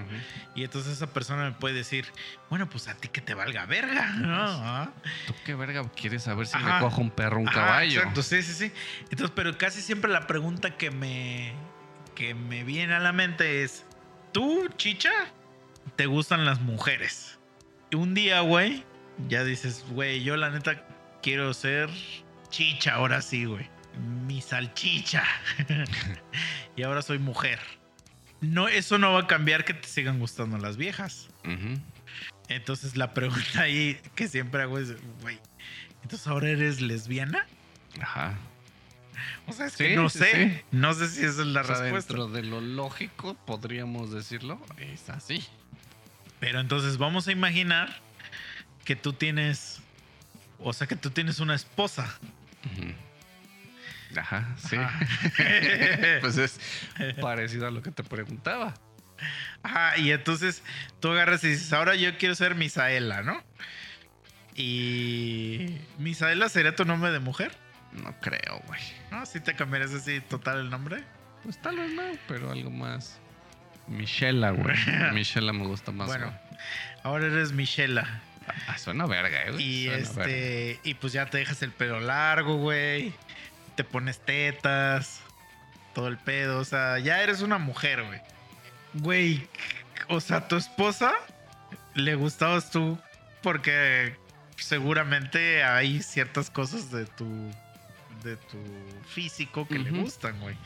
Y entonces esa persona me puede decir, bueno, pues a ti que te valga verga, ¿no? ¿Tú qué verga quieres saber si Ajá. le cojo un perro o un Ajá, caballo? Exacto, sí, sí, sí. Entonces, pero casi siempre la pregunta que me, que me viene a la mente es, ¿tú, chicha, te gustan las mujeres? Y un día, güey, ya dices, güey, yo la neta quiero ser chicha ahora sí, güey. Mi salchicha. <laughs> y ahora soy mujer. No, eso no va a cambiar que te sigan gustando las viejas. Entonces la pregunta ahí que siempre hago es, güey, ¿entonces ahora eres lesbiana? Ajá. O sea, es Sí, que no sí, sé. sí. No sé si esa es la O sea, respuesta. dentro de lo lógico, podríamos decirlo, es así. Pero entonces vamos a imaginar que tú tienes. O sea, que tú tienes una esposa. Ajá, sí. Ajá. <laughs> pues es <laughs> parecido a lo que te preguntaba. Ajá, y entonces tú agarras y dices, ahora yo quiero ser Misaela, ¿no? Y. ¿Misaela sería tu nombre de mujer? No creo, güey. ¿No? ¿Sí te cambiarías así total el nombre? Pues tal vez no, pero algo más. Michela, güey. <laughs> Michela me gusta más. bueno, ahora eres Michela. Ah, suena verga, eh, güey. Y Suena verga. este. Y pues ya te dejas el pelo largo, güey. Te pones tetas. todo el pedo. O sea, ya eres una mujer, güey. Güey, o sea, tu esposa le gustabas tú porque seguramente hay ciertas cosas de tu de tu físico que le gustan, güey.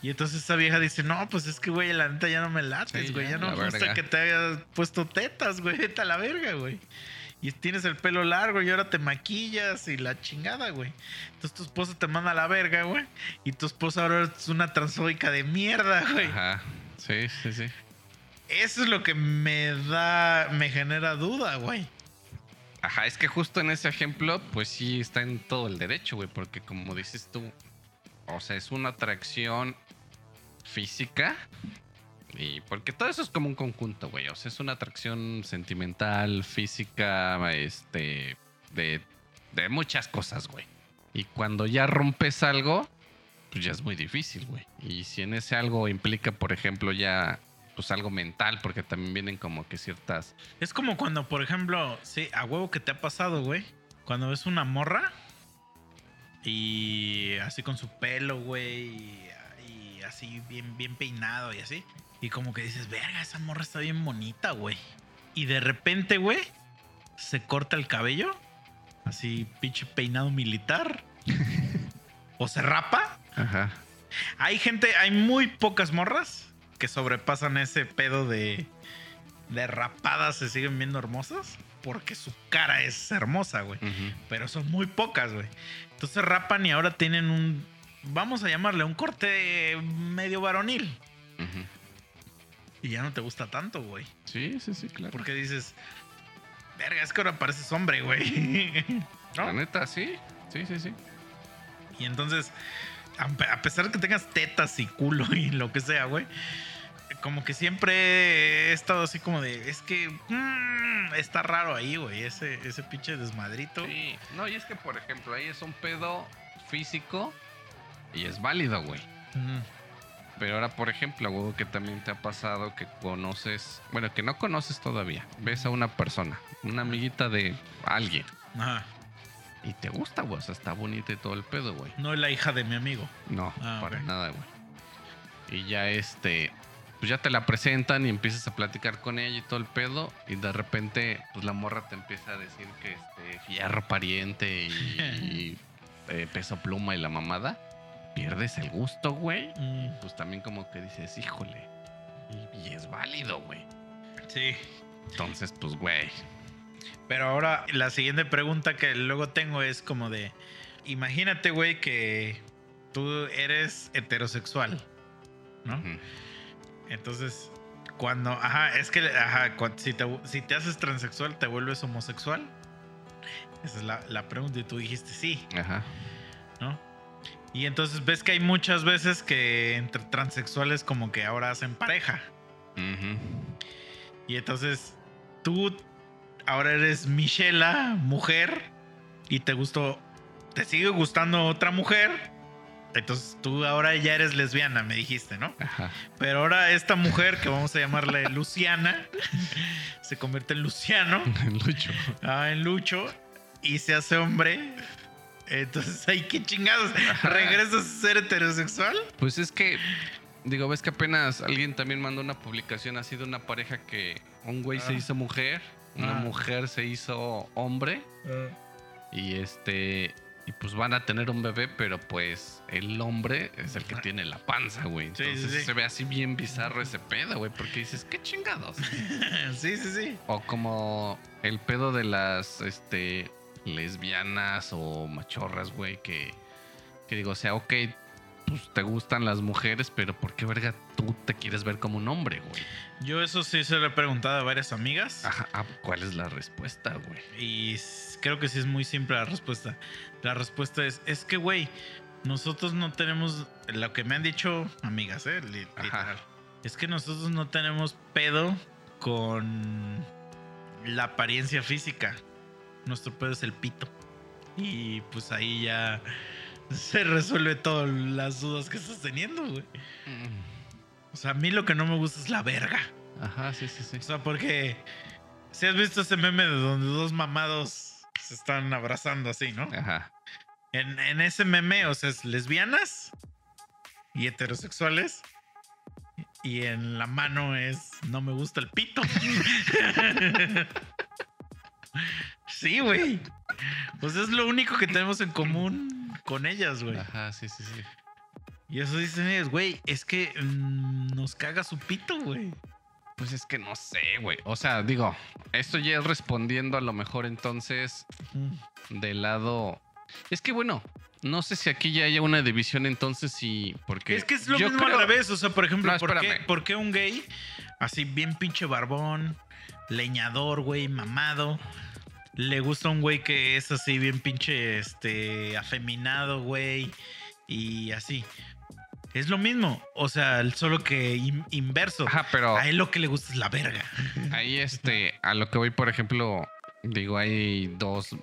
Y entonces esa vieja dice, no, pues es que, güey, la neta ya no me lates, Sí, güey. ya, ya, no me gusta verga. que te hayas puesto tetas, güey. Vete a la verga, güey. Y tienes el pelo largo y ahora te maquillas y la chingada, güey. Entonces tu esposa te manda a la verga, güey. Y tu esposa ahora es una transfóbica de mierda, güey. Ajá. Sí, sí, sí. Eso es lo que me da, me genera duda, güey. Ajá, es que justo en ese ejemplo, pues sí está en todo el derecho, güey, porque como dices tú, o sea, es una atracción física y porque todo eso es como un conjunto, güey, o sea, es una atracción sentimental, física, este, de, de muchas cosas, güey. Y cuando ya rompes algo, pues ya es muy difícil, güey. Y si en ese algo implica, por ejemplo, ya, pues algo mental, porque también vienen como que ciertas Es como cuando, por ejemplo, sí, a huevo que te ha pasado, güey. Cuando ves una morra y así con su pelo, güey, así bien, bien peinado y así. Y como que dices, verga, esa morra está bien bonita, güey. Y de repente, güey, se corta el cabello, así pinche peinado militar. <laughs> o se rapa. Ajá. Hay gente, hay muy pocas morras que sobrepasan ese pedo de, de rapadas, se siguen viendo hermosas porque su cara es hermosa, güey. Pero son muy pocas, güey. Entonces rapan y ahora tienen un, vamos a llamarle un corte medio varonil. Y ya no te gusta tanto, güey. Sí, sí, sí, claro. Porque dices, verga, es que ahora pareces hombre, güey. <laughs> La ¿No? neta, sí. Sí, sí, sí. Y entonces, a a pesar de que tengas tetas y culo <laughs> y lo que sea, güey, como que siempre he estado así como de, es que mm, está raro ahí, güey, ese, ese pinche desmadrito. Sí. No, y es que, por ejemplo, ahí es un pedo físico y es válido, güey. Pero ahora, por ejemplo, güey, que también te ha pasado que conoces, bueno, que no conoces todavía. Ves a una persona, una amiguita de alguien, Ajá. y te gusta, güey. O sea, está bonita y todo el pedo, güey. No es la hija de mi amigo. No, Ah, para nada, güey. Y ya este, pues ya te la presentan y empiezas a platicar con ella y todo el pedo. Y de repente, pues la morra te empieza a decir que este, fierro pariente y, <laughs> y, eh, peso pluma y la mamada. Pierdes el gusto, güey. Mm, Pues también como que dices, híjole. Y, y es válido, güey. sí. Entonces, pues, güey. Pero ahora la siguiente pregunta que luego tengo es como de, imagínate, güey, que tú eres heterosexual, ¿no? Entonces, cuando, ajá, es que, ajá, si, te, si te haces transexual, ¿te vuelves homosexual? Esa es la, la pregunta y tú dijiste sí, Ajá. ¿no? Y entonces ves que hay muchas veces que entre transexuales como que ahora hacen pareja. Y entonces tú ahora eres Michela, mujer, y te gustó, te sigue gustando otra mujer. Entonces tú ahora ya eres lesbiana, me dijiste, ¿no? Ajá. Pero ahora esta mujer, que vamos a llamarle Luciana, <laughs> se convierte en Luciano, <laughs> Lucho. ah, en Lucho, y se hace hombre. Entonces, ay, qué chingados. ¿Regresas a ser heterosexual? Pues es que, digo, ves que apenas alguien también mandó una publicación así de una pareja que un güey se Ah. hizo mujer, una Ah. mujer se hizo hombre y este y pues van a tener un bebé, pero pues el hombre es el que Ah. tiene la panza, güey. Sí, sí, Entonces sí. se ve así bien bizarro ese pedo, güey, porque dices, qué chingados. <laughs> sí, sí, sí. o como el pedo de las este lesbianas o machorras, güey, que, que digo, o sea, ok, pues te gustan las mujeres, pero ¿por qué verga tú te quieres ver como un hombre, güey? Yo eso sí se lo he preguntado a varias amigas. Ajá, ah, ¿cuál es la respuesta, güey? Y creo que sí es muy simple la respuesta. La respuesta es, es que, güey, nosotros no tenemos, lo que me han dicho amigas, ¿eh? Literal. Es que nosotros no tenemos pedo con la apariencia física. Nuestro pedo es el pito. Y pues ahí ya <laughs> se resuelve todas las dudas que estás teniendo, güey. O sea, a mí lo que no me gusta es la verga. Ajá, sí, sí, sí. O sea, porque si has visto ese meme de donde dos mamados se están abrazando así, ¿no? Ajá. En, en ese meme, o sea, es lesbianas y heterosexuales. Y en la mano es no me gusta el pito. <laughs> <laughs> sí, güey. Pues es lo único que tenemos en común con ellas, güey. Ajá, sí, sí, sí. Y eso dicen güey, es que mm, nos caga su pito, güey. Pues es que no sé, güey. O sea, digo, esto ya es respondiendo a lo mejor entonces Mm. del lado. Es que bueno, no sé si aquí ya haya una división entonces y porque Es que es lo yo mismo creo- al revés. O sea, por ejemplo, No, ¿por, qué, espérame. por qué un gay así bien pinche barbón, leñador, güey, mamado? Le gusta un güey que es así bien pinche este afeminado, güey, y así. Es lo mismo, o sea, solo que in- inverso. Ajá, pero A él lo que le gusta es la verga. <laughs> ahí este, a lo que voy, por ejemplo, digo, hay dos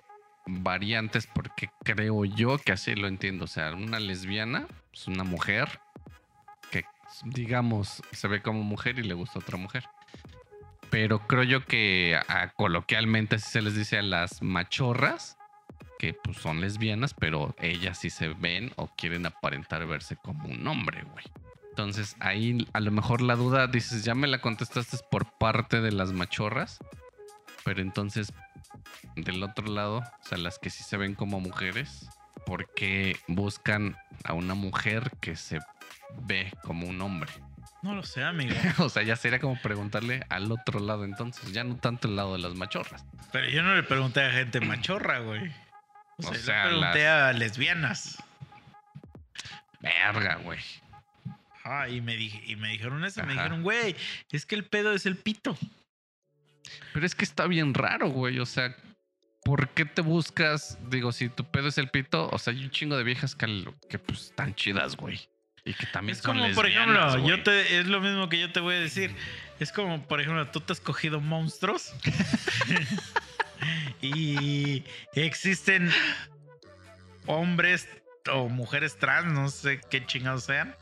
variantes porque creo yo que así lo entiendo. O sea, una lesbiana es una mujer que, digamos, se ve como mujer y le gusta otra mujer. Pero creo yo que coloquialmente así se les dice a las machorras que pues son lesbianas, pero ellas sí se ven o quieren aparentar verse como un hombre, güey. Entonces ahí a lo mejor la duda dices, ya me la contestaste por parte de las machorras, pero entonces del otro lado, o sea, las que sí se ven como mujeres, ¿por qué buscan a una mujer que se ve como un hombre? No lo sé, amigo. <laughs> O sea, ya sería como preguntarle al otro lado entonces, ya no tanto el lado de las machorras. Pero yo no le pregunté a gente machorra, güey. O sea, O yo sea, le pregunté las- a lesbianas. Verga, güey. Ah, y me, dije, y me dijeron eso, me Ajá. dijeron, güey, es que el pedo es el pito. Pero es que está bien raro, güey. O sea, ¿por qué te buscas? Digo, si tu pedo es el pito, o sea, hay un chingo de viejas que, que pues están chidas, güey. Y que también Es son como, por ejemplo, yo te, es lo mismo que yo te voy a decir. Es como, por ejemplo, tú te has cogido monstruos. <laughs> y existen hombres o mujeres trans, no sé qué chingados sean,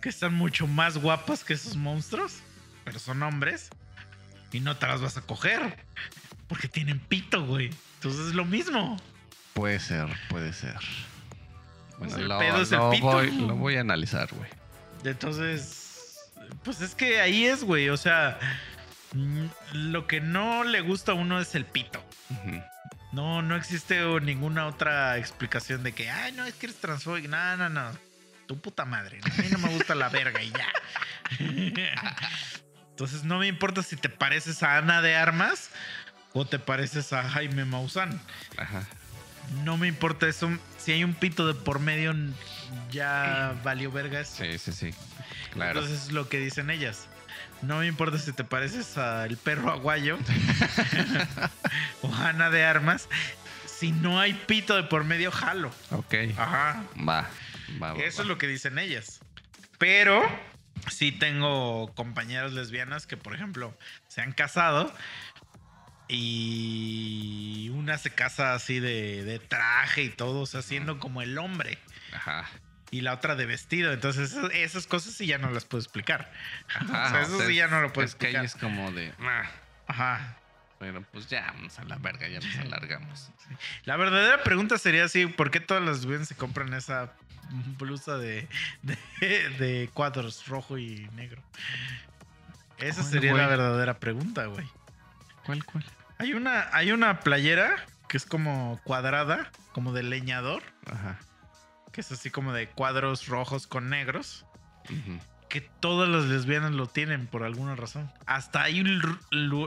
que están mucho más guapas que esos monstruos, pero son hombres. Y no te las vas a coger. Porque tienen pito, güey. Entonces es lo mismo. Puede ser, puede ser. Bueno, el lo, pedo es el lo pito. voy, lo voy a analizar, güey. Entonces, pues es que ahí es, güey. O sea, mm, lo que no le gusta a uno es el pito. No, no existe ninguna otra explicación de que, ay, no, es que eres transfóbico. No, no, no. Tu puta madre. A mí no me gusta la verga y ya. <laughs> Entonces, no me importa si te pareces a Ana de Armas o te pareces a Jaime Maussan. Ajá. No me importa eso. Si hay un pito de por medio, ya valió verga eso. Sí, sí, sí. Claro. Entonces es lo que dicen ellas. No me importa si te pareces al perro aguayo <laughs> o Ana de Armas. Si no hay pito de por medio, jalo. ok. Ajá. Va. Va, va, Eso va. es lo que dicen ellas. Pero sí tengo compañeras lesbianas que, por ejemplo, se han casado y una se casa así de, de traje y todo, o sea, siendo como el hombre. Ajá. Y la otra de vestido. Entonces, esas, cosas sí ya no las puedo explicar. Ajá, <laughs> o sea, eso sí ya no lo puedo Es que ahí explicar. es como de. "Ah". Ajá. Pero pues ya, vamos a la verga, ya nos alargamos. La verdadera pregunta sería así, ¿por qué todas las lesbianas se compran esa blusa de, de, de cuadros rojo y negro? Esa ¿Cuál, sería güey? la verdadera pregunta, güey. ¿Cuál, cuál? Hay una, hay una playera que es como cuadrada, como de leñador, Ajá. que es así como de cuadros rojos con negros. Ujú. que todas las lesbianas lo tienen por alguna razón. Hasta hay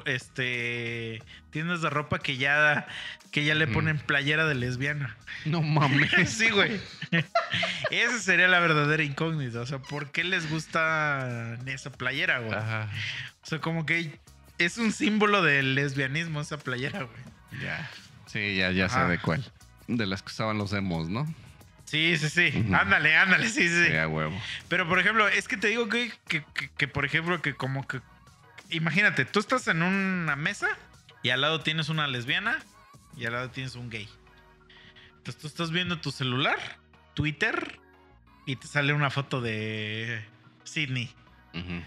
este tiendas de ropa que ya que ya le ponen playera de lesbiana. No mames. <laughs> sí, güey. Esa sería la verdadera incógnita, o sea, ¿por qué les gusta esa playera, güey? Ajá. O sea, como que es un símbolo del lesbianismo esa playera, güey. Ya. Sí, ya, ya sé de cuál. De las que usaban los emos, ¿no? Sí, sí, sí. Ándale, ándale, sí, sí. Sí, a huevo. Pero, por ejemplo, es que te digo que, que, que- que, por ejemplo, que como que... Imagínate, tú estás en una mesa y al lado tienes una lesbiana y al lado tienes un gay. Entonces tú estás viendo tu celular, Twitter, y te sale una foto de Sidney. Ujú.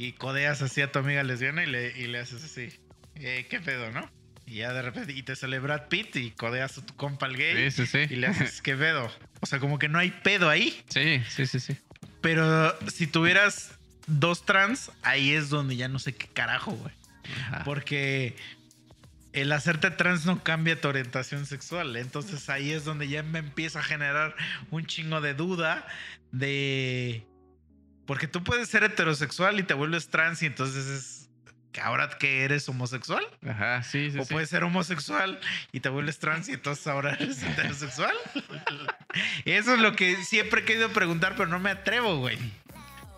Y codeas así a tu amiga lesbiana y le, y le haces así. Eh, ¿Qué pedo, no? Y ya de repente, y te sale Brad Pitt y codeas a tu compa el gay Sí, sí, sí. y le haces, ¿qué pedo? O sea, como que no hay pedo ahí. Sí, sí, sí, sí. Pero si tuvieras dos trans, ahí es donde ya no sé qué carajo, güey. Ajá. Porque el hacerte trans no cambia tu orientación sexual. Entonces ahí es donde ya me empieza a generar un chingo de duda de... Porque tú puedes ser heterosexual y te vuelves trans y entonces es... que ¿Ahora que eres homosexual? Ajá, sí, sí. o sí. puedes ser homosexual y te vuelves trans y entonces ahora eres heterosexual. Eso es lo que siempre he querido preguntar, pero no me atrevo, güey.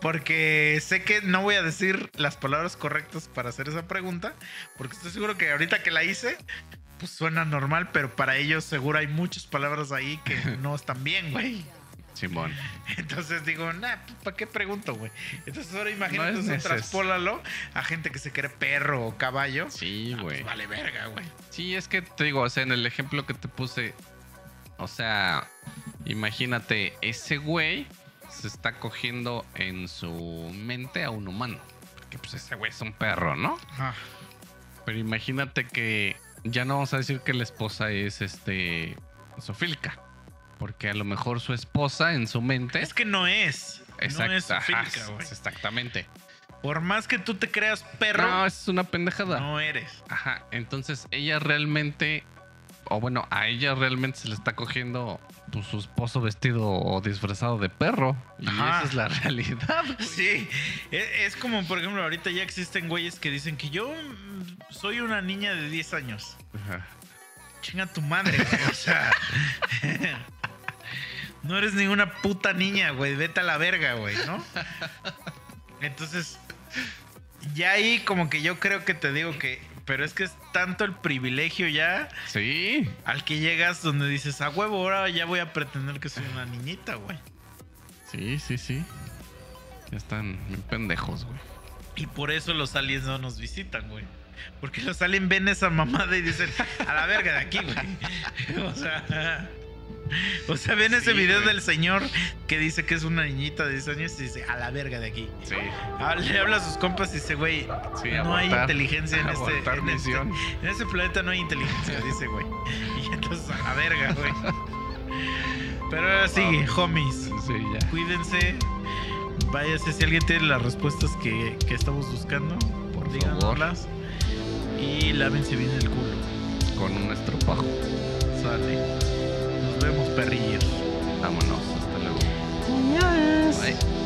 Porque sé que no voy a decir las palabras correctas para hacer esa pregunta, porque estoy seguro que ahorita que la hice, pues suena normal, pero para ellos seguro hay muchas palabras ahí que no están bien, güey. Simón. <laughs> Entonces digo, nah, ¿para qué pregunto, güey? Entonces ahora imagínate No es eso, traspólalo a gente que se cree perro o caballo. Sí, Ah, güey. pues vale verga, güey. Sí, es que te digo, o sea, en el ejemplo que te puse, o sea, imagínate, ese güey se está cogiendo en su mente a un humano. Porque pues ese güey es un perro, ¿no? Ah, Pero imagínate que ya no vamos a decir que la esposa es este sofílica. Porque a lo mejor su esposa en su mente. Es que no es. No es ajá, zoofílica, güey. exactamente. Por más que tú te creas perro, No, es una pendejada. no eres. Ajá, entonces ella realmente, o bueno, a ella realmente se le está cogiendo pues, su esposo vestido o disfrazado de perro. Y Ajá. esa es la <laughs> realidad. güey. Sí, es, es como, por ejemplo, ahorita ya existen güeyes que dicen que yo mm, soy una niña de 10 años. Ajá. Chinga tu madre, güey. O sea, <laughs> no eres ninguna puta niña, güey. Vete a la verga, güey, ¿no? Entonces, ya ahí como que yo creo que te digo que, pero es que es tanto el privilegio ya Sí, al que llegas donde dices, a huevo, ahora ya voy a pretender que soy una niñita, güey. sí, sí, sí. Ya están bien pendejos, güey. Y por eso los aliens no nos visitan, güey. Porque los aliens ven esa mamada y dicen, a la verga de aquí, güey. <laughs> O sea, <laughs> o sea, ven ese Sí, video güey. del señor que dice que es una niñita de 10 años y dice, a la verga de aquí. Sí, Ah, Le habla a sus compas y dice, güey, sí, no hay inteligencia en este, en, este, en este planeta no hay inteligencia, <laughs> dice, güey. <laughs> Y entonces, a la verga, güey. Pero ahora sí, homies. Sí, ya. Cuídense. Váyase si alguien tiene las respuestas que, que estamos buscando. Por díganoslas. Y lávense bien el culo. Con un estropajo. Sale. Vemos, perrillos. Vámonos. Hasta luego. Bye.